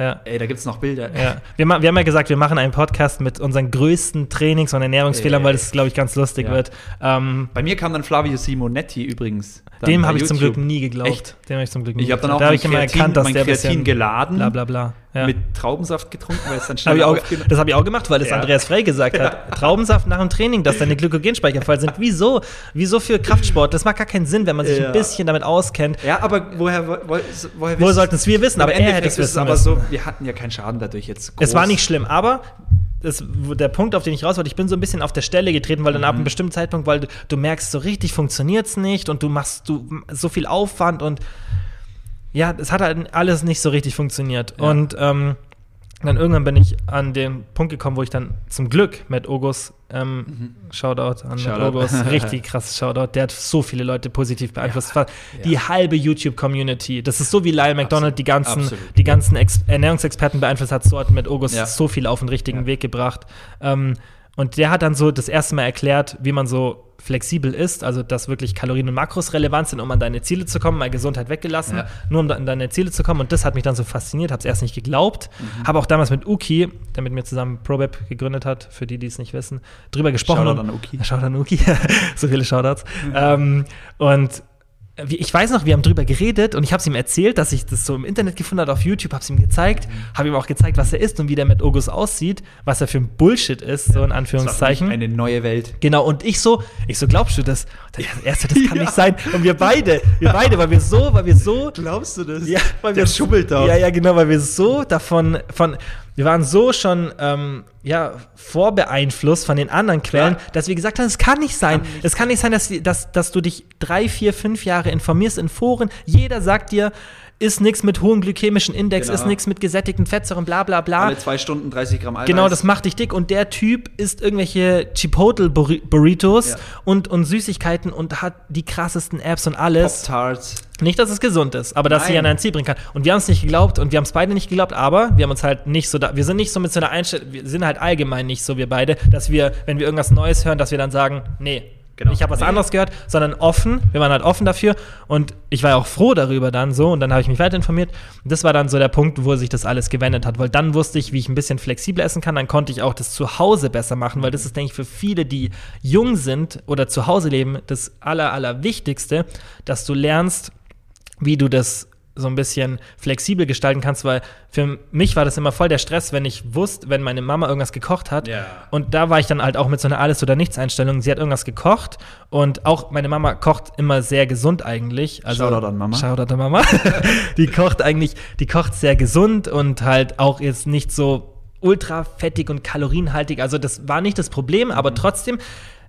Ja. Ey, da gibt es noch Bilder. Ja. Wir, wir, haben ja gesagt, wir machen einen Podcast mit unseren größten Trainings- und Ernährungsfehlern, Ey. weil das, glaube ich, ganz lustig ja. wird. Ähm, Bei mir kam dann Flavio Simonetti übrigens. Dem habe ich zum Glück nie geglaubt. Echt? Dem habe ich zum Glück nie Ich habe dann auch da ich immer erkannt, dass mein der Kreatin geladen. Bla bla bla. Ja. Mit Traubensaft getrunken, weil es dann schnell hab Das habe ich auch gemacht, weil das ja. Andreas Frey gesagt hat. Traubensaft nach dem Training, dass deine Glykogenspeicher voll sind. Wieso? Wieso für Kraftsport? Das macht gar keinen Sinn, wenn man sich ja. ein bisschen damit auskennt. Ja, aber woher, wo, woher Wo sollten es wir wissen? Aber er hätte es wissen aber so, wir hatten ja keinen Schaden dadurch jetzt groß. Es war nicht schlimm, aber das, der Punkt, auf den ich raus wollte, ich bin so ein bisschen auf der Stelle getreten, weil dann mhm. ab einem bestimmten Zeitpunkt, weil du, du merkst, so richtig funktioniert es nicht und du machst du so viel Aufwand und ja, es hat halt alles nicht so richtig funktioniert. Ja. Und ähm, dann irgendwann bin ich an den Punkt gekommen, wo ich dann zum Glück mit Ogus, ähm, mhm. Shoutout an Shoutout. Ogus, richtig krasses Shoutout, der hat so viele Leute positiv beeinflusst. Ja. Die ja. halbe YouTube-Community, das ist so wie Lyle McDonald die ganzen, Absolut. die ganzen Ex Ernährungsexperten beeinflusst hat, so hat mit Ogus ja. so viel auf den richtigen Weg gebracht. Ähm, Und der hat dann so das erste Mal erklärt, wie man so flexibel ist, also dass wirklich Kalorien und Makros relevant sind, um an deine Ziele zu kommen, mal Gesundheit weggelassen, ja. nur um an deine Ziele zu kommen. Und das hat mich dann so fasziniert, habe es erst nicht geglaubt, mhm. habe auch damals mit Uki, der mit mir zusammen ProBab gegründet hat, für die, die es nicht wissen, drüber gesprochen. Shoutout an Uki. Shoutout an Uki, so viele Shoutouts. Mhm. Ähm, und ich weiß noch, wir haben drüber geredet und ich habe es ihm erzählt, dass ich das so im Internet gefunden habe, auf YouTube, habe es ihm gezeigt, mhm. habe ihm auch gezeigt, was er ist und wie der mit August aussieht, was er für ein Bullshit ist, so in Anführungszeichen. Eine neue Welt. Genau, und ich so, ich so, glaubst du das? Der erste, das kann ja. nicht sein. Und wir beide, wir beide, weil wir so, weil wir so. Glaubst du das? Ja, weil der wir schubbelt da. Ja, ja, genau, weil wir so davon, von, wir waren so schon ähm, ja, vorbeeinflusst von den anderen Quellen, Klar. dass wir gesagt haben, es kann nicht sein. es kann nicht sein, dass, dass, dass du dich drei, vier, fünf Jahre informierst in Foren. Jeder sagt dir, ist nichts mit hohem glykämischen Index, genau. ist nichts mit gesättigten Fettsäuren, bla bla bla. Alle zwei Stunden 30 Gramm Eiweiß. Genau, das macht dich dick. Und der Typ isst irgendwelche Chipotle-Burritos ja. und, und Süßigkeiten und hat die krassesten Apps und alles. Pop-Tarts. Nicht, dass es gesund ist, aber dass Nein. sie an ein Ziel bringen kann. Und wir haben es nicht geglaubt und wir haben es beide nicht geglaubt, aber wir haben uns halt nicht so da, wir sind nicht so mit so einer Einstellung, wir sind halt allgemein nicht so, wir beide, dass wir, wenn wir irgendwas Neues hören, dass wir dann sagen, nee, Genau. Ich habe was nee. anderes gehört, sondern offen. Wir waren halt offen dafür und ich war auch froh darüber dann so und dann habe ich mich weiter informiert. Und das war dann so der Punkt, wo sich das alles gewendet hat, weil dann wusste ich, wie ich ein bisschen flexibler essen kann. Dann konnte ich auch das zu Hause besser machen, weil das ist, denke ich, für viele, die jung sind oder zu Hause leben, das Aller, Allerwichtigste, dass du lernst, wie du das so ein bisschen flexibel gestalten kannst, weil für mich war das immer voll der Stress, wenn ich wusste, wenn meine Mama irgendwas gekocht hat. Yeah. Und da war ich dann halt auch mit so einer Alles- oder Nichts-Einstellung. Sie hat irgendwas gekocht und auch meine Mama kocht immer sehr gesund eigentlich. Also, Shoutout an Mama. Shoutout an Mama. die kocht eigentlich, die kocht sehr gesund und halt auch jetzt nicht so ultra fettig und kalorienhaltig. Also das war nicht das Problem, aber mhm. trotzdem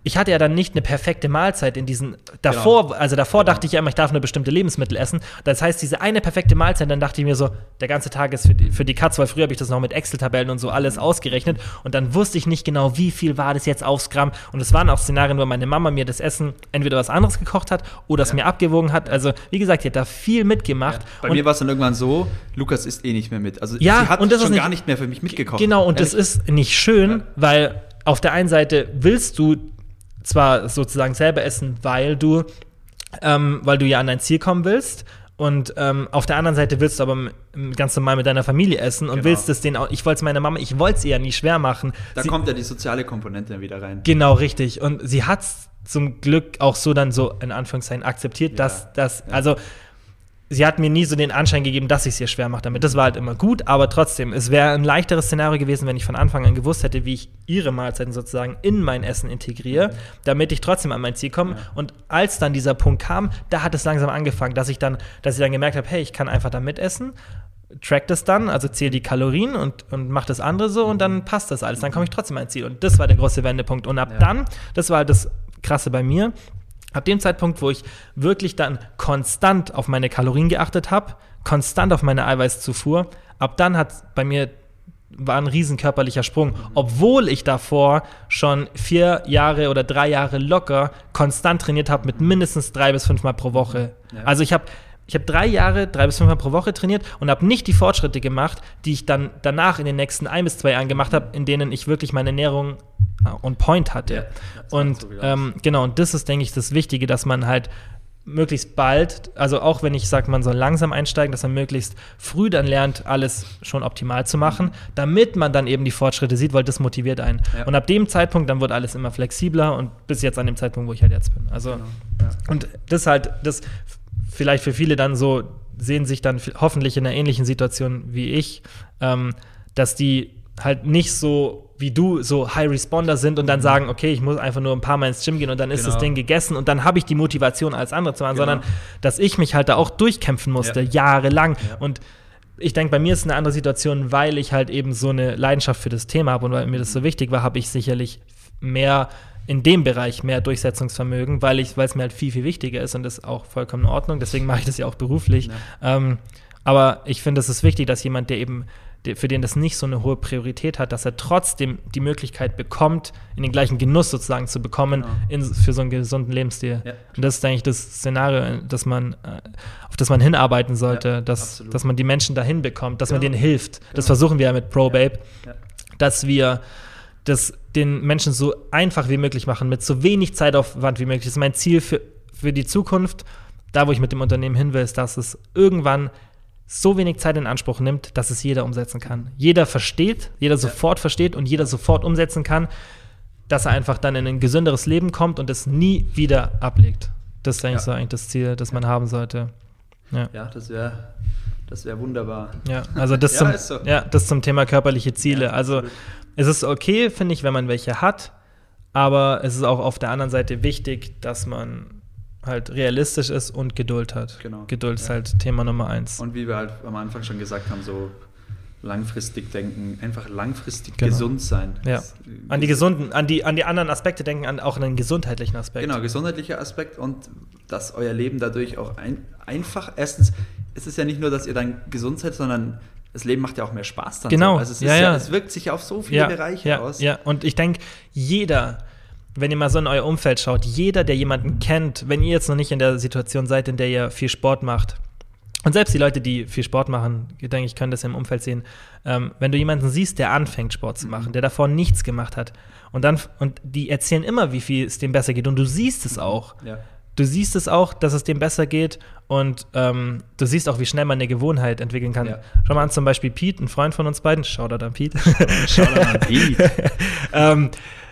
ich hatte ja dann nicht eine perfekte Mahlzeit in diesen davor, genau. also davor genau. dachte ich ja immer, ich darf eine bestimmte Lebensmittel essen. Das heißt, diese eine perfekte Mahlzeit, dann dachte ich mir so, der ganze Tag ist für die, für die Katze, weil früher habe ich das noch mit Excel-Tabellen und so alles mhm. ausgerechnet und dann wusste ich nicht genau, wie viel war das jetzt aufs Gramm und es waren auch Szenarien, wo meine Mama mir das Essen entweder was anderes gekocht hat oder es ja. mir abgewogen hat. Also, wie gesagt, die hat da viel mitgemacht. Ja. Bei und mir war es dann irgendwann so, Lukas isst eh nicht mehr mit. Also, ja, sie hat und das schon nicht, gar nicht mehr für mich mitgekocht. Genau, und Ehrlich? das ist nicht schön, weil auf der einen Seite willst du zwar sozusagen selber essen, weil du, ähm, weil du ja an dein Ziel kommen willst. Und ähm, auf der anderen Seite willst du aber ganz normal mit deiner Familie essen und genau. willst es denen auch. Ich wollte es meiner Mama, ich wollte es ihr ja nie schwer machen. Da sie, kommt ja die soziale Komponente wieder rein. Genau, richtig. Und sie hat es zum Glück auch so dann so in Anführungszeichen akzeptiert, ja. dass das, ja. Sie hat mir nie so den Anschein gegeben, dass ich es ihr schwer mache damit. Das war halt immer gut, aber trotzdem, es wäre ein leichteres Szenario gewesen, wenn ich von Anfang an gewusst hätte, wie ich ihre Mahlzeiten sozusagen in mein Essen integriere, damit ich trotzdem an mein Ziel komme. Ja. Und als dann dieser Punkt kam, da hat es langsam angefangen, dass ich dann, dass ich dann gemerkt habe, hey, ich kann einfach da mitessen track das dann, also zähle die Kalorien und, und mach das andere so und dann passt das alles. Dann komme ich trotzdem an Ziel. Und das war der große Wendepunkt. Und ab ja. dann, das war halt das Krasse bei mir, Ab dem Zeitpunkt, wo ich wirklich dann konstant auf meine Kalorien geachtet habe, konstant auf meine Eiweißzufuhr, ab dann hat bei mir war ein riesen körperlicher Sprung, obwohl ich davor schon vier Jahre oder drei Jahre locker konstant trainiert habe mit mindestens drei bis fünfmal pro Woche. Ja. Also ich habe ich habe drei Jahre, drei bis fünfmal pro Woche trainiert und habe nicht die Fortschritte gemacht, die ich dann danach in den nächsten ein bis zwei Jahren gemacht habe, in denen ich wirklich meine Ernährung äh, on point hatte. Ja, und ähm, genau, und das ist, denke ich, das Wichtige, dass man halt möglichst bald, also auch wenn ich sage, man soll langsam einsteigen, dass man möglichst früh dann lernt, alles schon optimal zu machen, damit man dann eben die Fortschritte sieht, weil das motiviert einen. Ja. Und ab dem Zeitpunkt, dann wird alles immer flexibler und bis jetzt an dem Zeitpunkt, wo ich halt jetzt bin. Also, genau. ja. und das halt, das vielleicht für viele dann so sehen sich dann hoffentlich in einer ähnlichen Situation wie ich, ähm, dass die halt nicht so wie du so High Responder sind und dann mhm. sagen, okay, ich muss einfach nur ein paar Mal ins Gym gehen und dann ist genau. das Ding gegessen und dann habe ich die Motivation als andere zu machen, genau. sondern dass ich mich halt da auch durchkämpfen musste, ja. jahrelang. Ja. Und ich denke, bei mir ist eine andere Situation, weil ich halt eben so eine Leidenschaft für das Thema habe und weil mir das so wichtig war, habe ich sicherlich mehr in dem Bereich mehr Durchsetzungsvermögen, weil ich, weil es mir halt viel, viel wichtiger ist und das ist auch vollkommen in Ordnung. Deswegen mache ich das ja auch beruflich. Ja. Ähm, aber ich finde, es ist wichtig, dass jemand, der eben, der, für den das nicht so eine hohe Priorität hat, dass er trotzdem die Möglichkeit bekommt, in den gleichen Genuss sozusagen zu bekommen genau. in, für so einen gesunden Lebensstil. Ja. Und das ist eigentlich das Szenario, das man, äh, auf das man hinarbeiten sollte, ja, dass, dass man die Menschen dahin bekommt, dass genau. man denen hilft. Genau. Das versuchen wir ja mit ProBabe, dass wir das den Menschen so einfach wie möglich machen, mit so wenig Zeitaufwand wie möglich. Das ist mein Ziel für, für die Zukunft. Da, wo ich mit dem Unternehmen hin will, ist, dass es irgendwann so wenig Zeit in Anspruch nimmt, dass es jeder umsetzen kann. Jeder versteht, jeder ja. sofort versteht und jeder sofort umsetzen kann, dass er einfach dann in ein gesünderes Leben kommt und es nie wieder ablegt. Das ist eigentlich ja. so eigentlich das Ziel, das man haben sollte. Ja, ja das wäre das wäre wunderbar. Ja, also das, zum, so. ja, das zum Thema körperliche Ziele. also es ist okay, finde ich, wenn man welche hat, aber es ist auch auf der anderen Seite wichtig, dass man halt realistisch ist und Geduld hat. Genau. Geduld ist halt Thema Nummer eins. Und wie wir halt am Anfang schon gesagt haben, so langfristig denken, einfach langfristig genau. gesund sein. Ja. An die gesunden, an die, an die anderen Aspekte denken, an auch einen gesundheitlichen Aspekt. Genau, gesundheitlicher Aspekt und dass euer Leben dadurch auch ein, einfach, erstens, es ist ja nicht nur, dass ihr dann gesund seid, sondern das Leben macht ja auch mehr Spaß dann. Genau. So. Also es, ja, ja. ja, es wirkt sich auf so viele Bereiche ja, aus. Ja, und ich denke, jeder, wenn ihr mal so in euer Umfeld schaut, jeder, der jemanden kennt, wenn ihr jetzt noch nicht in der Situation seid, in der ihr viel Sport macht, und selbst die Leute, die viel Sport machen, denke ich, können das im Umfeld sehen. Ähm, wenn du jemanden siehst, der anfängt, Sport zu machen, mhm. der davor nichts gemacht hat, und dann, und die erzählen immer, wie viel es dem besser geht, und du siehst es auch. Ja. Du siehst es auch, dass es dem besser geht und ähm, du siehst auch, wie schnell man eine Gewohnheit entwickeln kann. Ja. Schau mal an, zum Beispiel Pete, ein Freund von uns beiden. Da dann Pete. Schau da an Pete. ähm,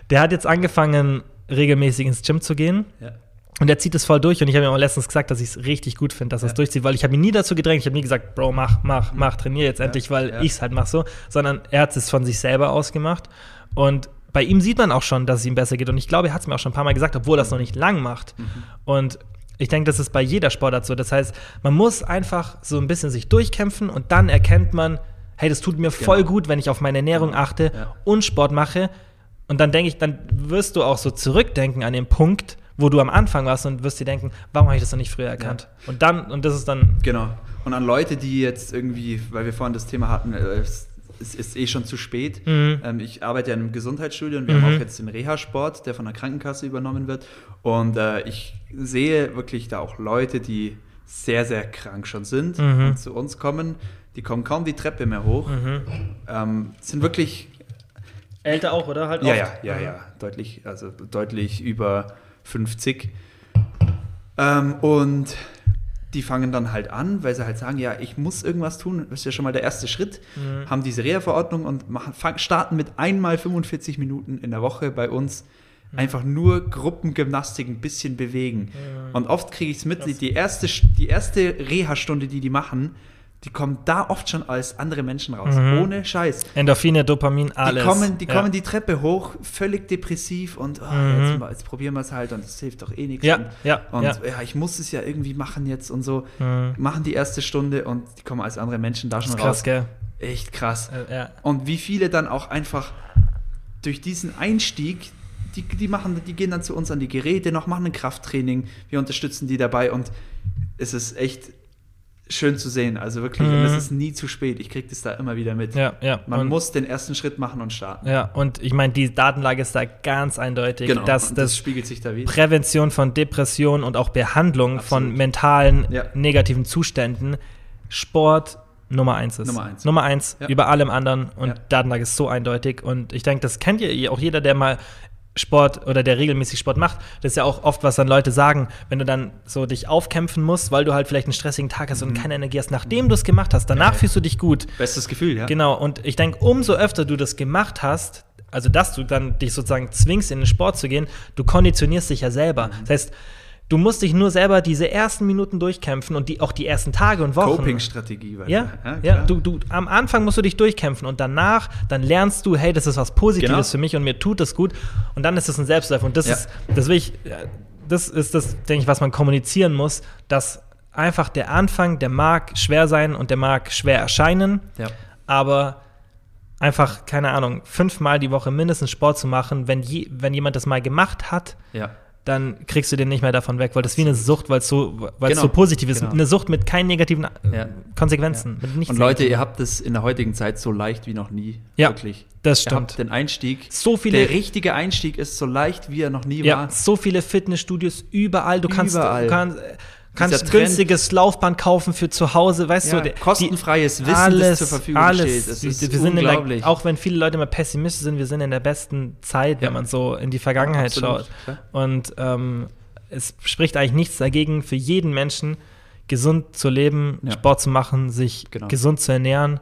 der hat jetzt angefangen, regelmäßig ins Gym zu gehen. Ja. Und er zieht es voll durch und ich habe ihm auch letztens gesagt, dass ich es richtig gut finde, dass er es durchzieht, weil ich habe ihn nie dazu gedrängt, ich habe nie gesagt, Bro, mach, mach, mach, trainier jetzt endlich, weil ich es halt mache so, sondern er hat es von sich selber ausgemacht und bei ihm sieht man auch schon, dass es ihm besser geht. Und ich glaube, er hat es mir auch schon ein paar Mal gesagt, obwohl er es noch nicht lang macht. Mhm. Und ich denke, das ist bei jeder Sportart so. Das heißt, man muss einfach so ein bisschen sich durchkämpfen und dann erkennt man, hey, das tut mir voll genau. gut, wenn ich auf meine Ernährung genau. achte ja. und Sport mache. Und dann denke ich, dann wirst du auch so zurückdenken an den Punkt, wo du am Anfang warst und wirst dir denken, warum habe ich das noch nicht früher erkannt? Ja. Und dann, und das ist dann. Genau. Und an Leute, die jetzt irgendwie, weil wir vorhin das Thema hatten, äh, es ist eh schon zu spät. Mhm. Ähm, ich arbeite ja in einem Gesundheitsstudio und wir mhm. haben auch jetzt den Reha-Sport, der von der Krankenkasse übernommen wird. Und äh, ich sehe wirklich da auch Leute, die sehr, sehr krank schon sind mhm. und zu uns kommen. Die kommen kaum die Treppe mehr hoch. Mhm. Ähm, sind wirklich. Älter auch, oder? Halt ja, ja, ja, ja. Deutlich, also deutlich über 50. Ähm, und die fangen dann halt an, weil sie halt sagen, ja, ich muss irgendwas tun. Das ist ja schon mal der erste Schritt. Mhm. Haben diese Reha-Verordnung und machen, starten mit einmal 45 Minuten in der Woche bei uns. Mhm. Einfach nur Gruppengymnastik ein bisschen bewegen. Mhm. Und oft kriege ich es mit, die erste, die erste Reha-Stunde, die die machen, die kommen da oft schon als andere Menschen raus. Mhm. Ohne Scheiß. Endorphine, Dopamin, alles. Die kommen, die ja. kommen die Treppe hoch, völlig depressiv und oh, mhm. jetzt, jetzt, probieren wir es halt und es hilft doch eh nichts. Ja, und, ja, und ja. ja. ich muss es ja irgendwie machen jetzt und so. Mhm. Machen die erste Stunde und die kommen als andere Menschen da schon krass, raus. Gell? Echt krass. Äh, ja. Und wie viele dann auch einfach durch diesen Einstieg die, die, machen, die gehen dann zu uns an die Geräte noch, machen ein Krafttraining, wir unterstützen die dabei und es ist echt schön zu sehen. Also wirklich, mhm. es ist nie zu spät. Ich kriege das da immer wieder mit. Ja, ja. Man und, muss den ersten Schritt machen und starten. Ja, und ich meine, die Datenlage ist da ganz eindeutig. Genau, dass das, das spiegelt sich da wieder. Prävention von Depressionen und auch Behandlung Absolut. von mentalen ja. negativen Zuständen Sport Nummer eins ist. Nummer eins. Nummer eins ja. über allem anderen und ja. Datenlage ist so eindeutig. Und ich denke, das kennt ihr auch jeder, der mal Sport oder der regelmäßig Sport macht, das ist ja auch oft, was dann Leute sagen, wenn du dann so dich aufkämpfen musst, weil du halt vielleicht einen stressigen Tag hast mhm. und keine Energie hast, nachdem du es gemacht hast, danach ja, ja. fühlst du dich gut. Bestes Gefühl, ja. Genau, und ich denke, umso öfter du das gemacht hast, also dass du dann dich sozusagen zwingst, in den Sport zu gehen, du konditionierst dich ja selber. Mhm. Das heißt, Du musst dich nur selber diese ersten Minuten durchkämpfen und die, auch die ersten Tage und Wochen. Coping-Strategie. Ja, ja, ja du, du, am Anfang musst du dich durchkämpfen und danach, dann lernst du, hey, das ist was Positives genau. für mich und mir tut das gut und dann ist es ein Selbstläufer und das ja. ist, das will ich, das ist das, denke ich, was man kommunizieren muss, dass einfach der Anfang, der mag schwer sein und der mag schwer erscheinen, ja. aber einfach, keine Ahnung, fünfmal die Woche mindestens Sport zu machen, wenn, je, wenn jemand das mal gemacht hat, ja dann kriegst du den nicht mehr davon weg, weil das wie eine Sucht, weil es so, genau. so positiv ist. Genau. Eine Sucht mit keinen negativen äh, ja. Konsequenzen. Ja. Und Leute, ihr habt es in der heutigen Zeit so leicht wie noch nie. Ja, wirklich. Das stimmt. Ihr habt den Einstieg. So viele, der richtige Einstieg ist so leicht, wie er noch nie ja, war. So viele Fitnessstudios überall. Du kannst, überall. Du kannst, kannst ein günstiges Laufband kaufen für zu Hause, weißt ja, du, kostenfreies Wissen, alles, das zur Verfügung alles, steht. Wir, sind der, auch wenn viele Leute immer pessimistisch sind, wir sind in der besten Zeit, wenn man so in die Vergangenheit ja, schaut. Und ähm, es spricht eigentlich nichts dagegen für jeden Menschen, gesund zu leben, Sport zu machen, sich genau. gesund zu ernähren.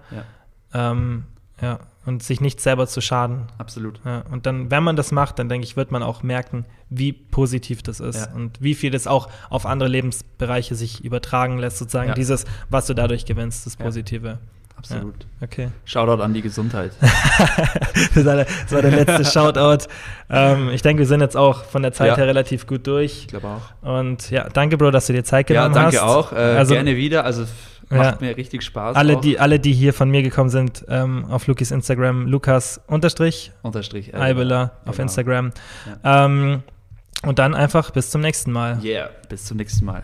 Ähm, ja, und sich nicht selber zu schaden. Absolut. Ja, und dann, wenn man das macht, dann denke ich, wird man auch merken, wie positiv das ist ja. und wie viel das auch auf andere Lebensbereiche sich übertragen lässt, sozusagen ja. dieses, was du dadurch gewinnst, das Positive. Absolut. Okay. Shoutout an die Gesundheit. das, war der, das, war der, letzte Shoutout. Ähm, ich denke, wir sind jetzt auch von der Zeit her relativ gut durch. Ich glaube auch. Und ja, danke, Bro, dass du dir Zeit genommen hast. Ja, danke auch. Äh, also, gerne wieder. Also Macht ja. mir richtig Spaß. Alle die, alle, die hier von mir gekommen sind, ähm, auf Lukis Instagram, Lukas Unterstrich, Unterstrich Eibeler auf genau. Instagram. Ja. Ähm, und dann einfach bis zum nächsten Mal. Yeah, bis zum nächsten Mal.